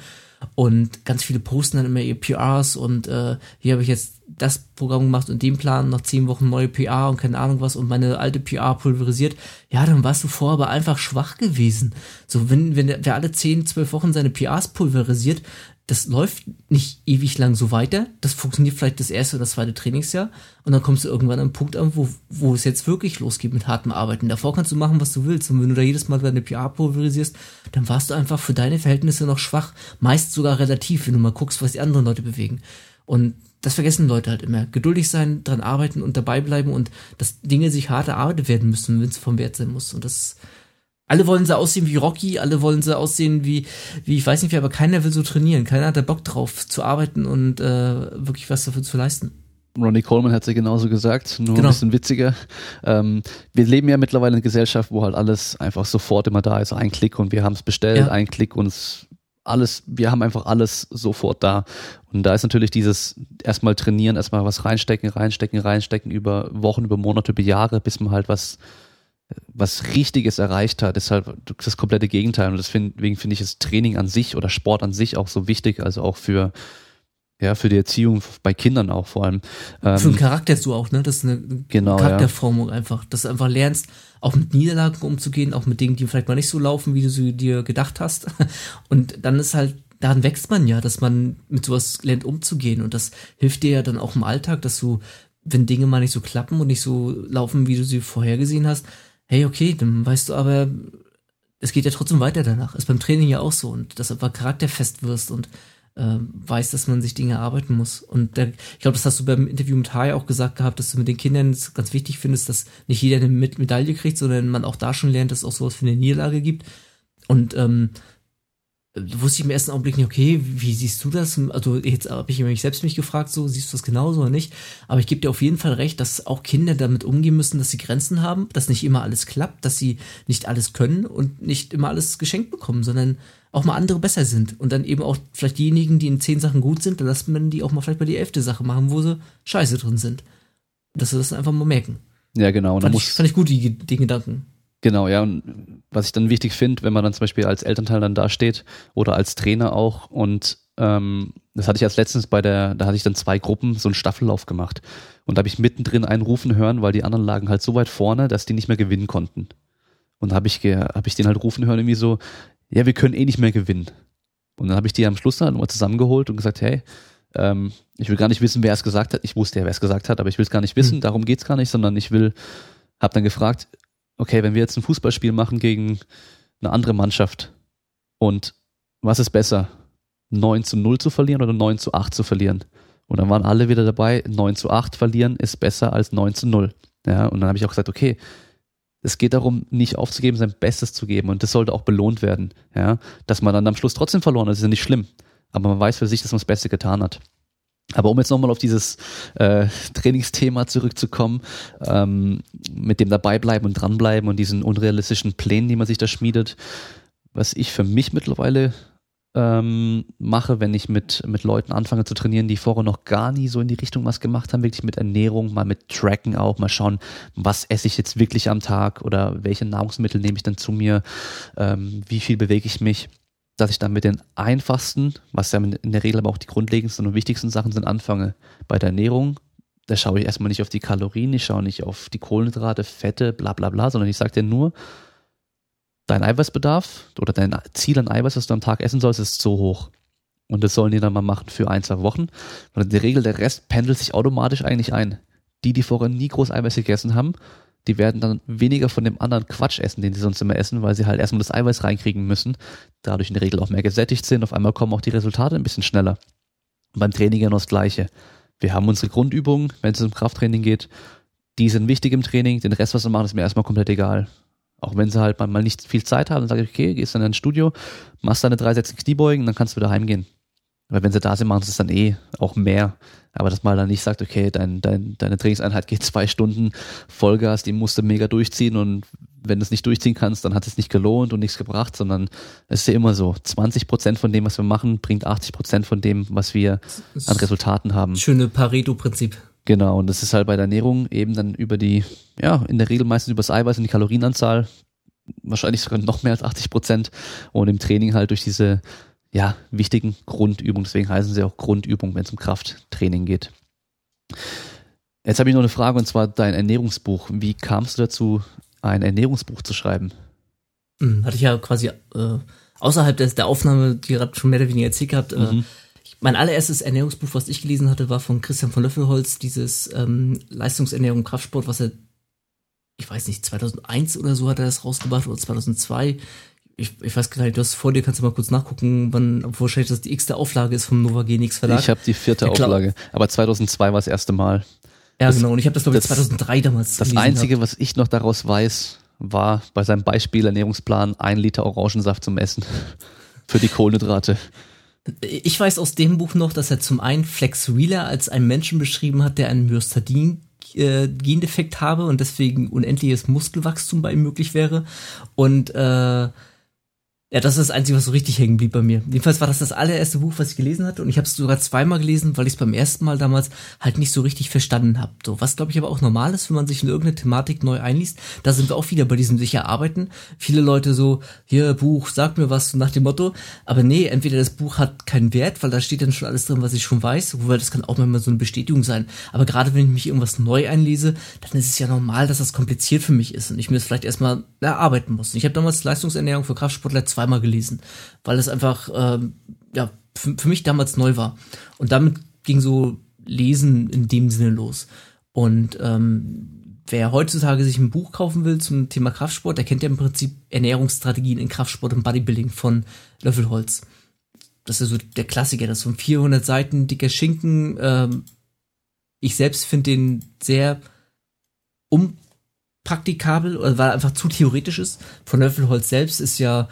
Und ganz viele posten dann immer ihr PRs und äh, hier habe ich jetzt das Programm gemacht und den Plan, noch zehn Wochen neue PR und keine Ahnung was und meine alte PR pulverisiert. Ja, dann warst du vorher aber einfach schwach gewesen. So, wenn, wenn wer alle zehn, zwölf Wochen seine PRs pulverisiert, das läuft nicht ewig lang so weiter. Das funktioniert vielleicht das erste oder zweite Trainingsjahr. Und dann kommst du irgendwann an einen Punkt an, wo, wo es jetzt wirklich losgeht mit hartem Arbeiten. Davor kannst du machen, was du willst. Und wenn du da jedes Mal deine PR pulverisierst, dann warst du einfach für deine Verhältnisse noch schwach. Meist sogar relativ, wenn du mal guckst, was die anderen Leute bewegen. Und das vergessen Leute halt immer. Geduldig sein, dran arbeiten und dabei bleiben und dass Dinge sich hart erarbeitet werden müssen, wenn es vom Wert sein muss. Und das alle wollen sie aussehen wie Rocky, alle wollen sie aussehen wie, wie ich weiß nicht wie, aber keiner will so trainieren. Keiner hat da Bock drauf zu arbeiten und äh, wirklich was dafür zu leisten. Ronnie Coleman hat sie genauso gesagt, nur genau. ein bisschen witziger. Ähm, wir leben ja mittlerweile in einer Gesellschaft, wo halt alles einfach sofort immer da ist. Ein Klick und wir haben es bestellt, ja. ein Klick und alles, wir haben einfach alles sofort da. Und da ist natürlich dieses erstmal trainieren, erstmal was reinstecken, reinstecken, reinstecken über Wochen, über Monate, über Jahre, bis man halt was was Richtiges erreicht hat, ist halt das komplette Gegenteil. Und deswegen finde ich das Training an sich oder Sport an sich auch so wichtig, also auch für, ja, für die Erziehung bei Kindern auch vor allem. Ähm, für den Charakter du auch, ne? Das ist eine genau, Charakterformung ja. einfach. Dass du einfach lernst, auch mit Niederlagen umzugehen, auch mit Dingen, die vielleicht mal nicht so laufen, wie du sie dir gedacht hast. Und dann ist halt, daran wächst man ja, dass man mit sowas lernt umzugehen. Und das hilft dir ja dann auch im Alltag, dass du, wenn Dinge mal nicht so klappen und nicht so laufen, wie du sie vorhergesehen hast, hey, okay, dann weißt du aber, es geht ja trotzdem weiter danach. Ist beim Training ja auch so und dass du einfach charakterfest wirst und äh, weißt, dass man sich Dinge arbeiten muss. Und der, ich glaube, das hast du beim Interview mit Hai auch gesagt gehabt, dass du mit den Kindern ganz wichtig findest, dass nicht jeder eine Medaille kriegt, sondern man auch da schon lernt, dass es auch sowas für eine Niederlage gibt. Und ähm, wusste ich im ersten Augenblick nicht, okay, wie siehst du das? Also jetzt habe ich mich selbst mich gefragt, so siehst du das genauso oder nicht? Aber ich gebe dir auf jeden Fall recht, dass auch Kinder damit umgehen müssen, dass sie Grenzen haben, dass nicht immer alles klappt, dass sie nicht alles können und nicht immer alles geschenkt bekommen, sondern auch mal andere besser sind. Und dann eben auch vielleicht diejenigen, die in zehn Sachen gut sind, dann lassen wir die auch mal vielleicht bei die elfte Sache machen, wo sie scheiße drin sind. Dass sie das einfach mal merken. Ja, genau. Und fand, ich, fand ich gut, die, die Gedanken. Genau, ja. Und was ich dann wichtig finde, wenn man dann zum Beispiel als Elternteil dann da steht oder als Trainer auch und ähm, das hatte ich als letztens bei der, da hatte ich dann zwei Gruppen so einen Staffellauf gemacht. Und da habe ich mittendrin einen rufen hören, weil die anderen lagen halt so weit vorne, dass die nicht mehr gewinnen konnten. Und da habe ich, hab ich den halt rufen hören, irgendwie so, ja, wir können eh nicht mehr gewinnen. Und dann habe ich die am Schluss dann mal zusammengeholt und gesagt, hey, ähm, ich will gar nicht wissen, wer es gesagt hat. Ich wusste ja, wer es gesagt hat, aber ich will es gar nicht wissen, mhm. darum geht's gar nicht, sondern ich will, habe dann gefragt, okay, wenn wir jetzt ein Fußballspiel machen gegen eine andere Mannschaft und was ist besser, 9 zu 0 zu verlieren oder 9 zu 8 zu verlieren? Und dann waren alle wieder dabei, 9 zu 8 verlieren ist besser als 9 zu 0. Ja, und dann habe ich auch gesagt, okay, es geht darum, nicht aufzugeben, sein Bestes zu geben. Und das sollte auch belohnt werden. Ja, dass man dann am Schluss trotzdem verloren hat, ist ja nicht schlimm. Aber man weiß für sich, dass man das Beste getan hat. Aber um jetzt nochmal auf dieses äh, Trainingsthema zurückzukommen, ähm, mit dem dabeibleiben und dranbleiben und diesen unrealistischen Plänen, die man sich da schmiedet, was ich für mich mittlerweile ähm, mache, wenn ich mit, mit Leuten anfange zu trainieren, die vorher noch gar nie so in die Richtung was gemacht haben, wirklich mit Ernährung, mal mit Tracken auch, mal schauen, was esse ich jetzt wirklich am Tag oder welche Nahrungsmittel nehme ich dann zu mir, ähm, wie viel bewege ich mich dass ich dann mit den einfachsten, was ja in der Regel aber auch die grundlegendsten und wichtigsten Sachen sind, anfange. Bei der Ernährung, da schaue ich erstmal nicht auf die Kalorien, ich schaue nicht auf die Kohlenhydrate, Fette, bla bla bla, sondern ich sage dir nur, dein Eiweißbedarf oder dein Ziel an Eiweiß, was du am Tag essen sollst, ist so hoch. Und das sollen die dann mal machen für ein, zwei Wochen. Und in der Regel, der Rest pendelt sich automatisch eigentlich ein. Die, die vorher nie groß Eiweiß gegessen haben, die werden dann weniger von dem anderen Quatsch essen, den sie sonst immer essen, weil sie halt erstmal das Eiweiß reinkriegen müssen, dadurch in der Regel auch mehr gesättigt sind. Auf einmal kommen auch die Resultate ein bisschen schneller. Und beim Training genau das Gleiche. Wir haben unsere Grundübungen, wenn es um Krafttraining geht, die sind wichtig im Training, den Rest, was wir machen, ist mir erstmal komplett egal. Auch wenn sie halt mal nicht viel Zeit haben, dann sage ich, okay, gehst dann ins Studio, machst deine drei Sätze Kniebeugen, dann kannst du wieder heimgehen. Weil wenn sie da sind, machen sie es dann eh auch mehr. Aber dass man dann nicht sagt, okay, dein, dein, deine Trainingseinheit geht zwei Stunden Vollgas, die musst du mega durchziehen und wenn du es nicht durchziehen kannst, dann hat es nicht gelohnt und nichts gebracht, sondern es ist ja immer so, 20 Prozent von dem, was wir machen, bringt 80 Prozent von dem, was wir an Resultaten haben. Schöne Pareto-Prinzip. Genau, und das ist halt bei der Ernährung eben dann über die, ja, in der Regel meistens über das Eiweiß und die Kalorienanzahl, wahrscheinlich sogar noch mehr als 80 Prozent und im Training halt durch diese ja, wichtigen Grundübungen. Deswegen heißen sie auch Grundübungen, wenn es um Krafttraining geht. Jetzt habe ich noch eine Frage und zwar dein Ernährungsbuch. Wie kamst du dazu, ein Ernährungsbuch zu schreiben? Hm, hatte ich ja quasi äh, außerhalb des, der Aufnahme, die gerade schon mehr oder weniger erzählt gehabt. Äh, mhm. Äh, mein allererstes Ernährungsbuch, was ich gelesen hatte, war von Christian von Löffelholz, dieses ähm, Leistungsernährung Kraftsport, was er, ich weiß nicht, 2001 oder so hat er das rausgebracht oder 2002 ich, ich weiß gar nicht, du hast vor dir, kannst du mal kurz nachgucken, wann, wahrscheinlich das die x-te Auflage ist vom Nova Genix Verlag. Ich habe die vierte ja, Auflage, aber 2002 war das erste Mal. Ja, das, genau, und ich habe das glaube ich 2003 damals Das Einzige, hab. was ich noch daraus weiß, war bei seinem Beispiel Ernährungsplan ein Liter Orangensaft zum Essen für die Kohlenhydrate. Ich weiß aus dem Buch noch, dass er zum einen Flex Wheeler als einen Menschen beschrieben hat, der einen Myostatin äh, Gendefekt habe und deswegen unendliches Muskelwachstum bei ihm möglich wäre. Und äh, ja, das ist das Einzige, was so richtig hängen blieb bei mir. Jedenfalls war das das allererste Buch, was ich gelesen hatte und ich habe es sogar zweimal gelesen, weil ich es beim ersten Mal damals halt nicht so richtig verstanden habe. So, was glaube ich aber auch normal ist, wenn man sich in irgendeine Thematik neu einliest. Da sind wir auch wieder bei diesem sicher arbeiten. Viele Leute so, hier Buch, sag mir was nach dem Motto. Aber nee, entweder das Buch hat keinen Wert, weil da steht dann schon alles drin, was ich schon weiß. Wobei das kann auch manchmal so eine Bestätigung sein. Aber gerade wenn ich mich irgendwas neu einlese, dann ist es ja normal, dass das kompliziert für mich ist und ich mir das vielleicht erstmal erarbeiten muss. Ich habe damals Leistungsernährung für Kraftsportler zwei zweimal gelesen, weil es einfach ähm, ja für, für mich damals neu war. Und damit ging so Lesen in dem Sinne los. Und ähm, wer heutzutage sich ein Buch kaufen will zum Thema Kraftsport, der kennt ja im Prinzip Ernährungsstrategien in Kraftsport und Bodybuilding von Löffelholz. Das ist so der Klassiker, das ist so ein 400 Seiten dicker Schinken. Ähm, ich selbst finde den sehr unpraktikabel, weil er einfach zu theoretisch ist. Von Löffelholz selbst ist ja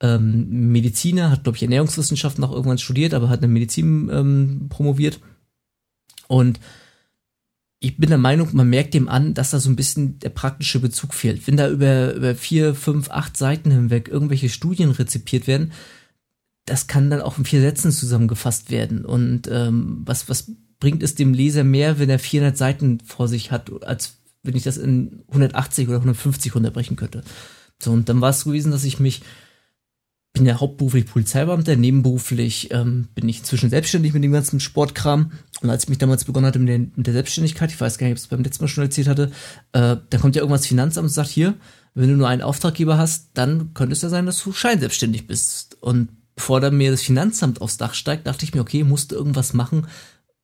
ähm, Mediziner, hat, glaube ich, Ernährungswissenschaften auch irgendwann studiert, aber hat eine Medizin ähm, promoviert. Und ich bin der Meinung, man merkt dem an, dass da so ein bisschen der praktische Bezug fehlt. Wenn da über, über vier, fünf, acht Seiten hinweg irgendwelche Studien rezipiert werden, das kann dann auch in vier Sätzen zusammengefasst werden. Und ähm, was, was bringt es dem Leser mehr, wenn er 400 Seiten vor sich hat, als wenn ich das in 180 oder 150 runterbrechen könnte. So, und dann war es gewesen, dass ich mich bin ja hauptberuflich Polizeibeamter, nebenberuflich ähm, bin ich inzwischen selbstständig mit dem ganzen Sportkram. Und als ich mich damals begonnen hatte mit der, mit der Selbstständigkeit, ich weiß gar nicht, ob ich es beim letzten Mal schon erzählt hatte, äh, da kommt ja irgendwas Finanzamt und sagt, hier, wenn du nur einen Auftraggeber hast, dann könnte es ja sein, dass du scheinselbstständig bist. Und bevor dann mir das Finanzamt aufs Dach steigt, dachte ich mir, okay, musst du irgendwas machen,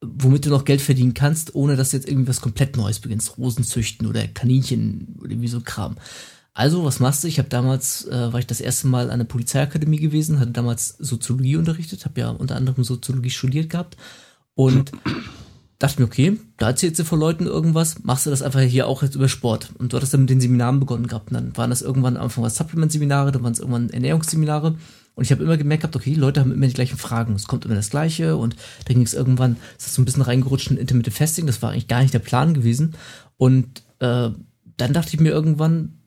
womit du noch Geld verdienen kannst, ohne dass du jetzt irgendwie was komplett Neues beginnst. Rosen züchten oder Kaninchen oder irgendwie so Kram. Also, was machst du? Ich habe damals, äh, war ich das erste Mal an der Polizeiakademie gewesen, hatte damals Soziologie unterrichtet, habe ja unter anderem Soziologie studiert gehabt und dachte mir, okay, da erzählst du vor Leuten irgendwas, machst du das einfach hier auch jetzt über Sport. Und du hattest dann mit den Seminaren begonnen gehabt. Und dann waren das irgendwann am Anfang was Supplement-Seminare, dann waren es irgendwann Ernährungsseminare. Und ich habe immer gemerkt gehabt, okay, die Leute haben immer die gleichen Fragen. Es kommt immer das Gleiche. Und dann ging es irgendwann, ist so ein bisschen reingerutscht in Intermittent Fasting. Das war eigentlich gar nicht der Plan gewesen. Und äh, dann dachte ich mir irgendwann,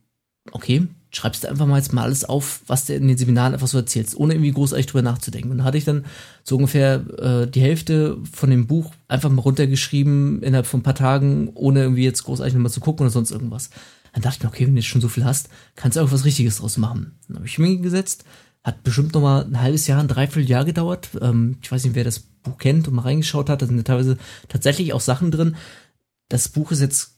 okay, schreibst du einfach mal jetzt mal alles auf, was du in den Seminaren einfach so erzählst, ohne irgendwie großartig drüber nachzudenken. Und dann hatte ich dann so ungefähr äh, die Hälfte von dem Buch einfach mal runtergeschrieben innerhalb von ein paar Tagen, ohne irgendwie jetzt großartig nochmal zu gucken oder sonst irgendwas. Dann dachte ich mir, okay, wenn du jetzt schon so viel hast, kannst du auch was Richtiges draus machen. Dann habe ich mich hingesetzt, hat bestimmt noch mal ein halbes Jahr, ein Dreivierteljahr gedauert. Ähm, ich weiß nicht, wer das Buch kennt und mal reingeschaut hat. Da sind ja teilweise tatsächlich auch Sachen drin. Das Buch ist jetzt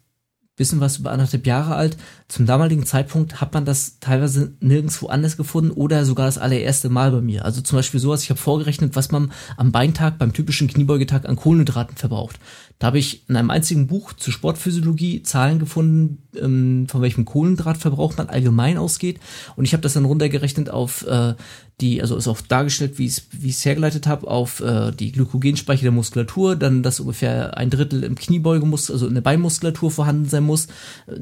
bisschen was über anderthalb Jahre alt. Zum damaligen Zeitpunkt hat man das teilweise nirgendwo anders gefunden oder sogar das allererste Mal bei mir. Also zum Beispiel sowas, ich habe vorgerechnet, was man am Beintag beim typischen Kniebeugetag an Kohlenhydraten verbraucht. Da habe ich in einem einzigen Buch zur Sportphysiologie Zahlen gefunden, ähm, von welchem Kohlenhydratverbrauch man allgemein ausgeht. Und ich habe das dann runtergerechnet auf äh, die, also ist auch dargestellt, wie ich es hergeleitet habe, auf äh, die Glykogenspeicher der Muskulatur, dann dass ungefähr ein Drittel im Kniebeugemuskel, also in der Beinmuskulatur vorhanden sein muss, äh,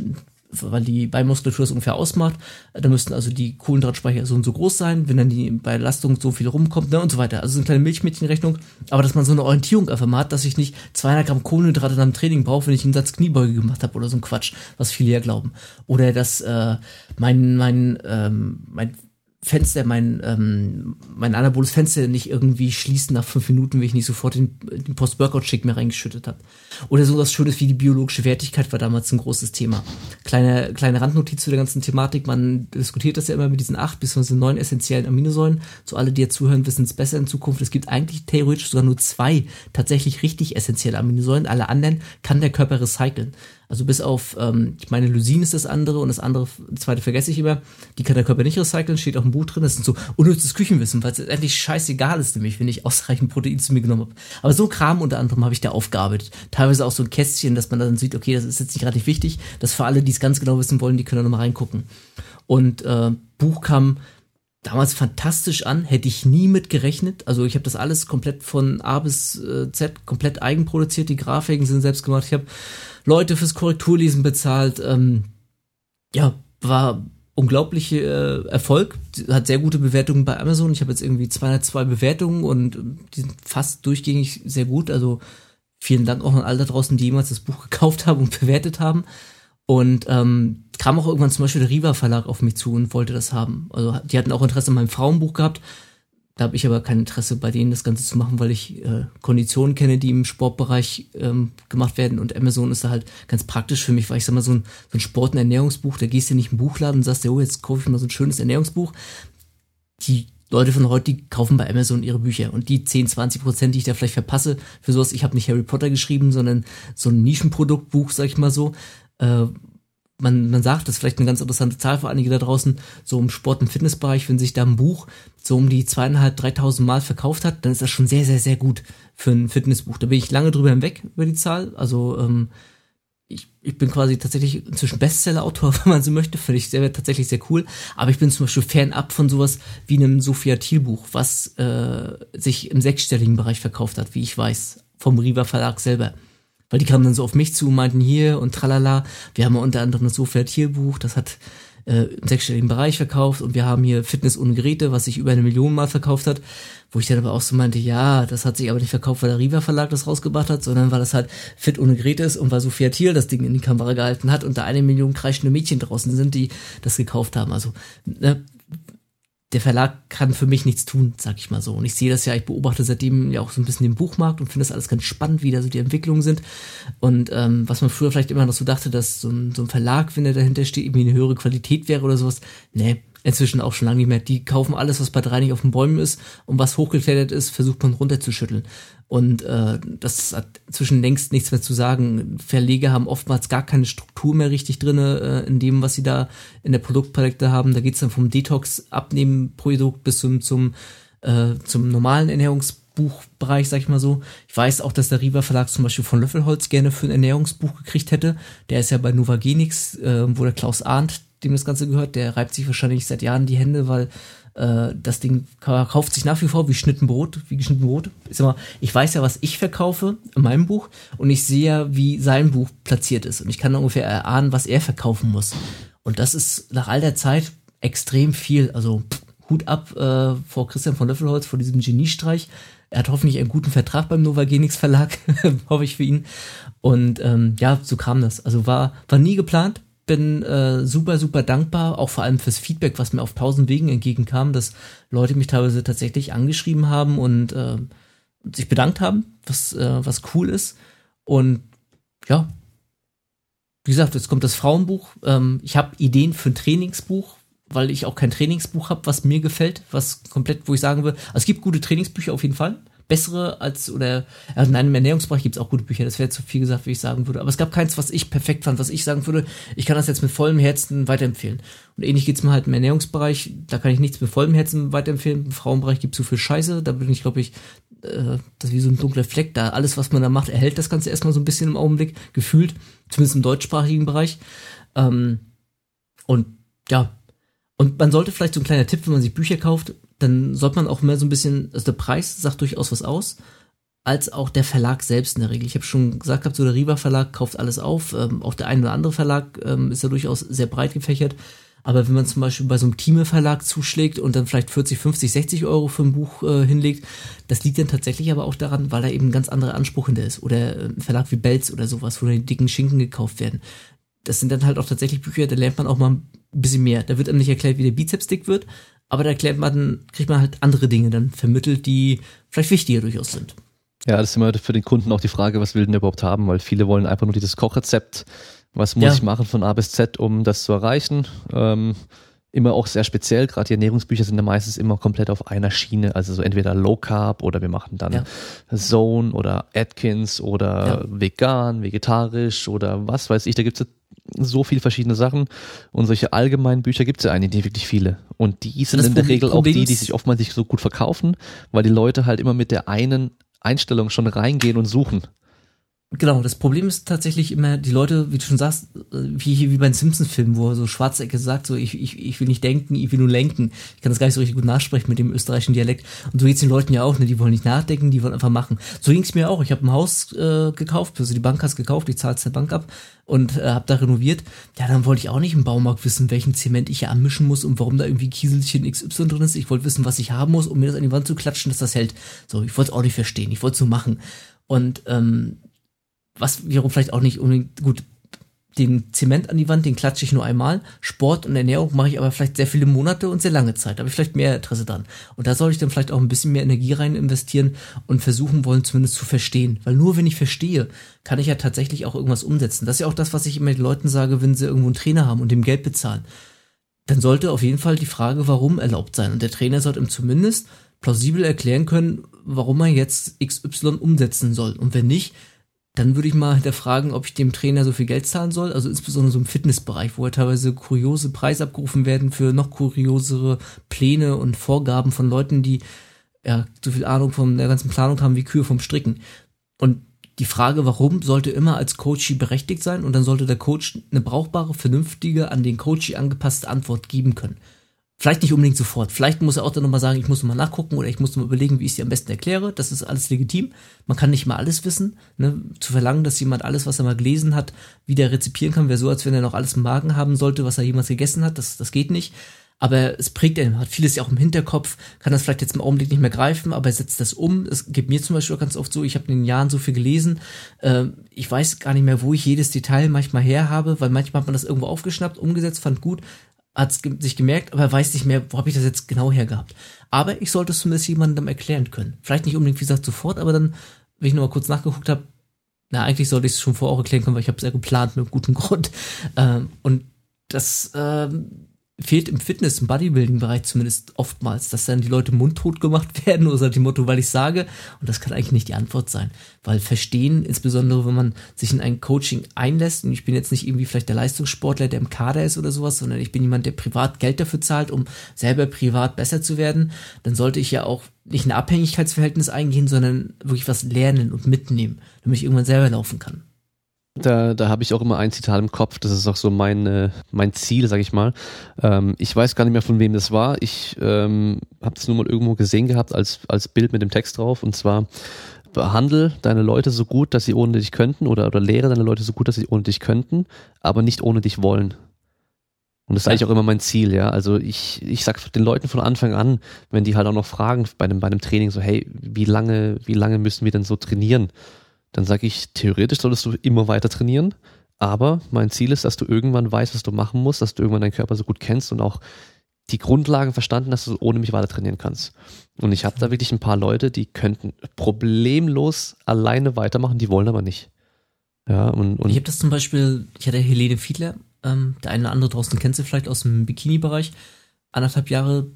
weil die Beinmuskulatur es ungefähr ausmacht. Da müssten also die Kohlenhydratspeicher so und so groß sein, wenn dann die bei Lastung so viel rumkommt ne, und so weiter. Also so eine kleine Milchmädchenrechnung, aber dass man so eine Orientierung einfach mal hat, dass ich nicht 200 Gramm Kohlenhydrate in einem Training brauche, wenn ich einen Satz Kniebeuge gemacht habe oder so ein Quatsch, was viele ja glauben. Oder dass äh, mein, mein, ähm, mein Fenster, mein, ähm, mein anaboles Fenster nicht irgendwie schließen nach fünf Minuten, wenn ich nicht sofort den, den Post-Workout-Shake mir reingeschüttet habe. Oder so was Schönes wie die biologische Wertigkeit war damals ein großes Thema. Kleine, kleine Randnotiz zu der ganzen Thematik. Man diskutiert das ja immer mit diesen acht bis neun essentiellen Aminosäuren. So alle, die jetzt zuhören, wissen es besser in Zukunft. Es gibt eigentlich theoretisch sogar nur zwei tatsächlich richtig essentielle Aminosäuren. Alle anderen kann der Körper recyceln. Also bis auf, ähm, ich meine, Lysin ist das andere und das andere, das zweite vergesse ich immer. Die kann der Körper nicht recyceln, steht auch im Buch drin. Das sind so unnützes Küchenwissen, weil es endlich scheißegal ist nämlich, wenn ich ausreichend Protein zu mir genommen habe. Aber so Kram unter anderem habe ich da aufgearbeitet. Teilweise auch so ein Kästchen, dass man dann sieht, okay, das ist jetzt nicht gerade wichtig. Das für alle, die es ganz genau wissen wollen, die können da nochmal reingucken. Und äh, Buch kam damals fantastisch an, hätte ich nie mit gerechnet. Also ich habe das alles komplett von A bis äh, Z komplett eigenproduziert. Die Grafiken sind selbst gemacht. Ich habe Leute fürs Korrekturlesen bezahlt. Ähm, ja, war unglaubliche äh, Erfolg. Hat sehr gute Bewertungen bei Amazon. Ich habe jetzt irgendwie 202 Bewertungen und ähm, die sind fast durchgängig sehr gut. Also vielen Dank auch an all da draußen, die jemals das Buch gekauft haben und bewertet haben. Und ähm, kam auch irgendwann zum Beispiel der Riva Verlag auf mich zu und wollte das haben. Also die hatten auch Interesse an meinem Frauenbuch gehabt. Da habe ich aber kein Interesse bei denen das Ganze zu machen, weil ich äh, Konditionen kenne, die im Sportbereich ähm, gemacht werden und Amazon ist da halt ganz praktisch für mich, weil ich sag mal, so ein, so ein Sport- und Ernährungsbuch, da gehst du nicht im Buchladen und sagst dir, oh, jetzt kaufe ich mal so ein schönes Ernährungsbuch. Die Leute von heute, die kaufen bei Amazon ihre Bücher und die 10, 20 Prozent, die ich da vielleicht verpasse, für sowas, ich habe nicht Harry Potter geschrieben, sondern so ein Nischenproduktbuch, sag ich mal so, äh, man, man sagt, das ist vielleicht eine ganz interessante Zahl für einige da draußen, so im Sport- und Fitnessbereich, wenn sich da ein Buch so um die zweieinhalb, dreitausend Mal verkauft hat, dann ist das schon sehr, sehr, sehr gut für ein Fitnessbuch. Da bin ich lange drüber hinweg über die Zahl. Also ähm, ich, ich bin quasi tatsächlich inzwischen Bestseller-Autor, wenn man so möchte, finde ich sehr, tatsächlich sehr cool. Aber ich bin zum Beispiel fernab von sowas wie einem Sophia Thiel-Buch, was äh, sich im sechsstelligen Bereich verkauft hat, wie ich weiß, vom Riva Verlag selber weil die kamen dann so auf mich zu und meinten hier und tralala. Wir haben unter anderem das Sophia Tierbuch, das hat äh, im sechsstelligen Bereich verkauft und wir haben hier Fitness ohne Geräte, was sich über eine Million Mal verkauft hat, wo ich dann aber auch so meinte, ja, das hat sich aber nicht verkauft, weil der Riva Verlag das rausgebracht hat, sondern weil das halt fit ohne Geräte ist und weil Sophia Thiel das Ding in die Kamera gehalten hat und da eine Million kreischende Mädchen draußen sind, die das gekauft haben. Also ne, der Verlag kann für mich nichts tun, sag ich mal so. Und ich sehe das ja, ich beobachte seitdem ja auch so ein bisschen den Buchmarkt und finde das alles ganz spannend, wie da so die Entwicklungen sind. Und ähm, was man früher vielleicht immer noch so dachte, dass so ein, so ein Verlag, wenn der dahinter steht, irgendwie eine höhere Qualität wäre oder sowas. Nee, inzwischen auch schon lange nicht mehr. Die kaufen alles, was bei drei nicht auf den Bäumen ist und was hochgeklettert ist, versucht man runterzuschütteln. Und äh, das hat inzwischen längst nichts mehr zu sagen. Verleger haben oftmals gar keine Struktur mehr richtig drinne äh, in dem, was sie da in der Produktpalette haben. Da geht's dann vom Detox-Abnehmen-Produkt bis zum, zum, äh, zum normalen Ernährungsbuchbereich, sag ich mal so. Ich weiß auch, dass der Riva Verlag zum Beispiel von Löffelholz gerne für ein Ernährungsbuch gekriegt hätte. Der ist ja bei Novagenix, äh, wo der Klaus Arndt, dem das Ganze gehört, der reibt sich wahrscheinlich seit Jahren die Hände, weil äh, das Ding kauft sich nach wie vor wie Schnitten Brot, wie geschnitten Brot. Ich, mal, ich weiß ja, was ich verkaufe in meinem Buch und ich sehe ja, wie sein Buch platziert ist und ich kann ungefähr erahnen, was er verkaufen muss. Und das ist nach all der Zeit extrem viel. Also Hut ab äh, vor Christian von Löffelholz, vor diesem Geniestreich. Er hat hoffentlich einen guten Vertrag beim Novagenix Verlag, hoffe ich für ihn. Und ähm, ja, so kam das. Also war, war nie geplant, bin äh, super, super dankbar, auch vor allem fürs Feedback, was mir auf tausend Wegen entgegenkam, dass Leute mich teilweise tatsächlich angeschrieben haben und äh, sich bedankt haben, was, äh, was cool ist. Und ja, wie gesagt, jetzt kommt das Frauenbuch. Ähm, ich habe Ideen für ein Trainingsbuch, weil ich auch kein Trainingsbuch habe, was mir gefällt, was komplett, wo ich sagen würde, also es gibt gute Trainingsbücher auf jeden Fall bessere als, oder also nein, im Ernährungsbereich gibt es auch gute Bücher, das wäre zu viel gesagt, wie ich sagen würde. Aber es gab keins, was ich perfekt fand, was ich sagen würde, ich kann das jetzt mit vollem Herzen weiterempfehlen. Und ähnlich geht's mir halt im Ernährungsbereich, da kann ich nichts mit vollem Herzen weiterempfehlen. Im Frauenbereich gibt's zu viel Scheiße, da bin ich, glaube ich, äh, das ist wie so ein dunkler Fleck, da alles, was man da macht, erhält das Ganze erstmal so ein bisschen im Augenblick, gefühlt, zumindest im deutschsprachigen Bereich. Ähm, und ja, und man sollte vielleicht so ein kleiner Tipp, wenn man sich Bücher kauft, dann sollte man auch mehr so ein bisschen, also der Preis sagt durchaus was aus, als auch der Verlag selbst in der Regel. Ich habe schon gesagt gehabt, so der Riva Verlag kauft alles auf, ähm, auch der ein oder andere Verlag ähm, ist ja durchaus sehr breit gefächert. Aber wenn man zum Beispiel bei so einem Thieme Verlag zuschlägt und dann vielleicht 40, 50, 60 Euro für ein Buch äh, hinlegt, das liegt dann tatsächlich aber auch daran, weil da eben ein ganz anderer Anspruch hinter ist. Oder äh, ein Verlag wie Belz oder sowas, wo dann die dicken Schinken gekauft werden. Das sind dann halt auch tatsächlich Bücher, da lernt man auch mal ein bisschen mehr. Da wird einem nicht erklärt, wie der Bizeps dick wird, aber da erklärt man, kriegt man halt andere Dinge dann vermittelt, die vielleicht wichtiger durchaus sind. Ja, das ist immer für den Kunden auch die Frage, was will denn der überhaupt haben, weil viele wollen einfach nur dieses Kochrezept, was muss ja. ich machen von A bis Z, um das zu erreichen. Ähm, immer auch sehr speziell, gerade die Ernährungsbücher sind ja meistens immer komplett auf einer Schiene, also so entweder Low Carb oder wir machen dann ja. Zone oder Atkins oder ja. vegan, vegetarisch oder was weiß ich, da gibt es so viele verschiedene Sachen und solche allgemeinen Bücher gibt es ja eigentlich nicht wirklich viele. Und die sind in der Regel auch die, die sich oftmals nicht so gut verkaufen, weil die Leute halt immer mit der einen Einstellung schon reingehen und suchen. Genau, das Problem ist tatsächlich immer, die Leute, wie du schon sagst, wie hier wie bei den Simpsons-Filmen, wo so Schwarzecke sagt, so ich, ich, ich will nicht denken, ich will nur lenken. Ich kann das gar nicht so richtig gut nachsprechen mit dem österreichischen Dialekt. Und so geht's den Leuten ja auch, ne? Die wollen nicht nachdenken, die wollen einfach machen. So ging's mir auch. Ich habe ein Haus äh, gekauft, also die Bank hat's gekauft, ich zahl's der Bank ab und äh, habe da renoviert. Ja, dann wollte ich auch nicht im Baumarkt wissen, welchen Zement ich hier anmischen muss und warum da irgendwie Kieselchen XY drin ist. Ich wollte wissen, was ich haben muss, um mir das an die Wand zu klatschen, dass das hält. So, ich wollte es auch nicht verstehen. Ich wollte es so machen. Und ähm, was wiederum vielleicht auch nicht unbedingt gut. Den Zement an die Wand, den klatsche ich nur einmal. Sport und Ernährung mache ich aber vielleicht sehr viele Monate und sehr lange Zeit. Da habe ich vielleicht mehr Interesse dran. Und da soll ich dann vielleicht auch ein bisschen mehr Energie rein investieren und versuchen wollen, zumindest zu verstehen. Weil nur wenn ich verstehe, kann ich ja tatsächlich auch irgendwas umsetzen. Das ist ja auch das, was ich immer den Leuten sage, wenn sie irgendwo einen Trainer haben und dem Geld bezahlen. Dann sollte auf jeden Fall die Frage, warum erlaubt sein. Und der Trainer sollte ihm zumindest plausibel erklären können, warum er jetzt XY umsetzen soll. Und wenn nicht, dann würde ich mal hinterfragen, ob ich dem Trainer so viel Geld zahlen soll. Also insbesondere so im Fitnessbereich, wo ja teilweise kuriose Preise abgerufen werden für noch kuriosere Pläne und Vorgaben von Leuten, die ja so viel Ahnung von der ganzen Planung haben wie Kühe vom Stricken. Und die Frage, warum, sollte immer als Coachie berechtigt sein und dann sollte der Coach eine brauchbare, vernünftige, an den Coachie angepasste Antwort geben können. Vielleicht nicht unbedingt sofort. Vielleicht muss er auch dann nochmal sagen, ich muss nochmal nachgucken oder ich muss nochmal überlegen, wie ich es dir am besten erkläre. Das ist alles legitim. Man kann nicht mal alles wissen. Ne? Zu verlangen, dass jemand alles, was er mal gelesen hat, wieder rezipieren kann, wäre so, als wenn er noch alles im Magen haben sollte, was er jemals gegessen hat. Das, das geht nicht. Aber es prägt ihn, hat vieles ja auch im Hinterkopf, kann das vielleicht jetzt im Augenblick nicht mehr greifen, aber er setzt das um. Es gibt mir zum Beispiel ganz oft so, ich habe in den Jahren so viel gelesen, äh, ich weiß gar nicht mehr, wo ich jedes Detail manchmal her habe, weil manchmal hat man das irgendwo aufgeschnappt, umgesetzt, fand gut, hat es sich gemerkt, aber weiß nicht mehr, wo habe ich das jetzt genau hergehabt. Aber ich sollte es zumindest jemandem erklären können. Vielleicht nicht unbedingt, wie gesagt, sofort, aber dann, wenn ich nochmal kurz nachgeguckt habe, na, eigentlich sollte ich es schon vorher auch erklären können, weil ich habe es ja geplant mit gutem Grund. Ähm, und das ähm, fehlt im Fitness, im Bodybuilding-Bereich zumindest oftmals, dass dann die Leute mundtot gemacht werden oder die Motto, weil ich sage. Und das kann eigentlich nicht die Antwort sein. Weil verstehen, insbesondere wenn man sich in ein Coaching einlässt, und ich bin jetzt nicht irgendwie vielleicht der Leistungssportler, der im Kader ist oder sowas, sondern ich bin jemand, der privat Geld dafür zahlt, um selber privat besser zu werden, dann sollte ich ja auch nicht ein Abhängigkeitsverhältnis eingehen, sondern wirklich was lernen und mitnehmen, damit ich irgendwann selber laufen kann. Da, da habe ich auch immer ein Zitat im Kopf, das ist auch so mein, äh, mein Ziel, sag ich mal. Ähm, ich weiß gar nicht mehr, von wem das war. Ich ähm, habe das nur mal irgendwo gesehen gehabt als, als Bild mit dem Text drauf. Und zwar, behandle deine Leute so gut, dass sie ohne dich könnten oder, oder lehre deine Leute so gut, dass sie ohne dich könnten, aber nicht ohne dich wollen. Und das ist ja. eigentlich auch immer mein Ziel, ja. Also ich, ich sag den Leuten von Anfang an, wenn die halt auch noch fragen bei einem, bei einem Training so, hey, wie lange, wie lange müssen wir denn so trainieren? Dann sage ich, theoretisch solltest du immer weiter trainieren, aber mein Ziel ist, dass du irgendwann weißt, was du machen musst, dass du irgendwann deinen Körper so gut kennst und auch die Grundlagen verstanden, dass du ohne mich weiter trainieren kannst. Und ich habe da wirklich ein paar Leute, die könnten problemlos alleine weitermachen, die wollen aber nicht. Ja, und, und ich habe das zum Beispiel, ich hatte Helene Fiedler, ähm, der eine oder andere draußen kennt sie vielleicht aus dem Bikini-Bereich, anderthalb Jahre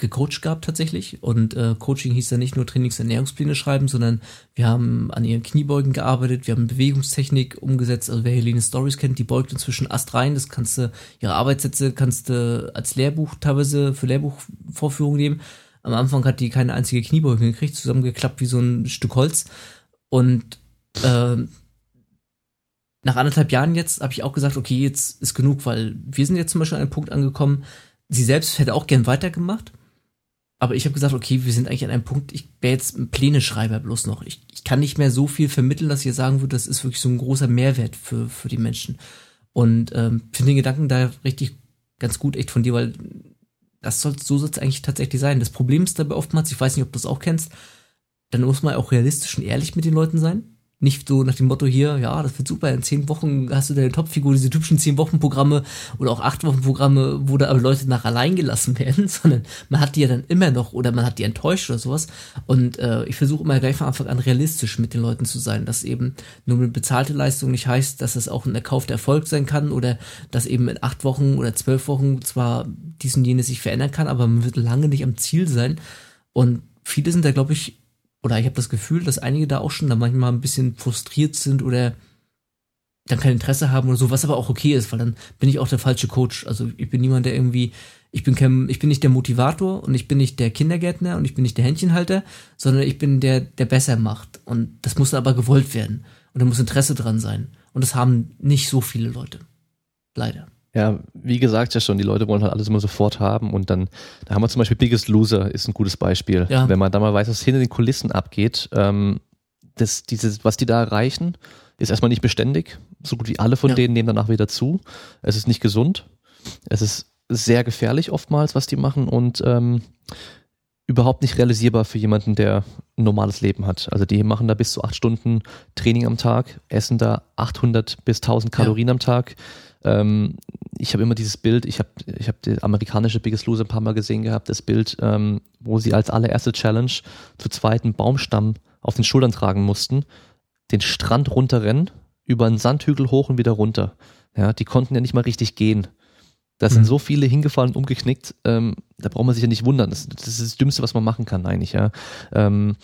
gecoacht gehabt tatsächlich. Und äh, Coaching hieß ja nicht nur Trainingsernährungspläne schreiben, sondern wir haben an ihren Kniebeugen gearbeitet, wir haben Bewegungstechnik umgesetzt. Also wer Helene Stories kennt, die beugt inzwischen Ast rein. Das kannst du, ihre Arbeitssätze kannst du als Lehrbuch teilweise für Lehrbuchvorführungen nehmen. Am Anfang hat die keine einzige Kniebeuge gekriegt, zusammengeklappt wie so ein Stück Holz. Und äh, nach anderthalb Jahren jetzt habe ich auch gesagt, okay, jetzt ist genug, weil wir sind jetzt zum Beispiel an einem Punkt angekommen, sie selbst hätte auch gern weitergemacht, aber ich habe gesagt, okay, wir sind eigentlich an einem Punkt, ich wäre jetzt ein Pläneschreiber bloß noch. Ich, ich kann nicht mehr so viel vermitteln, dass ich sagen würde, das ist wirklich so ein großer Mehrwert für, für die Menschen. Und ähm, finde den Gedanken da richtig ganz gut echt von dir, weil das soll, so soll es eigentlich tatsächlich sein. Das Problem ist dabei oftmals, ich weiß nicht, ob du das auch kennst, dann muss man auch realistisch und ehrlich mit den Leuten sein nicht so nach dem Motto hier, ja, das wird super, in zehn Wochen hast du deine Topfigur, diese typischen zehn Wochen Programme oder auch acht Wochen Programme, wo da aber Leute nach allein gelassen werden, sondern man hat die ja dann immer noch oder man hat die enttäuscht oder sowas. Und äh, ich versuche immer gleich von Anfang an realistisch mit den Leuten zu sein, dass eben nur eine bezahlte Leistung nicht heißt, dass es auch ein erkaufter Erfolg sein kann oder dass eben in acht Wochen oder zwölf Wochen zwar dies und jenes sich verändern kann, aber man wird lange nicht am Ziel sein. Und viele sind da, glaube ich, oder ich habe das Gefühl, dass einige da auch schon da manchmal ein bisschen frustriert sind oder dann kein Interesse haben oder so, was aber auch okay ist, weil dann bin ich auch der falsche Coach. Also ich bin niemand, der irgendwie, ich bin kein, ich bin nicht der Motivator und ich bin nicht der Kindergärtner und ich bin nicht der Händchenhalter, sondern ich bin der, der besser macht. Und das muss aber gewollt werden. Und da muss Interesse dran sein. Und das haben nicht so viele Leute. Leider. Ja, wie gesagt ja schon, die Leute wollen halt alles immer sofort haben und dann, da haben wir zum Beispiel Biggest Loser ist ein gutes Beispiel. Ja. Wenn man da mal weiß, was hinter den Kulissen abgeht, ähm, das, dieses, was die da erreichen, ist erstmal nicht beständig. So gut wie alle von ja. denen nehmen danach wieder zu. Es ist nicht gesund. Es ist sehr gefährlich oftmals, was die machen und ähm, überhaupt nicht realisierbar für jemanden, der ein normales Leben hat. Also die machen da bis zu acht Stunden Training am Tag, essen da 800 bis 1000 Kalorien ja. am Tag ähm, ich habe immer dieses Bild, ich habe ich hab die amerikanische Biggest Loser ein paar Mal gesehen gehabt, das Bild, ähm, wo sie als allererste Challenge zu zweiten Baumstamm auf den Schultern tragen mussten, den Strand runterrennen, über einen Sandhügel hoch und wieder runter. Ja, die konnten ja nicht mal richtig gehen. Da sind mhm. so viele hingefallen, umgeknickt, ähm, da braucht man sich ja nicht wundern. Das, das, ist das Dümmste, was man machen kann eigentlich, ja. Ähm,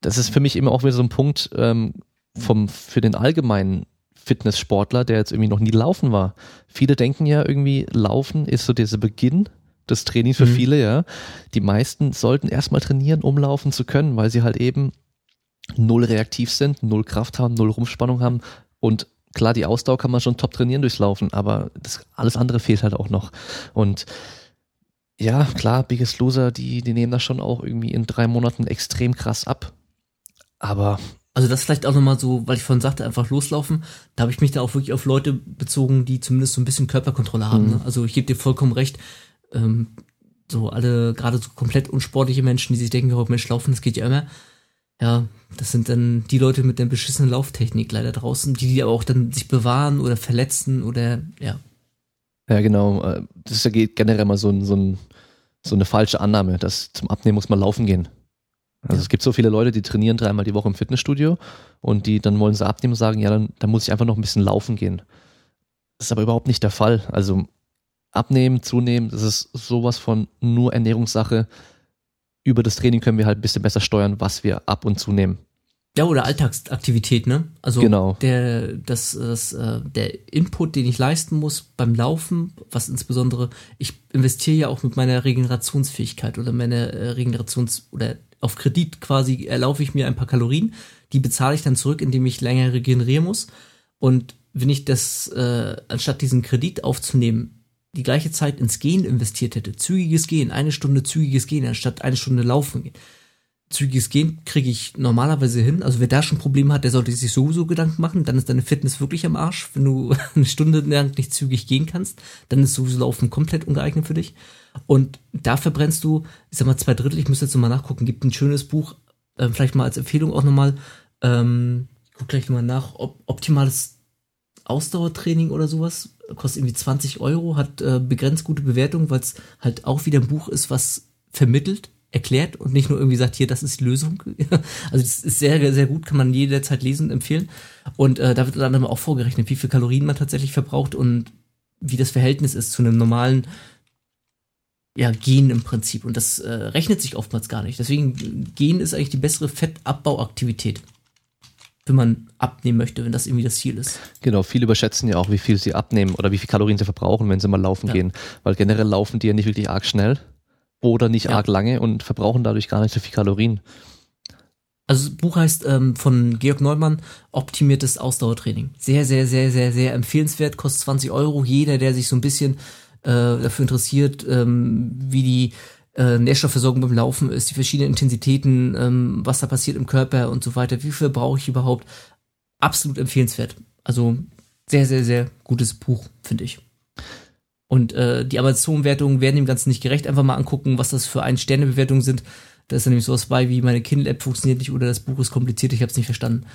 das ist für mich immer auch wieder so ein Punkt ähm, vom, für den allgemeinen Fitnesssportler, der jetzt irgendwie noch nie laufen war. Viele denken ja irgendwie, Laufen ist so dieser Beginn des Trainings für mhm. viele, ja. Die meisten sollten erstmal trainieren, um laufen zu können, weil sie halt eben null reaktiv sind, null Kraft haben, null Rumpfspannung haben und klar, die Ausdauer kann man schon top trainieren durchs Laufen, aber das, alles andere fehlt halt auch noch. Und Ja, klar, Biggest Loser, die, die nehmen das schon auch irgendwie in drei Monaten extrem krass ab. Aber Also das vielleicht auch nochmal so, weil ich vorhin sagte, einfach loslaufen. Da habe ich mich da auch wirklich auf Leute bezogen, die zumindest so ein bisschen Körperkontrolle haben. Mhm. Ne? Also ich gebe dir vollkommen recht. Ähm, so alle, gerade so komplett unsportliche Menschen, die sich denken, oh Mensch, laufen, das geht ja immer. Ja, das sind dann die Leute mit der beschissenen Lauftechnik leider draußen, die, die aber auch dann sich bewahren oder verletzen oder ja. Ja, genau. äh, Das ist ja ge- generell mal so, ein, so, ein, so eine falsche Annahme, dass zum Abnehmen muss man laufen gehen. Also Ja. es gibt so viele Leute, die trainieren dreimal die Woche im Fitnessstudio und die dann wollen sie abnehmen und sagen, ja, dann, dann muss ich einfach noch ein bisschen laufen gehen. Das ist aber überhaupt nicht der Fall. Also abnehmen, zunehmen, das ist sowas von nur Ernährungssache. Über das Training können wir halt ein bisschen besser steuern, was wir ab und zunehmen. Ja, oder Alltagsaktivität, ne? Also Genau. der, das, das, äh, der Input, den ich leisten muss beim Laufen, was insbesondere, ich investiere ja auch mit meiner Regenerationsfähigkeit oder meiner äh, Regenerations- oder auf Kredit quasi erlaufe ich mir ein paar Kalorien, die bezahle ich dann zurück, indem ich länger regenerieren muss. Und wenn ich das, äh, anstatt diesen Kredit aufzunehmen, die gleiche Zeit ins Gehen investiert hätte, zügiges Gehen, eine Stunde zügiges Gehen, anstatt eine Stunde laufen gehen, zügiges Gehen kriege ich normalerweise hin. Also wer da schon Probleme hat, der sollte sich sowieso Gedanken machen. Dann ist deine Fitness wirklich am Arsch. Wenn du eine Stunde lang nicht zügig gehen kannst, dann ist sowieso Laufen komplett ungeeignet für dich. Und da verbrennst du, ich sag mal, zwei Drittel. Ich muss jetzt nochmal nachgucken. Gibt ein schönes Buch, äh, vielleicht mal als Empfehlung auch nochmal. Ähm, ich guck gleich nochmal nach. Op optimales Ausdauertraining oder sowas. Kostet irgendwie 20 Euro, hat äh, begrenzt gute Bewertung, weil es halt auch wieder ein Buch ist, was vermittelt, erklärt und nicht nur irgendwie sagt, hier, das ist die Lösung. also das ist sehr, sehr gut, kann man jederzeit lesen und empfehlen. Und äh, da wird dann auch vorgerechnet, wie viel Kalorien man tatsächlich verbraucht und wie das Verhältnis ist zu einem normalen ja, Gen im Prinzip. Und das äh, rechnet sich oftmals gar nicht. Deswegen, Gen ist eigentlich die bessere Fettabbauaktivität. Wenn man abnehmen möchte, wenn das irgendwie das Ziel ist. Genau, viele überschätzen ja auch, wie viel sie abnehmen oder wie viel Kalorien sie verbrauchen, wenn sie mal laufen Ja. gehen. Weil generell laufen die ja nicht wirklich arg schnell oder nicht Ja. arg lange und verbrauchen dadurch gar nicht so viel Kalorien. Also das Buch heißt ähm, von Georg Neumann Optimiertes Ausdauertraining. Sehr, sehr, sehr, sehr, sehr empfehlenswert. Kostet 20 Euro. Jeder, der sich so ein bisschen dafür interessiert, ähm, wie die äh, Nährstoffversorgung beim Laufen ist, die verschiedenen Intensitäten, ähm, was da passiert im Körper und so weiter. Wie viel brauche ich überhaupt? Absolut empfehlenswert. Also sehr, sehr, sehr gutes Buch, finde ich. Und äh, die Amazon-Wertungen werden dem Ganzen nicht gerecht. Einfach mal angucken, was das für Ein-Sterne-Bewertungen sind. Da ist dann nämlich sowas bei, wie meine Kindle-App funktioniert nicht oder das Buch ist kompliziert, ich habe es nicht verstanden.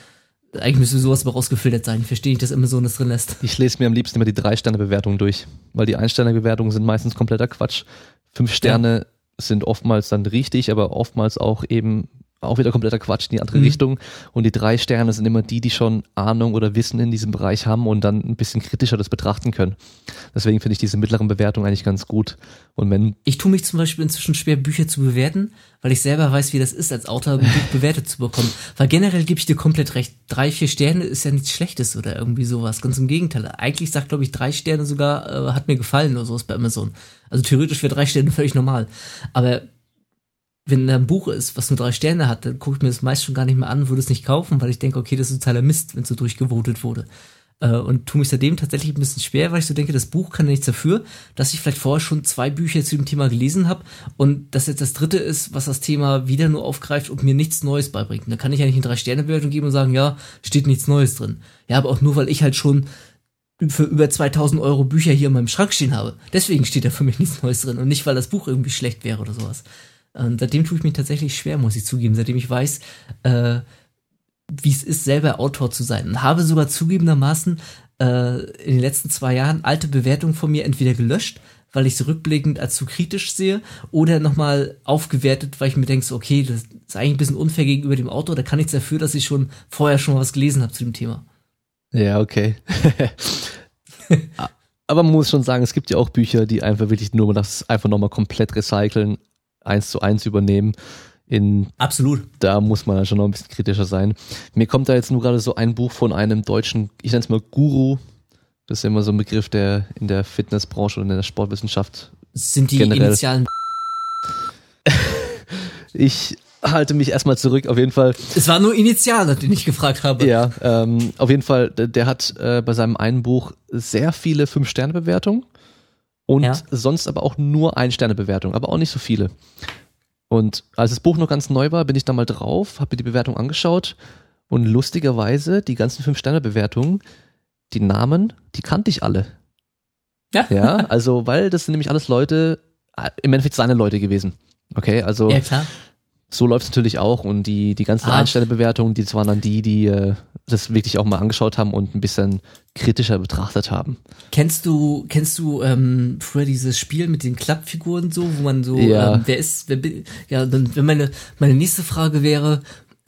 Eigentlich müsste sowas aber rausgefiltert sein. Ich verstehe nicht, dass Amazon das drin lässt. Ich lese mir am liebsten immer die Drei-Sterne-Bewertungen durch, weil die Ein-Sterne-Bewertungen sind meistens kompletter Quatsch. Fünf Sterne sind oftmals dann richtig, aber oftmals auch eben auch wieder kompletter Quatsch in die andere Mhm. Richtung. Und die drei Sterne sind immer die, die schon Ahnung oder Wissen in diesem Bereich haben und dann ein bisschen kritischer das betrachten können. Deswegen finde ich diese mittleren Bewertungen eigentlich ganz gut. Und wenn Ich tue mich zum Beispiel inzwischen schwer, Bücher zu bewerten, weil ich selber weiß, wie das ist, als Autor ein Buch bewertet zu bekommen. Weil generell gebe ich dir komplett recht. Drei, vier Sterne ist ja nichts Schlechtes oder irgendwie sowas. Ganz im Gegenteil. Eigentlich sagt, glaube ich, drei Sterne sogar, äh, hat mir gefallen oder sowas bei Amazon. Also theoretisch wäre drei Sterne völlig normal. Aber wenn da ein Buch ist, was nur drei Sterne hat, dann gucke ich mir das meist schon gar nicht mehr an, würde es nicht kaufen, weil ich denke, okay, das ist totaler Mist, wenn es so durchgevotet wurde. Äh, und tue mich seitdem tatsächlich ein bisschen schwer, weil ich so denke, das Buch kann ja nichts dafür, dass ich vielleicht vorher schon zwei Bücher zu dem Thema gelesen habe und das jetzt das dritte ist, was das Thema wieder nur aufgreift und mir nichts Neues beibringt. Da kann ich ja nicht eine Drei-Sterne-Bewertung geben und sagen, ja, steht nichts Neues drin. Ja, aber auch nur, weil ich halt schon für über 2000 Euro Bücher hier in meinem Schrank stehen habe. Deswegen steht da für mich nichts Neues drin und nicht, weil das Buch irgendwie schlecht wäre oder sowas. Und seitdem tue ich mich tatsächlich schwer, muss ich zugeben, seitdem ich weiß, äh, wie es ist, selber Autor zu sein. Und habe sogar zugegebenermaßen äh, in den letzten zwei Jahren alte Bewertungen von mir entweder gelöscht, weil ich sie rückblickend als zu kritisch sehe, oder nochmal aufgewertet, weil ich mir denke, so, okay, das ist eigentlich ein bisschen unfair gegenüber dem Autor, da kann nichts dafür, dass ich schon vorher schon mal was gelesen habe zu dem Thema. Ja, okay. Aber man muss schon sagen, es gibt ja auch Bücher, die einfach wirklich nur das einfach nochmal komplett recyceln, eins zu eins übernehmen. In, Absolut. da muss man dann schon noch ein bisschen kritischer sein. Mir kommt da jetzt nur gerade so ein Buch von einem deutschen, ich nenne es mal Guru. Das ist ja immer so ein Begriff, der in der Fitnessbranche und in der Sportwissenschaft. Sind die Generell. Initialen. Ich halte mich erstmal zurück, auf jeden Fall. Es war nur Initiale, den ich gefragt habe. Ja, ähm, auf jeden Fall, der, der hat äh, bei seinem einen Buch sehr viele Fünf-Sterne-Bewertungen. Und ja. sonst aber auch nur Ein-Sterne-Bewertung, aber auch nicht so viele. Und als das Buch noch ganz neu war, bin ich da mal drauf, habe mir die Bewertung angeschaut und lustigerweise die ganzen Fünf-Sterne-Bewertungen, die Namen, die kannte ich alle. Ja. Ja, also, weil das sind nämlich alles Leute, äh, im Endeffekt seine Leute gewesen. Okay, also. Ja, klar so läuft es natürlich auch und die, die ganzen ah. Einstellbewertungen, die waren dann die, die äh, das wirklich auch mal angeschaut haben und ein bisschen kritischer betrachtet haben. Kennst du, kennst du ähm, früher dieses Spiel mit den Klappfiguren so, wo man so, ja. ähm, wer ist, wer bin, ja, dann, wenn meine, meine nächste Frage wäre,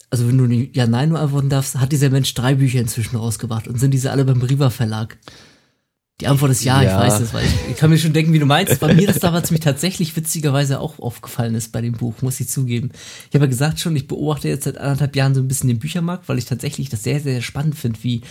also wenn du ja, nein nur antworten darfst, hat dieser Mensch drei Bücher inzwischen rausgebracht und sind diese alle beim Riva Verlag? Die Antwort ist ja, ja. ich weiß es, weil ich, ich, kann mir schon denken, wie du meinst. Bei mir das damals mich tatsächlich witzigerweise auch aufgefallen ist bei dem Buch, muss ich zugeben. Ich habe ja gesagt schon, ich beobachte jetzt seit anderthalb Jahren so ein bisschen den Büchermarkt, weil ich tatsächlich das sehr, sehr spannend finde, wie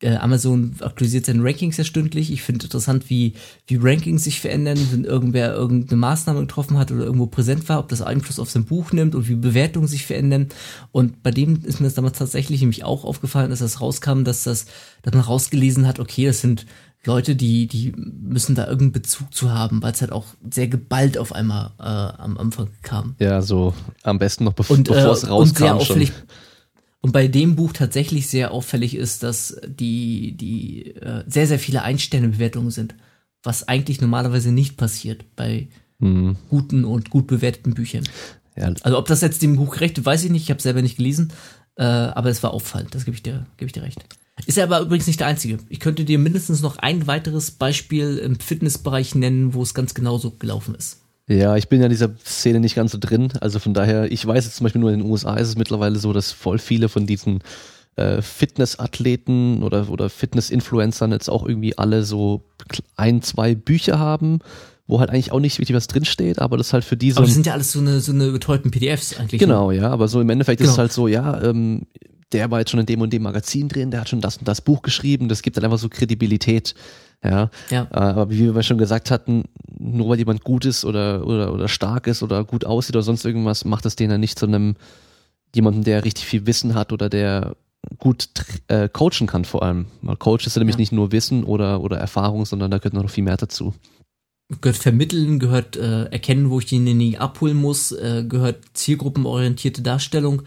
äh, Amazon aktualisiert seine Rankings ja stündlich. Ich finde interessant, wie, wie Rankings sich verändern, wenn irgendwer irgendeine Maßnahme getroffen hat oder irgendwo präsent war, ob das Einfluss auf sein Buch nimmt und wie Bewertungen sich verändern. Und bei dem ist mir das damals tatsächlich nämlich auch aufgefallen, dass das rauskam, dass das, dass man rausgelesen hat, okay, das sind Leute, die, die müssen da irgendeinen Bezug zu haben, weil es halt auch sehr geballt auf einmal äh, am Anfang kam. Ja, so am besten noch bev und, bevor äh, es rauskam. Und sehr auffällig, schon. Und bei dem Buch tatsächlich sehr auffällig ist, dass die, die äh, sehr, sehr viele Einsterne-Bewertungen sind. Was eigentlich normalerweise nicht passiert bei mhm. guten und gut bewerteten Büchern. Ja. Also ob das jetzt dem Buch gerecht weiß ich nicht, ich habe selber nicht gelesen, äh, aber es war auffallend, das gebe ich dir, gebe ich dir recht. Ist er aber übrigens nicht der einzige. Ich könnte dir mindestens noch ein weiteres Beispiel im Fitnessbereich nennen, wo es ganz genauso gelaufen ist. Ja, ich bin ja in dieser Szene nicht ganz so drin. Also von daher, ich weiß jetzt zum Beispiel nur in den USA ist es mittlerweile so, dass voll viele von diesen äh, Fitnessathleten oder, oder Fitness-Influencern jetzt auch irgendwie alle so ein, zwei Bücher haben, wo halt eigentlich auch nicht wirklich was drinsteht, aber das halt für diese. Aber das sind ja alles so eine, so eine betreuten PDFs eigentlich. Genau, ne? ja, aber so im Endeffekt genau. ist es halt so, ja, ähm, der war jetzt schon in dem und dem Magazin drin, der hat schon das und das Buch geschrieben, das gibt dann einfach so Kredibilität. Ja. ja. Äh, aber wie wir schon gesagt hatten, nur weil jemand gut ist oder, oder, oder stark ist oder gut aussieht oder sonst irgendwas, macht das den ja nicht zu einem jemanden, der richtig viel Wissen hat oder der gut äh, coachen kann vor allem. Weil Coach ist ja nämlich ja. nicht nur Wissen oder, oder Erfahrung, sondern da gehört noch viel mehr dazu. Gehört vermitteln, gehört äh, erkennen, wo ich denjenigen abholen muss, äh, gehört zielgruppenorientierte Darstellung.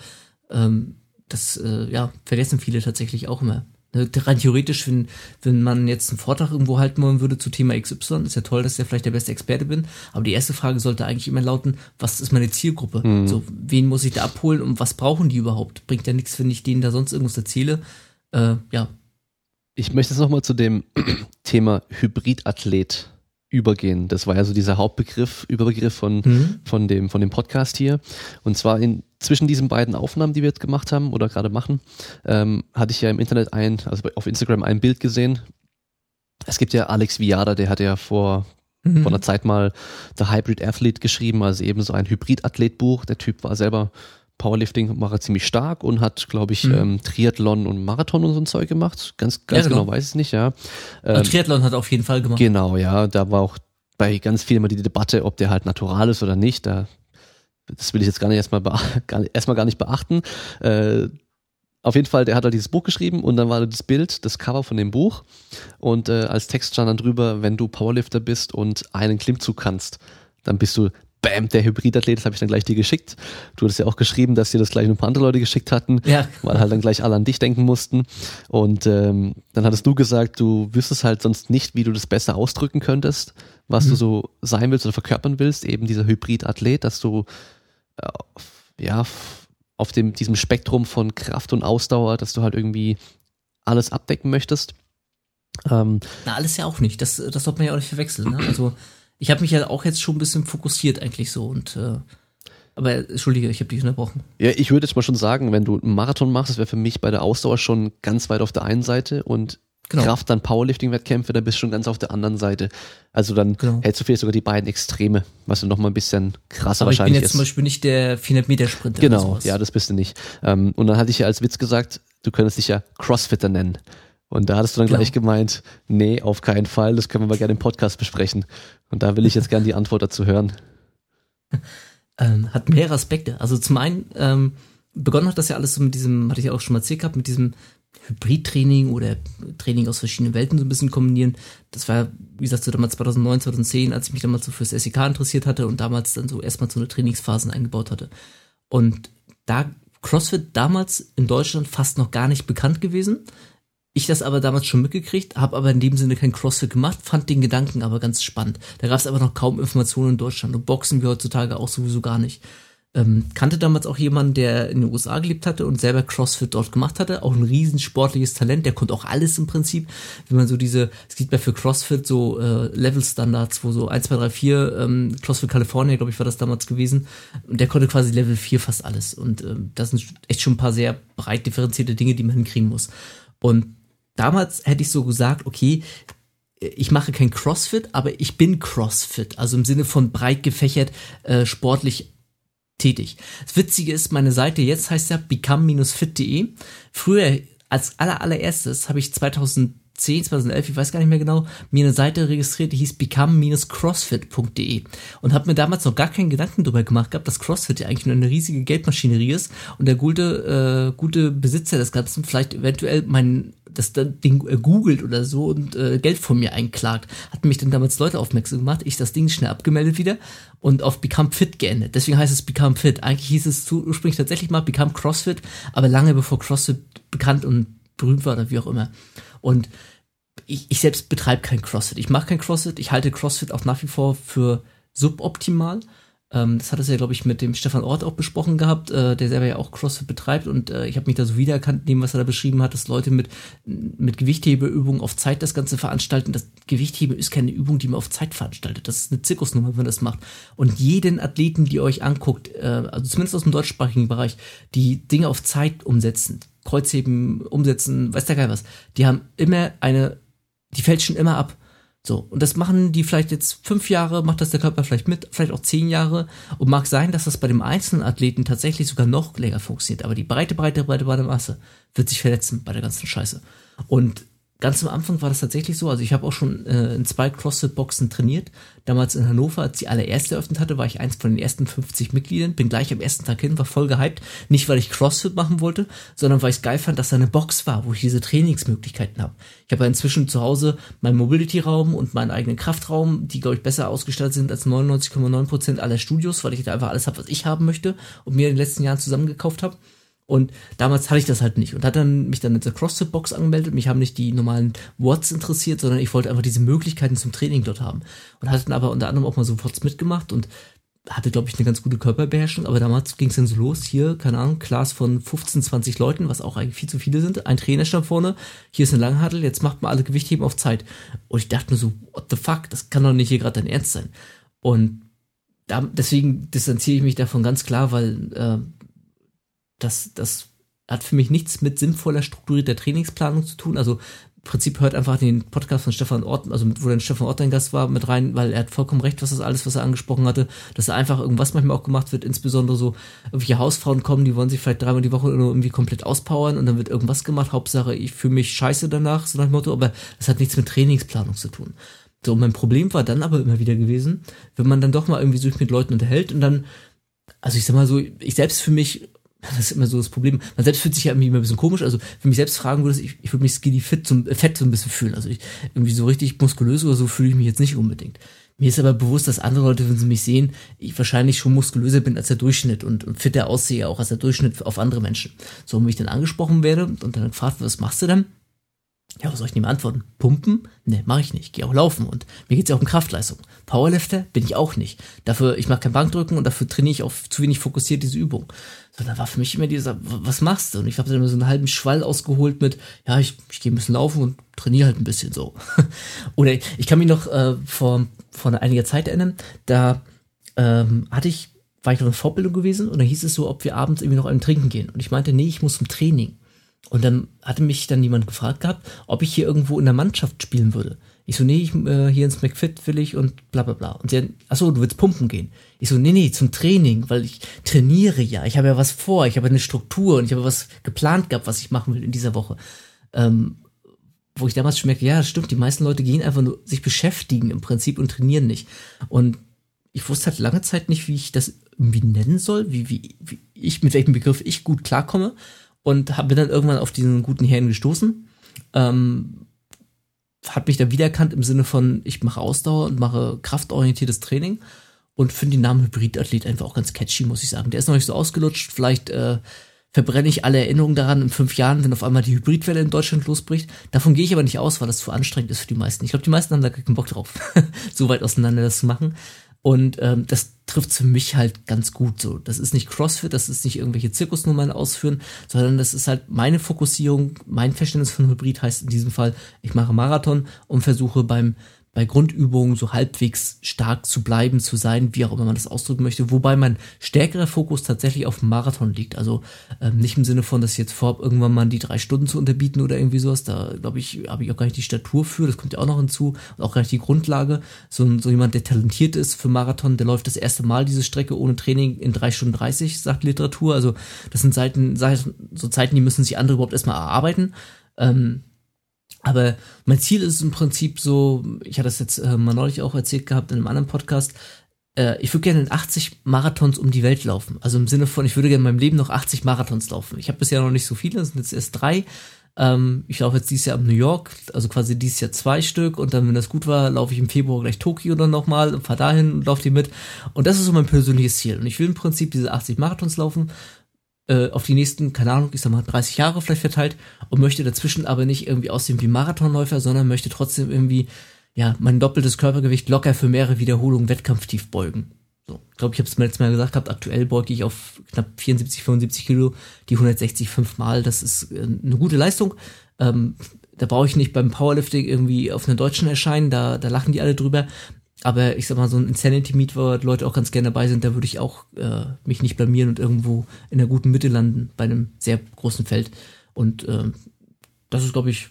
Ähm, das äh, ja, vergessen viele tatsächlich auch immer. Ne, rein theoretisch, wenn, wenn man jetzt einen Vortrag irgendwo halten wollen würde zu Thema XY, ist ja toll, dass ich ja vielleicht der beste Experte bin. Aber die erste Frage sollte eigentlich immer lauten, was ist meine Zielgruppe? Mhm. So, wen muss ich da abholen und was brauchen die überhaupt? Bringt ja nichts, wenn ich denen da sonst irgendwas erzähle. Äh, ja. Ich möchte jetzt nochmal zu dem Thema Hybridathlet übergehen. Das war ja so dieser Hauptbegriff, Überbegriff von, mhm. von, dem, von dem Podcast hier. Und zwar in, zwischen diesen beiden Aufnahmen, die wir jetzt gemacht haben oder gerade machen, ähm, hatte ich ja im Internet ein, also auf Instagram ein Bild gesehen. Es gibt ja Alex Viada, der hat ja vor, mhm. vor einer Zeit mal The Hybrid Athlete geschrieben, also eben so ein Hybrid-Athlet-Buch. Der Typ war selber Powerlifting war er ziemlich stark und hat, glaube ich, mhm. ähm, Triathlon und Marathon und so ein Zeug gemacht. Ganz, ganz ja, genau. genau weiß ich es nicht, ja. Ähm, Triathlon hat er auf jeden Fall gemacht. Genau, ja. Da war auch bei ganz vielen immer die Debatte, ob der halt natural ist oder nicht. Da, das will ich jetzt gar nicht erstmal, gar, erstmal gar nicht beachten. Äh, auf jeden Fall, der hat halt dieses Buch geschrieben und dann war das Bild, das Cover von dem Buch und äh, als Text stand dann drüber, wenn du Powerlifter bist und einen Klimmzug kannst, dann bist du bam, der Hybridathlet, das habe ich dann gleich dir geschickt. Du hattest ja auch geschrieben, dass dir das gleich ein paar andere Leute geschickt hatten, ja. weil halt dann gleich alle an dich denken mussten. Und ähm, dann hattest du gesagt, du wüsstest halt sonst nicht, wie du das besser ausdrücken könntest, was mhm. du so sein willst oder verkörpern willst, eben dieser Hybridathlet, dass du äh, ja auf dem, diesem Spektrum von Kraft und Ausdauer, dass du halt irgendwie alles abdecken möchtest. Ähm, Na, alles ja auch nicht. Das, das sollte man ja auch nicht verwechseln. Ne? Also ich habe mich ja auch jetzt schon ein bisschen fokussiert eigentlich so und äh, aber entschuldige, ich habe dich unterbrochen. Ja, ich würde jetzt mal schon sagen, wenn du einen Marathon machst, das wäre für mich bei der Ausdauer schon ganz weit auf der einen Seite und genau. Kraft dann Powerlifting-Wettkämpfe, da bist du schon ganz auf der anderen Seite. Also dann genau. hältst du vielleicht sogar die beiden Extreme, was du noch mal ein bisschen krasser Aber wahrscheinlich ist. Ich bin jetzt ist. zum Beispiel nicht der 400 Meter Sprinter. Genau, ja, das bist du nicht. Ähm, und dann hatte ich ja als Witz gesagt, du könntest dich ja Crossfitter nennen. Und da hattest du dann genau. gleich gemeint, nee, auf keinen Fall, das können wir mal gerne im Podcast besprechen. Und da will ich jetzt gerne die Antwort dazu hören. Ähm, hat mehrere Aspekte. Also zum einen, ähm, begonnen hat das ja alles so mit diesem, hatte ich ja auch schon mal erzählt gehabt, mit diesem Hybridtraining oder Training aus verschiedenen Welten so ein bisschen kombinieren. Das war, wie gesagt, so damals 2009, 2010, als ich mich damals so fürs SEK interessiert hatte und damals dann so erstmal so eine Trainingsphasen eingebaut hatte. Und da CrossFit damals in Deutschland fast noch gar nicht bekannt gewesen. Ich das aber damals schon mitgekriegt, habe aber in dem Sinne kein CrossFit gemacht, fand den Gedanken aber ganz spannend. Da gab es aber noch kaum Informationen in Deutschland und Boxen wie heutzutage auch sowieso gar nicht. Ähm, kannte damals auch jemanden, der in den USA gelebt hatte und selber CrossFit dort gemacht hatte. Auch ein riesen sportliches Talent. Der konnte auch alles im Prinzip. Wenn man so diese, es gibt ja für CrossFit so äh, Level-Standards, wo so 1, 2, 3, 4, ähm, CrossFit California, glaube ich, war das damals gewesen. Und der konnte quasi Level 4 fast alles. Und ähm, das sind echt schon ein paar sehr breit differenzierte Dinge, die man hinkriegen muss. Und damals hätte ich so gesagt, okay, ich mache kein CrossFit, aber ich bin CrossFit, also im Sinne von breit gefächert, äh, sportlich tätig. Das Witzige ist, meine Seite jetzt heißt ja become-fit.de. Früher, als aller allererstes, habe ich 2010, 2011, ich weiß gar nicht mehr genau, mir eine Seite registriert, die hieß become-crossfit.de und habe mir damals noch gar keinen Gedanken darüber gemacht gehabt, dass CrossFit ja eigentlich nur eine riesige Geldmaschinerie ist und der gute, äh, gute Besitzer des Ganzen vielleicht eventuell mein das Ding äh, googelt oder so und äh, Geld von mir einklagt. Hat mich dann damals Leute aufmerksam gemacht, ich das Ding schnell abgemeldet wieder und auf Become Fit geändert. Deswegen heißt es Become Fit. Eigentlich hieß es ursprünglich tatsächlich mal Become CrossFit, aber lange bevor CrossFit bekannt und berühmt war oder wie auch immer. Und ich, ich selbst betreibe kein CrossFit. Ich mache kein CrossFit. Ich halte CrossFit auch nach wie vor für suboptimal. Ähm, das hat es ja, glaube ich, mit dem Stefan Ort auch besprochen gehabt, äh, der selber ja auch CrossFit betreibt und äh, ich habe mich da so wiedererkannt, dem, was er da beschrieben hat, dass Leute mit, mit Gewichthebeübungen auf Zeit das Ganze veranstalten. Das Gewichtheben ist keine Übung, die man auf Zeit veranstaltet. Das ist eine Zirkusnummer, wenn man das macht. Und jeden Athleten, die euch anguckt, äh, also zumindest aus dem deutschsprachigen Bereich, die Dinge auf Zeit umsetzen, Kreuzheben, umsetzen, weiß der Geil was, die haben immer eine, die fälschen immer ab. So, und das machen die vielleicht jetzt fünf Jahre, macht das der Körper vielleicht mit, vielleicht auch zehn Jahre. Und mag sein, dass das bei dem einzelnen Athleten tatsächlich sogar noch länger funktioniert. Aber die breite, breite, breite, breite Masse wird sich verletzen bei der ganzen Scheiße. Und ganz am Anfang war das tatsächlich so. Also ich habe auch schon äh, in zwei CrossFit-Boxen trainiert. Damals in Hannover, als die allererste eröffnet hatte, war ich eins von den ersten 50 Mitgliedern. Bin gleich am ersten Tag hin, war voll gehypt. Nicht, weil ich CrossFit machen wollte, sondern weil ich es geil fand, dass da eine Box war, wo ich diese Trainingsmöglichkeiten habe. Ich habe ja inzwischen zu Hause meinen Mobility-Raum und meinen eigenen Kraftraum, die, glaube ich, besser ausgestattet sind als 99,9% aller Studios, weil ich da einfach alles habe, was ich haben möchte und mir in den letzten Jahren zusammengekauft habe. Und damals hatte ich das halt nicht und hat dann mich dann in der CrossFit-Box angemeldet. Mich haben nicht die normalen Watts interessiert, sondern ich wollte einfach diese Möglichkeiten zum Training dort haben. Und hatte dann aber unter anderem auch mal so Watts mitgemacht und hatte, glaube ich, eine ganz gute Körperbeherrschung, aber damals ging es dann so los, hier, keine Ahnung, Class von 15, 20 Leuten, was auch eigentlich viel zu viele sind, ein Trainer stand vorne, hier ist eine Langhandel, jetzt macht man alle Gewichtheben auf Zeit. Und ich dachte mir so, what the fuck, das kann doch nicht hier gerade dein Ernst sein. Und da, deswegen distanziere ich mich davon ganz klar, weil äh, das, das hat für mich nichts mit sinnvoller strukturierter Trainingsplanung zu tun. Also im Prinzip hört einfach den Podcast von Stefan Ort, also wo dann Stefan Ort ein Gast war, mit rein, weil er hat vollkommen recht, was das alles, was er angesprochen hatte, dass da einfach irgendwas manchmal auch gemacht wird, insbesondere so irgendwelche Hausfrauen kommen, die wollen sich vielleicht dreimal die Woche irgendwie komplett auspowern und dann wird irgendwas gemacht, Hauptsache ich fühle mich scheiße danach, so nach dem Motto, aber das hat nichts mit Trainingsplanung zu tun. So, mein Problem war dann aber immer wieder gewesen, wenn man dann doch mal irgendwie sich mit Leuten unterhält und dann, also ich sag mal so, ich selbst für mich das ist immer so das Problem. Man selbst fühlt sich ja irgendwie immer ein bisschen komisch. Also, wenn mich selbst fragen würde, ich, ich würde mich skinny fit, zum, äh, fett so ein bisschen fühlen. Also, ich, irgendwie so richtig muskulös oder so fühle ich mich jetzt nicht unbedingt. Mir ist aber bewusst, dass andere Leute, wenn sie mich sehen, ich wahrscheinlich schon muskulöser bin als der Durchschnitt und, und fitter aussehe auch als der Durchschnitt auf andere Menschen. So, wenn ich dann angesprochen werde und dann gefragt, was machst du denn? Ja, was soll ich dem antworten? Pumpen? Ne, mache ich nicht. Gehe auch laufen und mir geht's ja auch um Kraftleistung. Powerlifter bin ich auch nicht. Dafür, ich mache kein Bankdrücken und dafür trainiere ich auf zu wenig fokussiert diese Übung. So, da war für mich immer dieser, was machst du? Und ich habe dann immer so einen halben Schwall ausgeholt mit, ja, ich, ich gehe ein bisschen laufen und trainiere halt ein bisschen so. Oder ich kann mich noch äh, vor, vor einiger Zeit erinnern, da ähm, hatte ich, war ich noch in Vorbildung gewesen und da hieß es so, ob wir abends irgendwie noch einen trinken gehen. Und ich meinte, nee, ich muss zum Training. Und dann hatte mich dann jemand gefragt gehabt, ob ich hier irgendwo in der Mannschaft spielen würde. Ich so, nee, ich, äh, hier ins McFit will ich und bla bla bla. Und sie achso, du willst pumpen gehen. Ich so, nee, nee, zum Training, weil ich trainiere ja. Ich habe ja was vor, ich habe eine Struktur und ich habe was geplant gehabt, was ich machen will in dieser Woche. Ähm, wo ich damals schon merke, ja, stimmt, die meisten Leute gehen einfach nur sich beschäftigen im Prinzip und trainieren nicht. Und ich wusste halt lange Zeit nicht, wie ich das irgendwie nennen soll, wie, wie, wie ich, mit welchem Begriff ich gut klarkomme. Und hab, bin dann irgendwann auf diesen guten Herrn gestoßen. Ähm, hat mich da wiedererkannt im Sinne von, ich mache Ausdauer und mache kraftorientiertes Training und finde den Namen Hybridathlet einfach auch ganz catchy, muss ich sagen. Der ist noch nicht so ausgelutscht, vielleicht äh, verbrenne ich alle Erinnerungen daran in fünf Jahren, wenn auf einmal die Hybridwelle in Deutschland losbricht. Davon gehe ich aber nicht aus, weil das zu anstrengend ist für die meisten. Ich glaube, die meisten haben da keinen Bock drauf, so weit auseinander das zu machen. Und ähm, das trifft für mich halt ganz gut so. Das ist nicht CrossFit, das ist nicht irgendwelche Zirkusnummern ausführen, sondern das ist halt meine Fokussierung, mein Verständnis von Hybrid heißt in diesem Fall, ich mache Marathon und versuche beim bei Grundübungen so halbwegs stark zu bleiben, zu sein, wie auch immer man das ausdrücken möchte, wobei mein stärkerer Fokus tatsächlich auf dem Marathon liegt. Also ähm, nicht im Sinne von, dass ich jetzt vorhabe, irgendwann mal die drei Stunden zu unterbieten oder irgendwie sowas. Da glaube ich, habe ich auch gar nicht die Statur für, das kommt ja auch noch hinzu, und auch gar nicht die Grundlage. So, so jemand, der talentiert ist für Marathon, der läuft das erste Mal diese Strecke ohne Training in drei Stunden 30, sagt Literatur. Also das sind Seiten, so Zeiten, die müssen sich andere überhaupt erstmal erarbeiten. Ähm, aber mein Ziel ist im Prinzip so, ich hatte das jetzt äh, mal neulich auch erzählt gehabt in einem anderen Podcast, äh, ich würde gerne in 80 Marathons um die Welt laufen. Also im Sinne von, ich würde gerne in meinem Leben noch 80 Marathons laufen. Ich habe bisher noch nicht so viele, das sind jetzt erst drei. Ähm, ich laufe jetzt dieses Jahr am New York, also quasi dieses Jahr zwei Stück und dann, wenn das gut war, laufe ich im Februar gleich Tokio dann nochmal und fahre dahin und laufe die mit. Und das ist so mein persönliches Ziel. Und ich will im Prinzip diese 80 Marathons laufen äh, auf die nächsten, keine Ahnung, ich sag mal 30 Jahre vielleicht verteilt und möchte dazwischen aber nicht irgendwie aussehen wie Marathonläufer, sondern möchte trotzdem irgendwie, ja, mein doppeltes Körpergewicht locker für mehrere Wiederholungen wettkampftief beugen. So, ich glaube, ich habe es mir letztes Mal gesagt gehabt, aktuell beuge ich auf knapp 74, 75 Kilo, die 160 fünfmal, das ist äh, eine gute Leistung. Ähm, da brauche ich nicht beim Powerlifting irgendwie auf einer Deutschen erscheinen, da, da lachen die alle drüber. Aber ich sag mal, so ein Insanity Meet, wo Leute auch ganz gerne dabei sind, da würde ich auch äh, mich nicht blamieren und irgendwo in der guten Mitte landen bei einem sehr großen Feld. Und äh, das ist, glaube ich,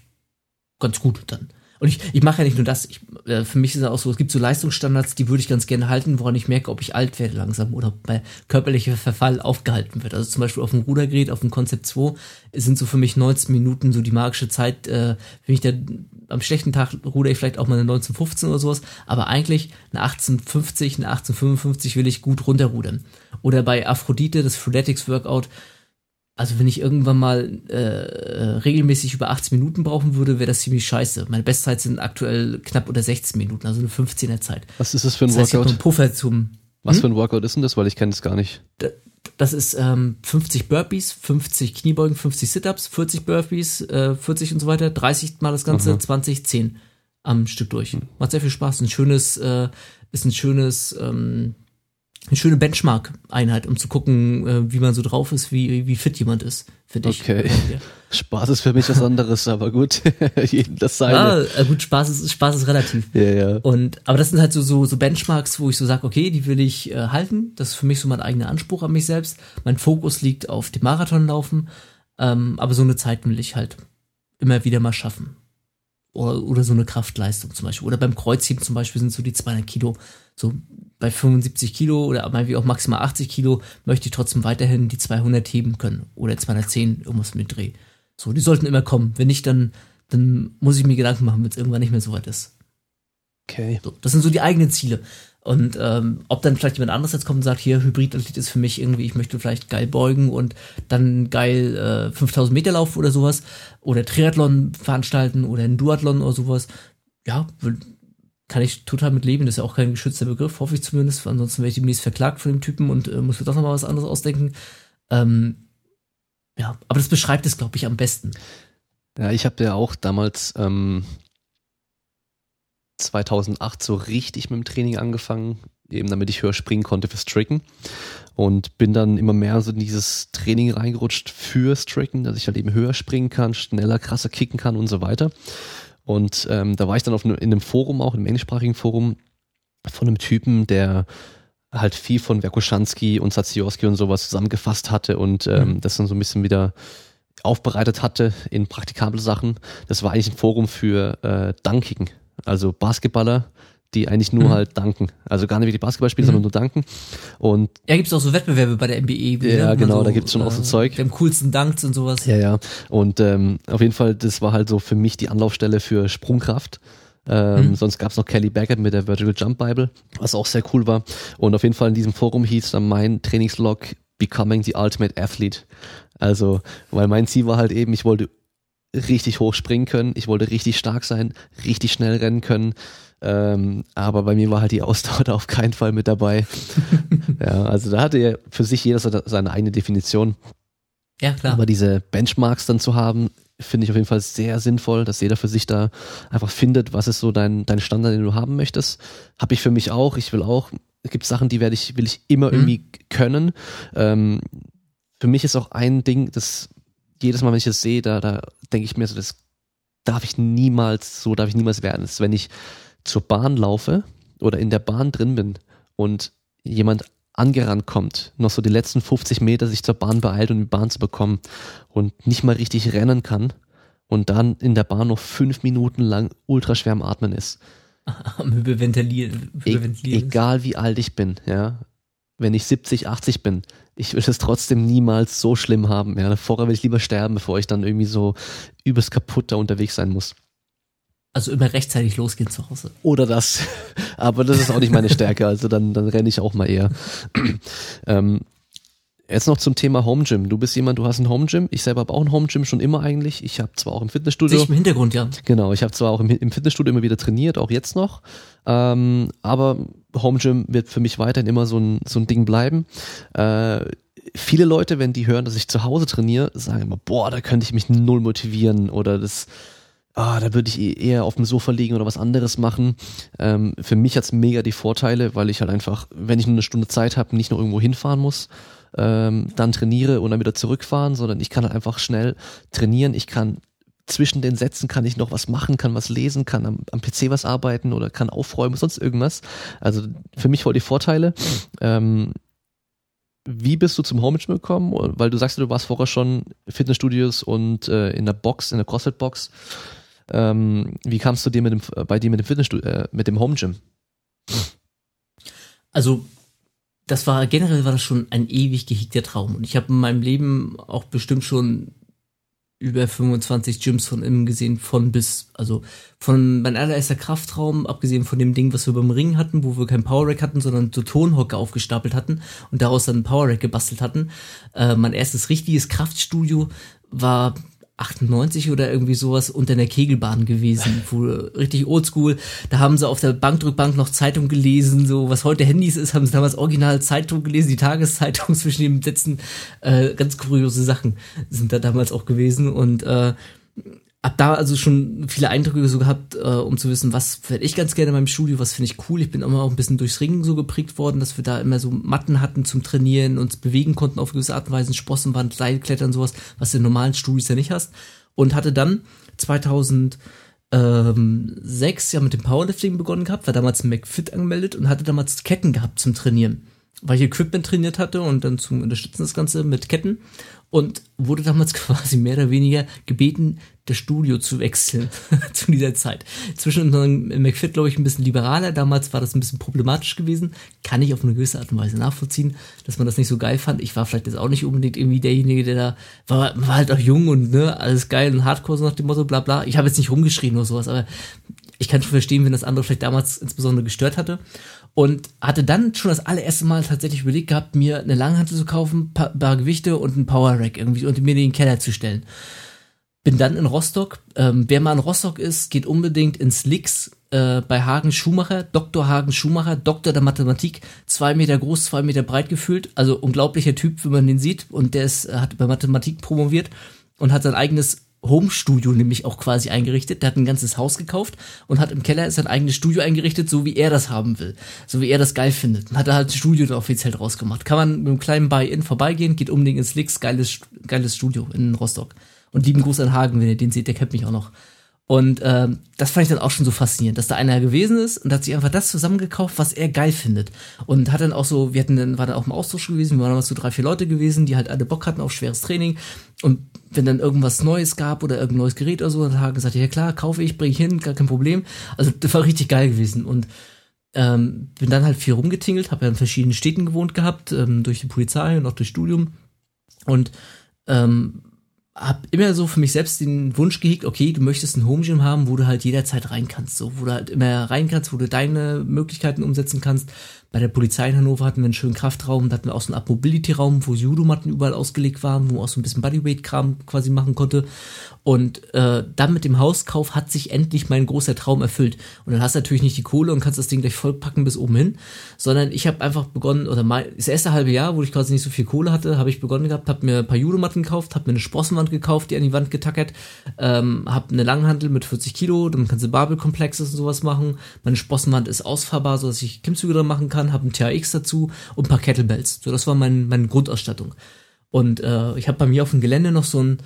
ganz gut dann. Und ich, ich mache ja nicht nur das. Ich, äh, für mich ist es auch so, es gibt so Leistungsstandards, die würde ich ganz gerne halten, woran ich merke, ob ich alt werde langsam oder bei körperlicher Verfall aufgehalten wird. Also zum Beispiel auf dem Rudergerät, auf dem Concept 2, sind so für mich 19 Minuten so die magische Zeit, äh, wenn ich da am schlechten Tag ruder ich vielleicht auch mal eine 1915 oder sowas, aber eigentlich eine 1850, eine 1855 will ich gut runterrudern. Oder bei Aphrodite, das Freeletics Workout, also wenn ich irgendwann mal äh, äh regelmäßig über 18 Minuten brauchen würde, wäre das ziemlich scheiße. Meine Bestzeit sind aktuell knapp unter 16 Minuten, also eine 15er Zeit. Was ist das für ein das heißt, Workout? Ich einen Puffer zum, Was hm? für ein Workout ist denn das? Weil ich kenne es gar nicht. Das ist ähm, 50 Burpees, 50 Kniebeugen, 50 Sit-Ups, 40 Burpees, äh, 40 und so weiter, 30 mal das Ganze, Aha. 20, 10 am Stück durch. Hm. Macht sehr viel Spaß. Ein schönes, äh, ist ein schönes ähm, eine schöne Benchmark-Einheit, um zu gucken, äh, wie man so drauf ist, wie, wie fit jemand ist, finde ich. Okay. Spaß ist für mich was anderes, aber gut, das seine. Ja, äh, gut, Spaß ist, Spaß ist relativ. Ja, ja. Und, aber das sind halt so, so, so Benchmarks, wo ich so sage, okay, die will ich äh, halten. Das ist für mich so mein eigener Anspruch an mich selbst. Mein Fokus liegt auf dem Marathonlaufen. Ähm, aber so eine Zeit will ich halt immer wieder mal schaffen. Oder, oder so eine Kraftleistung zum Beispiel. Oder beim Kreuzheben zum Beispiel sind so die 200 Kilo so bei 75 Kilo oder wie auch maximal 80 Kilo möchte ich trotzdem weiterhin die 200 heben können oder 210 irgendwas mit Dreh. So, die sollten immer kommen. Wenn nicht, dann, dann muss ich mir Gedanken machen, wenn es irgendwann nicht mehr so weit ist. Okay. So, das sind so die eigenen Ziele. Und ähm, ob dann vielleicht jemand anderes jetzt kommt und sagt, hier, Hybridathlet ist für mich irgendwie, ich möchte vielleicht geil beugen und dann geil äh, 5000 Meter laufen oder sowas oder Triathlon veranstalten oder ein Duathlon oder sowas. Ja, kann ich total mit leben. Das ist ja auch kein geschützter Begriff, hoffe ich zumindest. Ansonsten werde ich demnächst verklagt von dem Typen und äh, muss mir doch nochmal was anderes ausdenken. Ähm, ja, aber das beschreibt es, glaube ich, am besten. Ja, ich habe ja auch damals ähm, 2008 so richtig mit dem Training angefangen, eben damit ich höher springen konnte für Stricken. Und bin dann immer mehr so in dieses Training reingerutscht für Stricken, dass ich halt eben höher springen kann, schneller, krasser kicken kann und so weiter. Und ähm, da war ich dann auf ne, in einem Forum auch, in einem englischsprachigen Forum, von einem Typen, der halt viel von Werkoschanski und Satsiorski und sowas zusammengefasst hatte und ähm, mhm. das dann so ein bisschen wieder aufbereitet hatte in praktikable Sachen. Das war eigentlich ein Forum für äh, Dunking, also Basketballer, die eigentlich nur mhm. halt danken. Also gar nicht wie die Basketballspieler, mhm. sondern nur danken. Und ja, gibt's auch so Wettbewerbe bei der NBA. Ja, genau, so, da gibt's schon äh, auch so Zeug. Dem coolsten Dunks und sowas. Ja, ja. Und ähm, auf jeden Fall, das war halt so für mich die Anlaufstelle für Sprungkraft. Ähm, mhm. Sonst gab's noch Kelly Baggett mit der Vertical Jump Bible, was auch sehr cool war. Und auf jeden Fall in diesem Forum hieß dann mein Trainingslog becoming the ultimate athlete. Also, weil mein Ziel war halt eben, ich wollte richtig hoch springen können, ich wollte richtig stark sein, richtig schnell rennen können. Ähm, aber bei mir war halt die Ausdauer da auf keinen Fall mit dabei. ja, also da hatte ja für sich jeder seine eigene Definition. Ja, klar. Aber diese Benchmarks dann zu haben, finde ich auf jeden Fall sehr sinnvoll, dass jeder für sich da einfach findet, was ist so dein, dein Standard, den du haben möchtest. Habe ich für mich auch. Ich will auch, es gibt Sachen, die werde ich, will ich immer mhm. irgendwie können. Ähm, für mich ist auch ein Ding, das jedes Mal, wenn ich das sehe, da, da denke ich mir so, das darf ich niemals, so darf ich niemals werden. Das ist, wenn ich zur Bahn laufe oder in der Bahn drin bin und jemand angerannt kommt, noch so die letzten 50 Meter sich zur Bahn beeilt, um die Bahn zu bekommen und nicht mal richtig rennen kann und dann in der Bahn noch fünf Minuten lang ultraschwer am Atmen ist. Am Hyperventilieren. E egal wie alt ich bin, ja. Wenn ich 70, 80 bin, ich will es trotzdem niemals so schlimm haben. Ja. Vorher will ich lieber sterben, bevor ich dann irgendwie so übers kaputt da unterwegs sein muss. Also immer rechtzeitig losgehen zu Hause. Oder das. Aber das ist auch nicht meine Stärke. Also dann, dann renne ich auch mal eher. ähm, Jetzt noch zum Thema Home Gym. Du bist jemand, du hast ein Home Gym. Ich selber habe auch ein Home Gym schon immer eigentlich. Ich habe zwar auch im Fitnessstudio. Sehe ich im Hintergrund, ja. Genau, ich habe zwar auch im, im, Fitnessstudio immer wieder trainiert, auch jetzt noch. Ähm, aber Home Gym wird für mich weiterhin immer so ein, so ein Ding bleiben. Äh, viele Leute, wenn die hören, dass ich zu Hause trainiere, sagen immer, boah, da könnte ich mich null motivieren oder das ah, da würde ich eh eher auf dem Sofa liegen oder was anderes machen. Ähm, für mich hat's mega die Vorteile, weil ich halt einfach, wenn ich nur eine Stunde Zeit habe, nicht nur irgendwo hinfahren muss, ähm, dann trainiere und dann wieder zurückfahren, sondern ich kann halt einfach schnell trainieren. Ich kann zwischen den Sätzen kann ich noch was machen, kann was lesen, kann am, am PC was arbeiten oder kann aufräumen, sonst irgendwas. Also für mich voll die Vorteile. Ähm, wie bist du zum Home Gym gekommen? Weil du sagst, du warst vorher schon Fitnessstudios und äh, in der Box, in der CrossFit-Box. Ähm, wie kamst du dir mit dem, äh, bei dir mit dem Fitnessstudio, äh, mit dem Home Gym? Also, das war generell war das schon ein ewig gehegter Traum. Und ich habe in meinem Leben auch bestimmt schon über 25 Gyms von innen gesehen, von bis, also von mein allererster Kraftraum, abgesehen von dem Ding, was wir beim Ring hatten, wo wir kein Power Rack hatten, sondern so Tonhocker aufgestapelt hatten und daraus dann ein Power Rack gebastelt hatten. Äh, mein erstes richtiges Kraftstudio war 98 oder irgendwie sowas unter einer Kegelbahn gewesen, wo richtig oldschool. Da haben sie auf der Bankdrückbank noch Zeitung gelesen, so was heute Handys ist, haben sie damals original Zeitung gelesen, die Tageszeitung zwischen den Sätzen, äh, ganz kuriose Sachen sind da damals auch gewesen. Und äh, hab da also schon viele Eindrücke so gehabt, äh, um zu wissen, was werde ich ganz gerne in meinem Studio, was finde ich cool. Ich bin immer auch ein bisschen durchs Ringen so geprägt worden, dass wir da immer so Matten hatten zum Trainieren, uns bewegen konnten auf gewisse Art und Weise, Sprossenwand, Seilklettern, sowas, was du in normalen Studios ja nicht hast. Und hatte dann 2006 ja mit dem Powerlifting begonnen gehabt, war damals McFit angemeldet und hatte damals Ketten gehabt zum Trainieren. Weil ich Equipment trainiert hatte und dann zum Unterstützen das Ganze mit Ketten und wurde damals quasi mehr oder weniger gebeten, das Studio zu wechseln zu dieser Zeit. Zwischen McFit, glaube ich, ein bisschen liberaler. Damals war das ein bisschen problematisch gewesen. Kann ich auf eine gewisse Art und Weise nachvollziehen, dass man das nicht so geil fand. Ich war vielleicht jetzt auch nicht unbedingt irgendwie derjenige, der da war, war halt auch jung und ne, alles geil und Hardcore so nach dem Motto, bla bla. Ich habe jetzt nicht rumgeschrien oder sowas, aber ich kann schon verstehen, wenn das andere vielleicht damals insbesondere gestört hatte und hatte dann schon das allererste Mal tatsächlich überlegt gehabt, mir eine Langhantel zu kaufen, paar, paar Gewichte und ein Power Rack irgendwie und mir den Keller zu stellen. Bin dann in Rostock. Ähm, wer mal in Rostock ist, geht unbedingt ins Lix äh, bei Hagen Schumacher, Dr. Hagen Schumacher, Doktor der Mathematik, zwei Meter groß, zwei Meter breit gefühlt, also unglaublicher Typ, wenn man den sieht. Und der ist, hat bei Mathematik promoviert und hat sein eigenes Home-Studio nämlich auch quasi eingerichtet. Der hat ein ganzes Haus gekauft und hat im Keller sein eigenes Studio eingerichtet, so wie er das haben will. So wie er das geil findet. Und hat er halt ein Studio da offiziell draus gemacht. Kann man mit einem kleinen Buy-In vorbeigehen, geht unbedingt ins Lix, geiles, geiles Studio in Rostock. Und lieben Gruß an Hagen, wenn ihr den seht, der kennt mich auch noch. Und ähm, das fand ich dann auch schon so faszinierend, dass da einer gewesen ist und hat sich einfach das zusammengekauft, was er geil findet. Und hat dann auch so, wir hatten dann, war dann auch im Austausch gewesen, wir waren damals so drei, vier Leute gewesen, die halt alle Bock hatten auf schweres Training. Und wenn dann irgendwas Neues gab oder irgendein neues Gerät oder so, dann hat er gesagt, ja klar, kaufe ich, bringe ich hin, gar kein Problem. Also das war richtig geil gewesen. Und ähm, bin dann halt viel rumgetingelt, habe ja in verschiedenen Städten gewohnt gehabt, ähm, durch die Polizei und auch durch Studium. Und ähm, habe immer so für mich selbst den Wunsch gehegt, okay, du möchtest ein Home Gym haben, wo du halt jederzeit rein kannst, so, wo du halt immer rein kannst, wo du deine Möglichkeiten umsetzen kannst. Bei der Polizei in Hannover hatten wir einen schönen Kraftraum, da hatten wir auch so einen Up-Mobility-Raum, wo Judomatten überall ausgelegt waren, wo man auch so ein bisschen Bodyweight-Kram quasi machen konnte. Und äh, dann mit dem Hauskauf hat sich endlich mein großer Traum erfüllt. Und dann hast du natürlich nicht die Kohle und kannst das Ding gleich vollpacken bis oben hin, sondern ich habe einfach begonnen, oder mein, das erste halbe Jahr, wo ich quasi nicht so viel Kohle hatte, habe ich begonnen gehabt, habe mir ein paar Judomatten gekauft, habe mir eine Sprossenwand gekauft, die an die Wand getackert, ähm, habe eine Langhantel mit 40 Kilo, dann kannst du Babelkomplexes und sowas machen. Meine Sprossenwand ist ausfahrbar, sodass ich Klimmzüge dran machen kann, habe ein THX dazu und ein paar Kettlebells. So, das war mein, meine Grundausstattung. Und äh, ich habe bei mir auf dem Gelände noch so ein,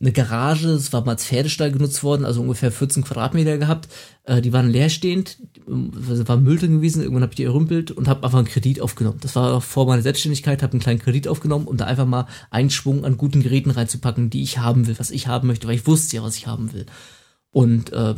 eine Garage, es war mal als Pferdestall genutzt worden, also ungefähr 14 Quadratmeter gehabt. Äh, die waren leerstehend, also war Müll drin gewesen, irgendwann habe ich die errümpelt und habe einfach einen Kredit aufgenommen. Das war vor meiner Selbstständigkeit, habe einen kleinen Kredit aufgenommen, um da einfach mal einen Schwung an guten Geräten reinzupacken, die ich haben will, was ich haben möchte, weil ich wusste ja, was ich haben will. Und äh,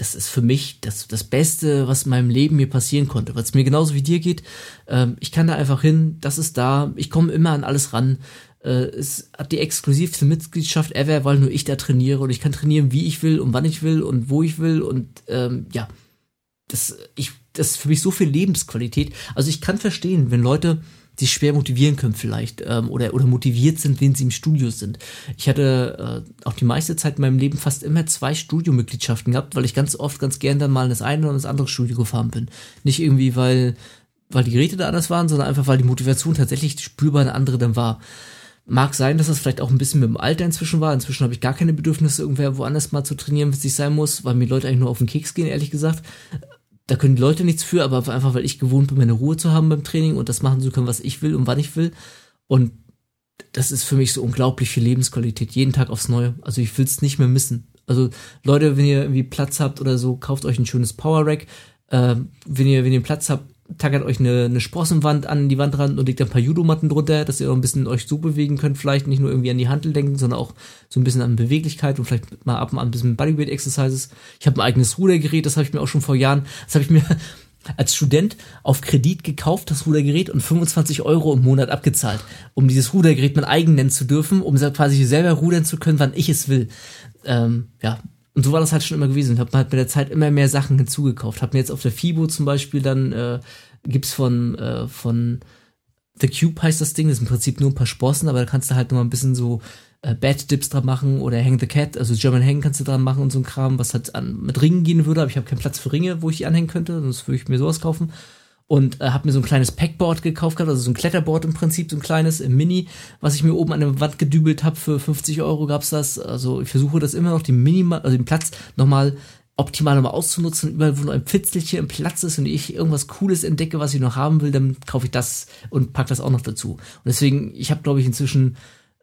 das ist für mich das, das Beste, was in meinem Leben mir passieren konnte, weil es mir genauso wie dir geht. Ähm, ich kann da einfach hin, das ist da, ich komme immer an alles ran. Äh, es hat die exklusivste Mitgliedschaft ever, weil nur ich da trainiere und ich kann trainieren, wie ich will und wann ich will und wo ich will und ähm, ja, das, ich, das ist für mich so viel Lebensqualität. Also ich kann verstehen, wenn Leute sich schwer motivieren können vielleicht ähm, oder, oder motiviert sind, wenn sie im Studio sind. Ich hatte äh, auch die meiste Zeit in meinem Leben fast immer zwei Studiomitgliedschaften gehabt, weil ich ganz oft ganz gern dann mal in das eine oder das andere Studio gefahren bin. Nicht irgendwie, weil, weil die Geräte da anders waren, sondern einfach, weil die Motivation tatsächlich spürbar eine andere dann war. Mag sein, dass das vielleicht auch ein bisschen mit dem Alter inzwischen war. Inzwischen habe ich gar keine Bedürfnisse, irgendwer woanders mal zu trainieren, wenn es nicht sein muss, weil mir Leute eigentlich nur auf den Keks gehen, ehrlich gesagt da können die Leute nichts für, aber einfach weil ich gewohnt bin, meine Ruhe zu haben beim Training und das machen zu können, was ich will und wann ich will. Und das ist für mich so unglaublich viel Lebensqualität, jeden Tag aufs Neue. Also ich will es nicht mehr missen. Also Leute, wenn ihr irgendwie Platz habt oder so, kauft euch ein schönes Power Rack. Äh, wenn ihr wenn ihr Platz habt, tackert euch eine, eine Sprossenwand an die Wand ran und legt ein paar Judomatten drunter, dass ihr auch ein bisschen euch so bewegen könnt, vielleicht nicht nur irgendwie an die Handel denken, sondern auch so ein bisschen an Beweglichkeit und vielleicht mal ab und an ein bisschen Bodyweight Exercises. Ich habe ein eigenes Rudergerät, das habe ich mir auch schon vor Jahren, das habe ich mir als Student auf Kredit gekauft, das Rudergerät, und 25 Euro im Monat abgezahlt, um dieses Rudergerät mein eigen nennen zu dürfen, um quasi selber rudern zu können, wann ich es will. Ähm, ja, und so war das halt schon immer gewesen. Ich habe halt mit der Zeit immer mehr Sachen hinzugekauft. Hab mir jetzt auf der FIBO zum Beispiel dann äh, gibt's von äh, von The Cube heißt das Ding. Das ist im Prinzip nur ein paar Sprossen, aber da kannst du halt noch mal ein bisschen so äh, Bad Dips dran machen oder Hang the Cat, also German Hang kannst du dran machen und so ein Kram, was halt an, mit Ringen gehen würde, aber ich habe keinen Platz für Ringe, wo ich die anhängen könnte, sonst würde ich mir sowas kaufen und äh, habe mir so ein kleines Packboard gekauft gehabt, also so ein Kletterboard im Prinzip, so ein kleines im Mini, was ich mir oben an der Wand gedübelt habe. Für 50 Euro gab's das. Also ich versuche das immer noch, die Minimal, also den Platz nochmal optimal nochmal auszunutzen. Überall, wo nur ein Pfitzelchen im Platz ist und ich irgendwas Cooles entdecke, was ich noch haben will, dann kaufe ich das und pack das auch noch dazu. Und deswegen, ich habe, glaube ich, inzwischen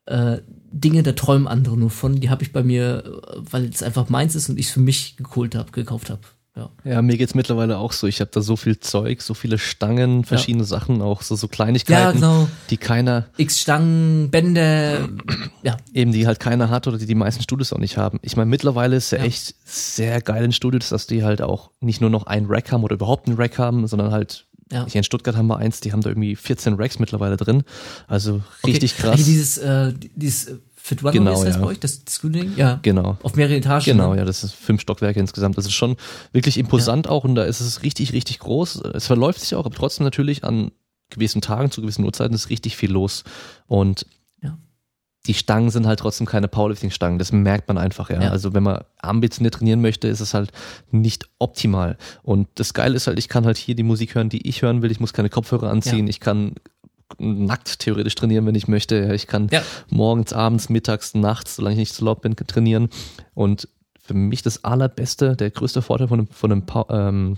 äh, Dinge, da träumen andere nur von. Die habe ich bei mir, äh, weil es einfach meins ist und ich es für mich geholt habe, gekauft habe. Ja. ja, mir geht's mittlerweile auch so. Ich habe da so viel Zeug, so viele Stangen, verschiedene ja. Sachen, auch so, so Kleinigkeiten, ja, genau. die keiner. X-Stangen, Bände, ja. Eben, die halt keiner hat oder die die meisten Studios auch nicht haben. Ich meine, mittlerweile ist ja, ja, echt sehr geil in Studios, dass die halt auch nicht nur noch ein Rack haben oder überhaupt einen Rack haben, sondern halt ja. Hier in Stuttgart haben wir eins, die haben da irgendwie 14 Racks mittlerweile drin. Also richtig okay. krass. Also dieses, äh, dieses Fit One genau, ist das ja. bei euch, das Screening? Ja. Genau. Auf mehrere Etagen. Genau, ne? ja, das ist fünf Stockwerke insgesamt. Das ist schon wirklich imposant ja. auch und da ist es richtig, richtig groß. Es verläuft sich auch, aber trotzdem natürlich an gewissen Tagen, zu gewissen Uhrzeiten ist richtig viel los. Und ja. die Stangen sind halt trotzdem keine Powerlifting-Stangen. Das merkt man einfach, ja. ja. Also wenn man ambitioniert trainieren möchte, ist es halt nicht optimal. Und das Geile ist halt, ich kann halt hier die Musik hören, die ich hören will. Ich muss keine Kopfhörer anziehen. Ich kann nackt theoretisch trainieren, wenn ich möchte. Ich kann ja. morgens, abends, mittags, nachts, solange ich nicht zu laut bin, trainieren. Und für mich das allerbeste, der größte Vorteil von einem, von einem, ähm,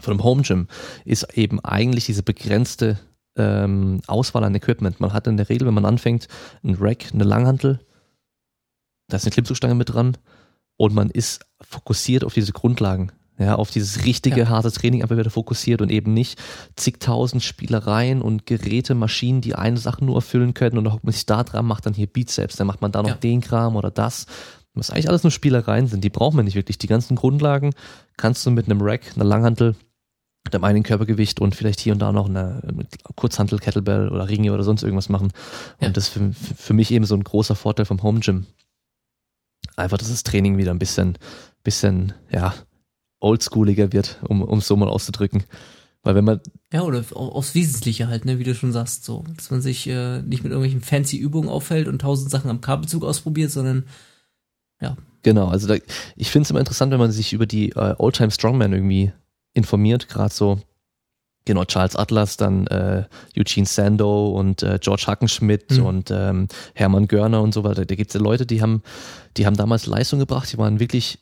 von einem Home Gym ist eben eigentlich diese begrenzte ähm, Auswahl an Equipment. Man hat in der Regel, wenn man anfängt, ein Rack, eine Langhantel, da ist eine Klimmzugstange mit dran und man ist fokussiert auf diese Grundlagen ja, auf dieses richtige ja. harte Training aber wieder fokussiert und eben nicht zigtausend Spielereien und Geräte, Maschinen, die eine Sache nur erfüllen können und dann hockt man sich da dran, macht dann hier Bizeps, dann macht man da noch ja. den Kram oder das. Was eigentlich alles nur Spielereien sind, die braucht man nicht wirklich. Die ganzen Grundlagen kannst du mit einem Rack, einer Langhantel, mit einem eigenen Körpergewicht und vielleicht hier und da noch eine Kurzhantel, Kettlebell oder Ringe oder sonst irgendwas machen. Ja. Und das ist für, für mich eben so ein großer Vorteil vom Home Gym. einfach, dass das Training wieder ein bisschen, bisschen, ja, oldschooliger wird, um es so mal auszudrücken. Weil wenn man. Ja, oder aufs Wesentliche halt, ne, wie du schon sagst, so. Dass man sich äh, nicht mit irgendwelchen fancy Übungen auffällt und tausend Sachen am Kabelzug ausprobiert, sondern ja. Genau, also da, ich finde es immer interessant, wenn man sich über die äh, Oldtime Strongman irgendwie informiert, gerade so genau Charles Atlas, dann äh, Eugene Sando und äh, George Hackenschmidt mhm. und ähm, Hermann Görner und so weiter. Da gibt es ja Leute, die haben, die haben damals Leistung gebracht, die waren wirklich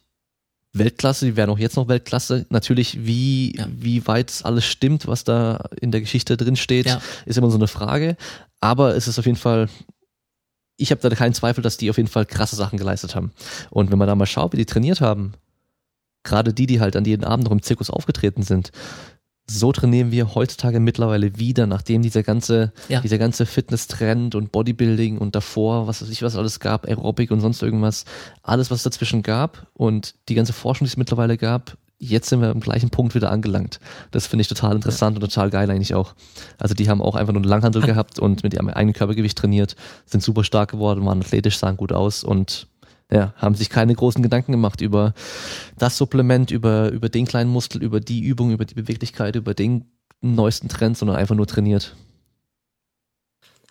Weltklasse, die werden auch jetzt noch Weltklasse. Natürlich, wie, ja. wie weit alles stimmt, was da in der Geschichte drin steht, ja. ist immer so eine Frage. Aber es ist auf jeden Fall, ich habe da keinen Zweifel, dass die auf jeden Fall krasse Sachen geleistet haben. Und wenn man da mal schaut, wie die trainiert haben, gerade die, die halt an jedem Abend noch im Zirkus aufgetreten sind, so trainieren wir heutzutage mittlerweile wieder, nachdem dieser ganze, ja. dieser ganze Fitness-Trend und Bodybuilding und davor, was weiß ich, was alles gab, Aerobic und sonst irgendwas, alles, was dazwischen gab und die ganze Forschung, die es mittlerweile gab, jetzt sind wir am gleichen Punkt wieder angelangt. Das finde ich total interessant ja. und total geil eigentlich auch. Also die haben auch einfach nur einen Langhandel gehabt und mit ihrem eigenen Körpergewicht trainiert, sind super stark geworden, waren athletisch, sahen gut aus und ja, haben sich keine großen Gedanken gemacht über das Supplement, über, über den kleinen Muskel, über die Übung, über die Beweglichkeit, über den neuesten Trend, sondern einfach nur trainiert.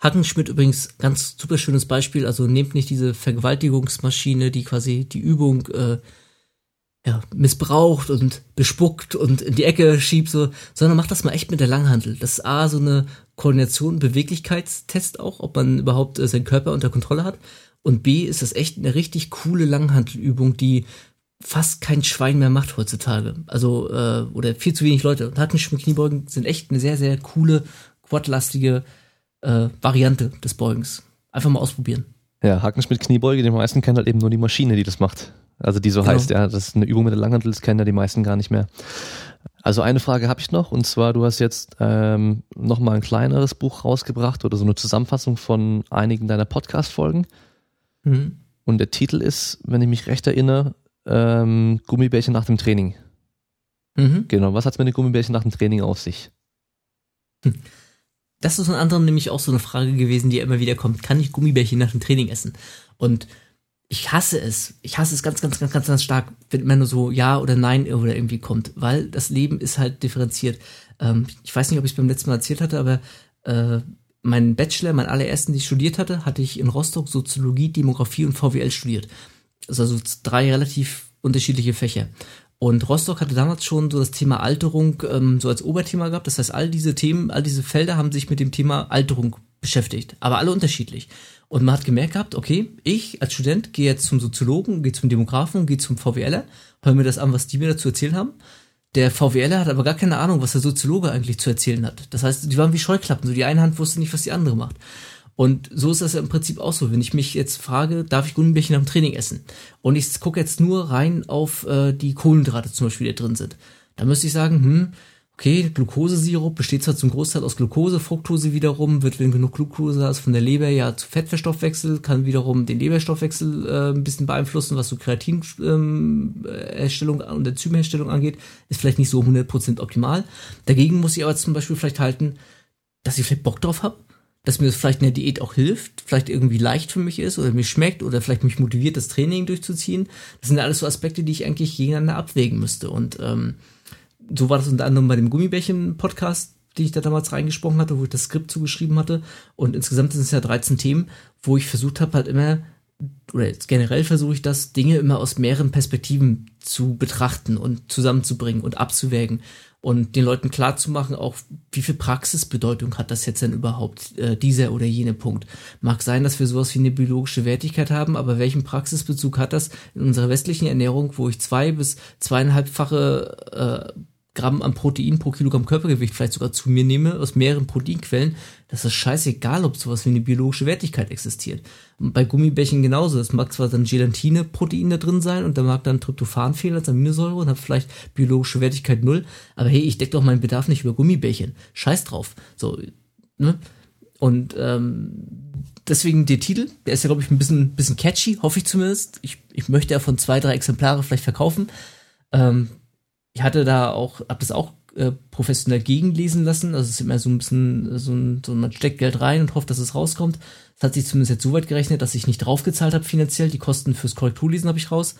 Hackenschmidt übrigens ganz super schönes Beispiel. Also nehmt nicht diese Vergewaltigungsmaschine, die quasi die Übung äh, ja, missbraucht und bespuckt und in die Ecke schiebt, so, sondern macht das mal echt mit der Langhandel. Das ist A, so eine Koordination, Beweglichkeitstest auch, ob man überhaupt äh, seinen Körper unter Kontrolle hat. Und B ist das echt eine richtig coole Langhantelübung, die fast kein Schwein mehr macht heutzutage. Also, äh, oder viel zu wenig Leute. Und Hackenschmidt Kniebeugen sind echt eine sehr, sehr coole, quadlastige äh, Variante des Beugens. Einfach mal ausprobieren. Ja, Hackenschmidt Kniebeuge, die meisten kennen halt eben nur die Maschine, die das macht. Also die so genau. heißt, ja, das ist eine Übung mit der Langhantel, das kennen ja die meisten gar nicht mehr. Also eine Frage habe ich noch, und zwar, du hast jetzt ähm, nochmal ein kleineres Buch rausgebracht oder so eine Zusammenfassung von einigen deiner Podcast-Folgen. Mhm. Und der Titel ist, wenn ich mich recht erinnere, ähm, Gummibärchen nach dem Training. Mhm. Genau, was hat es mit den Gummibärchen nach dem Training auf sich? Hm. Das ist unter anderem nämlich auch so eine Frage gewesen, die immer wieder kommt. Kann ich Gummibärchen nach dem Training essen? Und ich hasse es. Ich hasse es ganz, ganz, ganz, ganz, ganz stark, wenn immer nur so Ja oder Nein oder irgendwie kommt, weil das Leben ist halt differenziert. Ähm, ich weiß nicht, ob ich es beim letzten Mal erzählt hatte, aber äh, meinen Bachelor, meinen allerersten, den ich studiert hatte, hatte ich in Rostock Soziologie, Demografie und VWL studiert. Also drei relativ unterschiedliche Fächer. Und Rostock hatte damals schon so das Thema Alterung ähm, so als Oberthema gehabt. Das heißt, all diese Themen, all diese Felder haben sich mit dem Thema Alterung beschäftigt, aber alle unterschiedlich. Und man hat gemerkt gehabt, okay, ich als Student gehe jetzt zum Soziologen, gehe zum Demografen, gehe zum VWLer, höre mir das an, was die mir dazu erzählen haben. Der VWLer hat aber gar keine Ahnung, was der Soziologe eigentlich zu erzählen hat. Das heißt, die waren wie Scheuklappen. So die eine Hand wusste nicht, was die andere macht. Und so ist das ja im Prinzip auch so. Wenn ich mich jetzt frage, darf ich Gummibärchen am Training essen? Und ich gucke jetzt nur rein auf äh, die Kohlenhydrate zum Beispiel, die drin sind. Da müsste ich sagen, hm, okay, Glukosesirup besteht zwar zum Großteil aus Glucose, Fructose wiederum, wird, wenn genug Glucose hast, von der Leber ja zu Fettverstoffwechsel, kann wiederum den Leberstoffwechsel äh, ein bisschen beeinflussen, was so Kreatinherstellung ähm, und Enzymherstellung angeht, ist vielleicht nicht so 100% optimal. Dagegen muss ich aber zum Beispiel vielleicht halten, dass ich vielleicht Bock drauf habe, dass mir das vielleicht in der Diät auch hilft, vielleicht irgendwie leicht für mich ist oder mir schmeckt oder vielleicht mich motiviert, das Training durchzuziehen. Das sind alles so Aspekte, die ich eigentlich gegeneinander abwägen müsste und ähm, so war das unter anderem bei dem Gummibärchen-Podcast, den ich da damals reingesprochen hatte, wo ich das Skript zugeschrieben hatte. Und insgesamt sind es ja 13 Themen, wo ich versucht habe, halt immer, oder generell versuche ich das, Dinge immer aus mehreren Perspektiven zu betrachten und zusammenzubringen und abzuwägen und den Leuten klar zu machen, auch wie viel Praxisbedeutung hat das jetzt denn überhaupt, äh, dieser oder jene Punkt. Mag sein, dass wir sowas wie eine biologische Wertigkeit haben, aber welchen Praxisbezug hat das in unserer westlichen Ernährung, wo ich zwei bis zweieinhalbfache äh, Gramm an Protein pro Kilogramm Körpergewicht vielleicht sogar zu mir nehme, aus mehreren Proteinquellen, das ist scheißegal, ob sowas wie eine biologische Wertigkeit existiert. Und bei Gummibärchen genauso. Das mag zwar dann Gelatine-Protein da drin sein und da mag dann Tryptophan fehlen als Aminosäure und hat vielleicht biologische Wertigkeit null, aber hey, ich decke doch meinen Bedarf nicht über Gummibärchen. Scheiß drauf. So, ne? Und ähm, deswegen der Titel, der ist ja, glaube ich, ein bisschen, bisschen catchy, hoffe ich zumindest. Ich, ich möchte ja von zwei, drei Exemplare vielleicht verkaufen. Ähm, ich hatte da auch, hab das auch äh, professionell gegenlesen lassen. Also es ist immer so ein bisschen so, ein, so man steckt Geld rein und hofft, dass es rauskommt. Das hat sich zumindest jetzt so weit gerechnet, dass ich nicht draufgezahlt habe finanziell. Die Kosten fürs Korrekturlesen habe ich raus.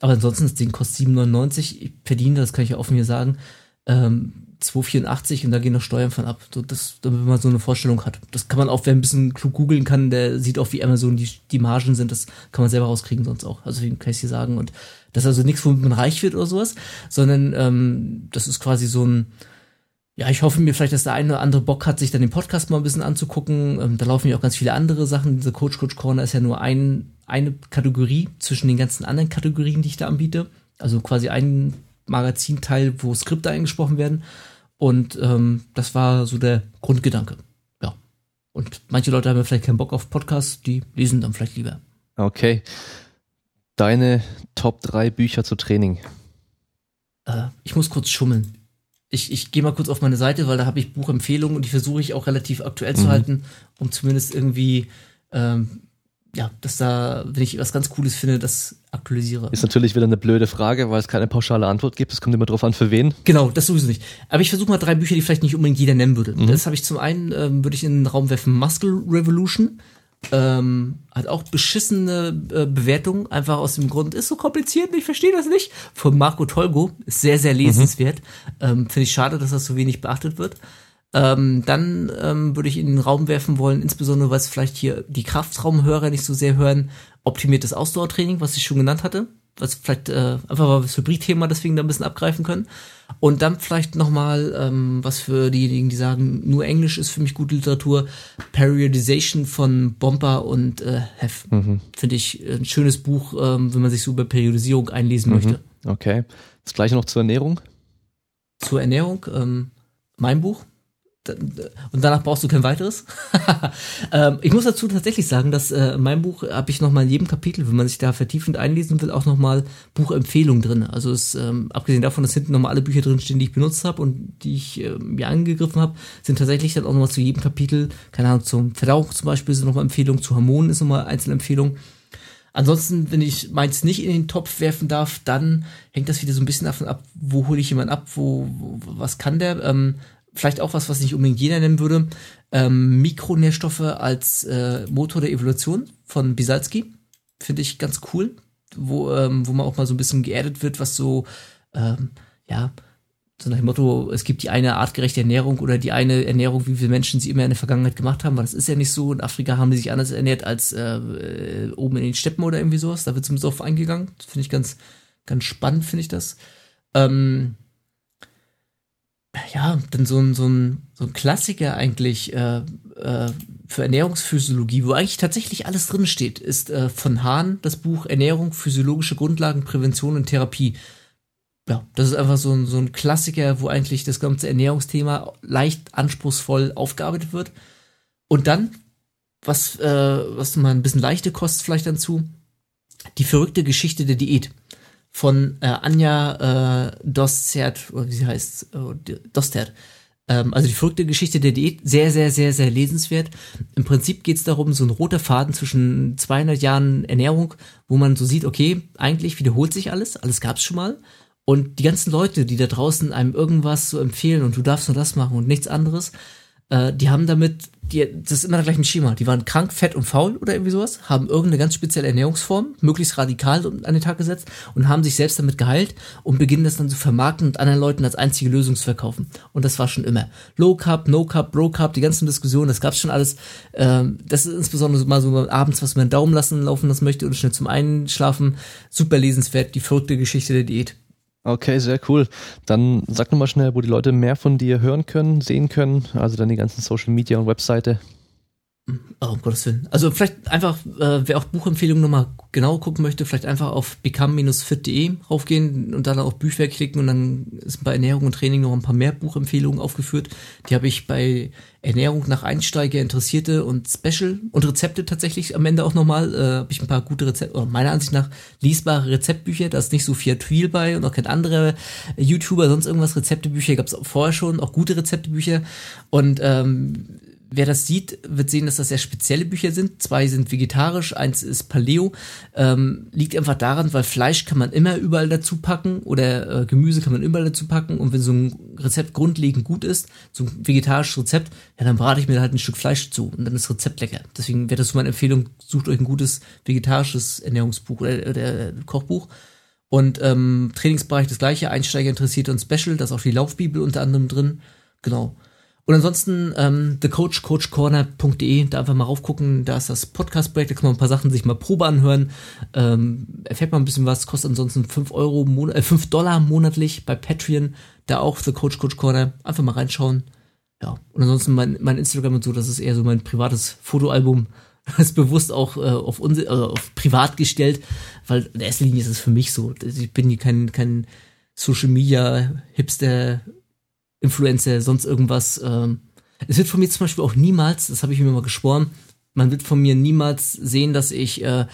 Aber ansonsten, das Ding kostet 7,99. Ich verdiene, das kann ich ja offen hier sagen, ähm, 2,84 und da gehen noch Steuern von ab. So, das, damit man so eine Vorstellung hat. Das kann man auch, wer ein bisschen klug googeln kann, der sieht auch, wie Amazon die, die Margen sind. Das kann man selber rauskriegen sonst auch. Also kann ich hier sagen. Und das ist also nichts, womit man reich wird oder sowas, sondern ähm, das ist quasi so ein, ja, ich hoffe mir vielleicht, dass der eine oder andere Bock hat, sich dann den Podcast mal ein bisschen anzugucken. Ähm, da laufen ja auch ganz viele andere Sachen. Diese Coach Coach Corner ist ja nur ein, eine Kategorie zwischen den ganzen anderen Kategorien, die ich da anbiete. Also quasi ein Magazinteil, wo Skripte eingesprochen werden. Und ähm, das war so der Grundgedanke. Ja. Und manche Leute haben ja vielleicht keinen Bock auf Podcasts, die lesen dann vielleicht lieber. Okay. Deine Top 3 Bücher zu Training. Äh, ich muss kurz schummeln. Ich, ich gehe mal kurz auf meine Seite, weil da habe ich Buchempfehlungen und die versuche ich auch relativ aktuell zu Mhm. halten, um zumindest irgendwie, ähm, ja, dass da, wenn ich was ganz Cooles finde, das aktualisiere. Ist natürlich wieder eine blöde Frage, weil es keine pauschale Antwort gibt. Es kommt immer drauf an, für wen. Genau, das sowieso nicht. Aber ich versuche mal drei Bücher, die vielleicht nicht unbedingt jeder nennen würde. Mhm. Das habe ich zum einen, ähm, würde ich in den Raum werfen, Muscle Revolution. Ähm, hat auch beschissene äh, Bewertungen, einfach aus dem Grund, ist so kompliziert, ich verstehe das nicht. Von Marco Tolgo, ist sehr, sehr lesenswert. Ähm, Finde ich schade, dass das so wenig beachtet wird. Ähm, dann ähm, würde ich in den Raum werfen wollen, insbesondere weil es vielleicht hier die Kraftraumhörer nicht so sehr hören, optimiertes Ausdauertraining, was ich schon genannt hatte, was vielleicht äh, einfach mal das Hybrid-Thema deswegen da ein bisschen abgreifen können. Und dann vielleicht nochmal, ähm, was für diejenigen, die sagen, nur Englisch ist für mich gute Literatur, Periodization von Bomber und äh, Hef. Finde ich ein schönes Buch, ähm, wenn man sich so über Periodisierung einlesen möchte. Okay. Das gleiche noch zur Ernährung. Zur Ernährung, ähm, mein Buch. Und danach brauchst du kein weiteres. ähm, ich muss dazu tatsächlich sagen, dass äh, in meinem Buch habe ich nochmal in jedem Kapitel, wenn man sich da vertiefend einlesen will, auch nochmal Buchempfehlungen drin. Also es, ähm, abgesehen davon, dass hinten nochmal alle Bücher drin stehen, die ich benutzt habe und die ich äh, mir angegriffen habe, sind tatsächlich dann auch nochmal zu jedem Kapitel, keine Ahnung, zum Verdauung zum Beispiel sind nochmal Empfehlungen, zu Hormonen ist nochmal Einzelempfehlungen. Ansonsten, wenn ich meins nicht in den Topf werfen darf, dann hängt das wieder so ein bisschen davon ab, wo hole ich jemanden ab, wo, wo was kann der. Ähm, vielleicht auch was, was nicht unbedingt jeder nennen würde. Ähm, Mikronährstoffe als äh, Motor der Evolution von Bisalski. Finde ich ganz cool. Wo, ähm, wo man auch mal so ein bisschen geerdet wird, was so, ähm, ja, so nach dem Motto, es gibt die eine artgerechte Ernährung oder die eine Ernährung, wie wir Menschen sie immer in der Vergangenheit gemacht haben, weil das ist ja nicht so. In Afrika haben die sich anders ernährt als äh, äh, oben in den Steppen oder irgendwie sowas. Da wird zumindest drauf eingegangen. Finde ich ganz, ganz spannend, finde ich das. Ähm, ja, dann so ein, so ein, so ein Klassiker eigentlich äh, äh, für Ernährungsphysiologie, wo eigentlich tatsächlich alles drin steht, ist äh, von Hahn das Buch Ernährung, physiologische Grundlagen, Prävention und Therapie. Ja, das ist einfach so ein, so ein Klassiker, wo eigentlich das ganze Ernährungsthema leicht anspruchsvoll aufgearbeitet wird. Und dann, was, äh, was mal ein bisschen leichte kostet vielleicht dazu, die verrückte Geschichte der Diät von äh, Anja äh, Dostert, oder wie sie heißt, äh, Dostert. Ähm, also die verrückte Geschichte der Diät, sehr, sehr, sehr, sehr lesenswert. Im Prinzip geht es darum, so ein roter Faden zwischen 200 Jahren Ernährung, wo man so sieht, okay, eigentlich wiederholt sich alles, alles gab es schon mal. Und die ganzen Leute, die da draußen einem irgendwas so empfehlen und du darfst nur das machen und nichts anderes, äh, die haben damit, die, das ist immer der gleiche Schema. Die waren krank, fett und faul oder irgendwie sowas, haben irgendeine ganz spezielle Ernährungsform, möglichst radikal an den Tag gesetzt und haben sich selbst damit geheilt und beginnen das dann zu vermarkten und anderen Leuten als einzige Lösung zu verkaufen. Und das war schon immer. Low Carb, No Carb, Bro Carb, die ganzen Diskussionen, das gab's schon alles. Ähm, das ist insbesondere mal so abends, was man Daumen lassen, laufen lassen möchte oder schnell zum Einschlafen. Super lesenswert, die verrückte Geschichte der Diät. Okay, sehr cool. Dann sag nochmal schnell, wo die Leute mehr von dir hören können, sehen können. Also dann die ganzen Social Media und Webseite. Oh, um Gottes Willen. Also vielleicht einfach, äh, wer auch Buchempfehlungen nochmal genau gucken möchte, vielleicht einfach auf become-fit.de raufgehen und dann auf Bücher klicken und dann ist bei Ernährung und Training noch ein paar mehr Buchempfehlungen aufgeführt. Die habe ich bei Ernährung nach Einsteiger, Interessierte und Special und Rezepte tatsächlich am Ende auch nochmal. Äh, habe ich ein paar gute Rezepte, oder meiner Ansicht nach lesbare Rezeptbücher. Da ist nicht so viel Tweal bei und auch kein anderer YouTuber, sonst irgendwas Rezeptebücher. Gab es vorher schon, auch gute Rezeptebücher. Und ähm, wer das sieht, wird sehen, dass das sehr spezielle Bücher sind. Zwei sind vegetarisch, eins ist Paleo. Ähm, liegt einfach daran, weil Fleisch kann man immer überall dazu packen oder äh, Gemüse kann man überall dazu packen. Und wenn so ein Rezept grundlegend gut ist, so ein vegetarisches Rezept, ja, dann brate ich mir halt ein Stück Fleisch zu und dann ist das Rezept lecker. Deswegen wäre das so meine Empfehlung, sucht euch ein gutes vegetarisches Ernährungsbuch oder, oder Kochbuch. Und ähm, Trainingsbereich das gleiche, Einsteiger interessiert und Special, da ist auch die Laufbibel unter anderem drin. Genau. Und ansonsten ähm, thecoach, da einfach mal raufgucken, da ist das Podcast-Projekt, da kann man ein paar Sachen sich mal Probe anhören, ähm, erfährt man ein bisschen was, kostet ansonsten 5 Euro, äh, 5 Dollar monatlich bei Patreon, da auch The Coach Coach Corner, einfach mal reinschauen. Ja, und ansonsten mein, mein Instagram und so, das ist eher so mein privates Fotoalbum, das ist bewusst auch äh, auf, uns, äh, auf privat gestellt, weil in erster Linie ist es für mich so, ich bin hier kein, kein Social Media Hipster Influencer, sonst irgendwas. Ähm. Es wird von mir zum Beispiel auch niemals, das habe ich mir mal geschworen, man wird von mir niemals sehen, dass ich äh,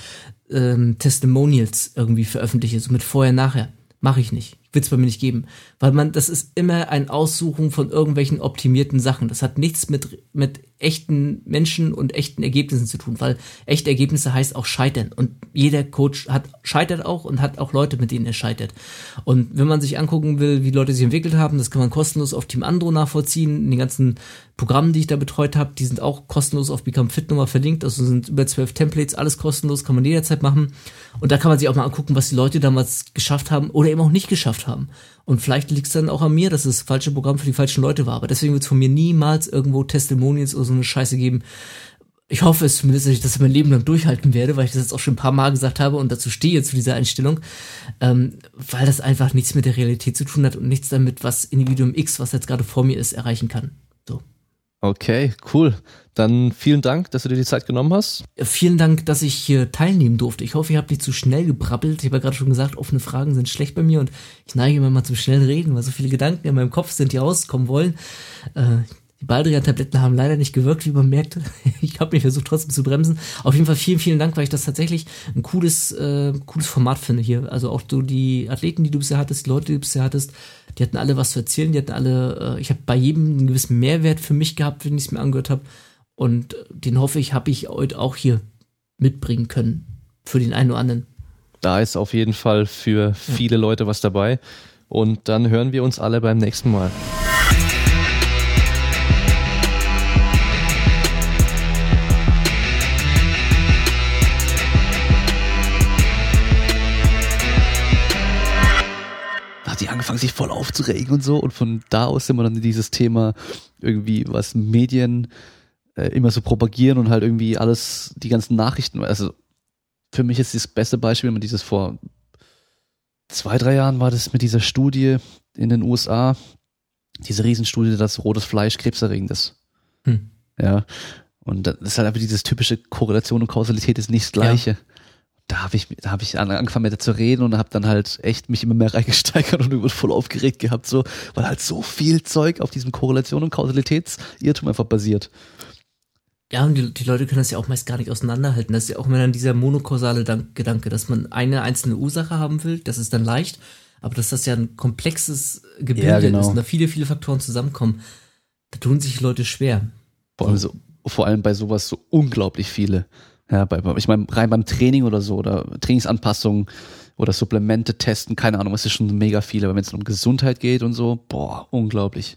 ähm, Testimonials irgendwie veröffentliche, so mit vorher, nachher. Mache ich nicht wird es bei mir nicht geben. Weil man, das ist immer ein Aussuchen von irgendwelchen optimierten Sachen. Das hat nichts mit, mit echten Menschen und echten Ergebnissen zu tun, weil echte Ergebnisse heißt auch scheitern. Und jeder Coach hat, scheitert auch und hat auch Leute, mit denen er scheitert. Und wenn man sich angucken will, wie Leute sich entwickelt haben, das kann man kostenlos auf Team Andro nachvollziehen. In den ganzen Programmen, die ich da betreut habe, die sind auch kostenlos auf Become Fit Nummer verlinkt. Also sind über zwölf Templates, alles kostenlos, kann man jederzeit machen. Und da kann man sich auch mal angucken, was die Leute damals geschafft haben oder eben auch nicht geschafft haben. Und vielleicht liegt es dann auch an mir, dass das falsche Programm für die falschen Leute war. Aber deswegen wird es von mir niemals irgendwo Testimonials oder so eine Scheiße geben. Ich hoffe es zumindest, dass ich das mein Leben lang durchhalten werde, weil ich das jetzt auch schon ein paar Mal gesagt habe und dazu stehe zu dieser Einstellung, ähm, weil das einfach nichts mit der Realität zu tun hat und nichts damit, was Individuum X, was jetzt gerade vor mir ist, erreichen kann. So. Okay, cool. Dann vielen Dank, dass du dir die Zeit genommen hast. Vielen Dank, dass ich hier teilnehmen durfte. Ich hoffe, ihr habt nicht zu schnell gebrabbelt. Ich habe ja gerade schon gesagt, offene Fragen sind schlecht bei mir und ich neige immer mal zum schnellen Reden, weil so viele Gedanken in meinem Kopf sind, die rauskommen wollen. Äh, die Baldrian-Tabletten haben leider nicht gewirkt, wie man merkt. Ich habe mich versucht trotzdem zu bremsen. Auf jeden Fall vielen, vielen Dank, weil ich das tatsächlich ein cooles, äh, cooles Format finde hier. Also auch so die Athleten, die du bisher hattest, die Leute, die du bisher hattest, die hatten alle was zu erzählen. Die hatten alle, äh, ich habe bei jedem einen gewissen Mehrwert für mich gehabt, wenn ich es mir angehört habe. Und den hoffe ich, habe ich heute auch hier mitbringen können. Für den einen oder anderen. Da ist auf jeden Fall für viele ja. Leute was dabei. Und dann hören wir uns alle beim nächsten Mal. Die angefangen, sich voll aufzuregen und so. Und von da aus sind wir dann dieses Thema irgendwie, was Medien äh, immer so propagieren und halt irgendwie alles, die ganzen Nachrichten. Also für mich ist das beste Beispiel, wenn man dieses vor zwei, drei Jahren war das mit dieser Studie in den USA, diese Riesenstudie, dass rotes Fleisch krebserregend ist. Hm. Ja. Und das ist halt einfach dieses typische Korrelation und Kausalität ist nicht das Gleiche. Ja da habe ich, da habe ich angefangen mit der zu reden und habe dann halt echt mich immer mehr reingesteigert und über voll aufgeregt gehabt, so, weil halt so viel Zeug auf diesem Korrelation und Kausalitätsirrtum einfach basiert. Ja, und die, die Leute können das ja auch meist gar nicht auseinanderhalten. Das ist ja auch immer dann dieser monokausale Gedanke, dass man eine einzelne Ursache haben will, das ist dann leicht, aber dass das ja ein komplexes Gebilde ja, genau. ist und da viele, viele Faktoren zusammenkommen, da tun sich Leute schwer. Vor allem, so, vor allem bei sowas so unglaublich viele. Ja, bei, ich meine, rein beim Training oder so oder Trainingsanpassungen oder Supplemente testen, keine Ahnung, es ist schon mega viel, aber wenn es um Gesundheit geht und so, boah, unglaublich.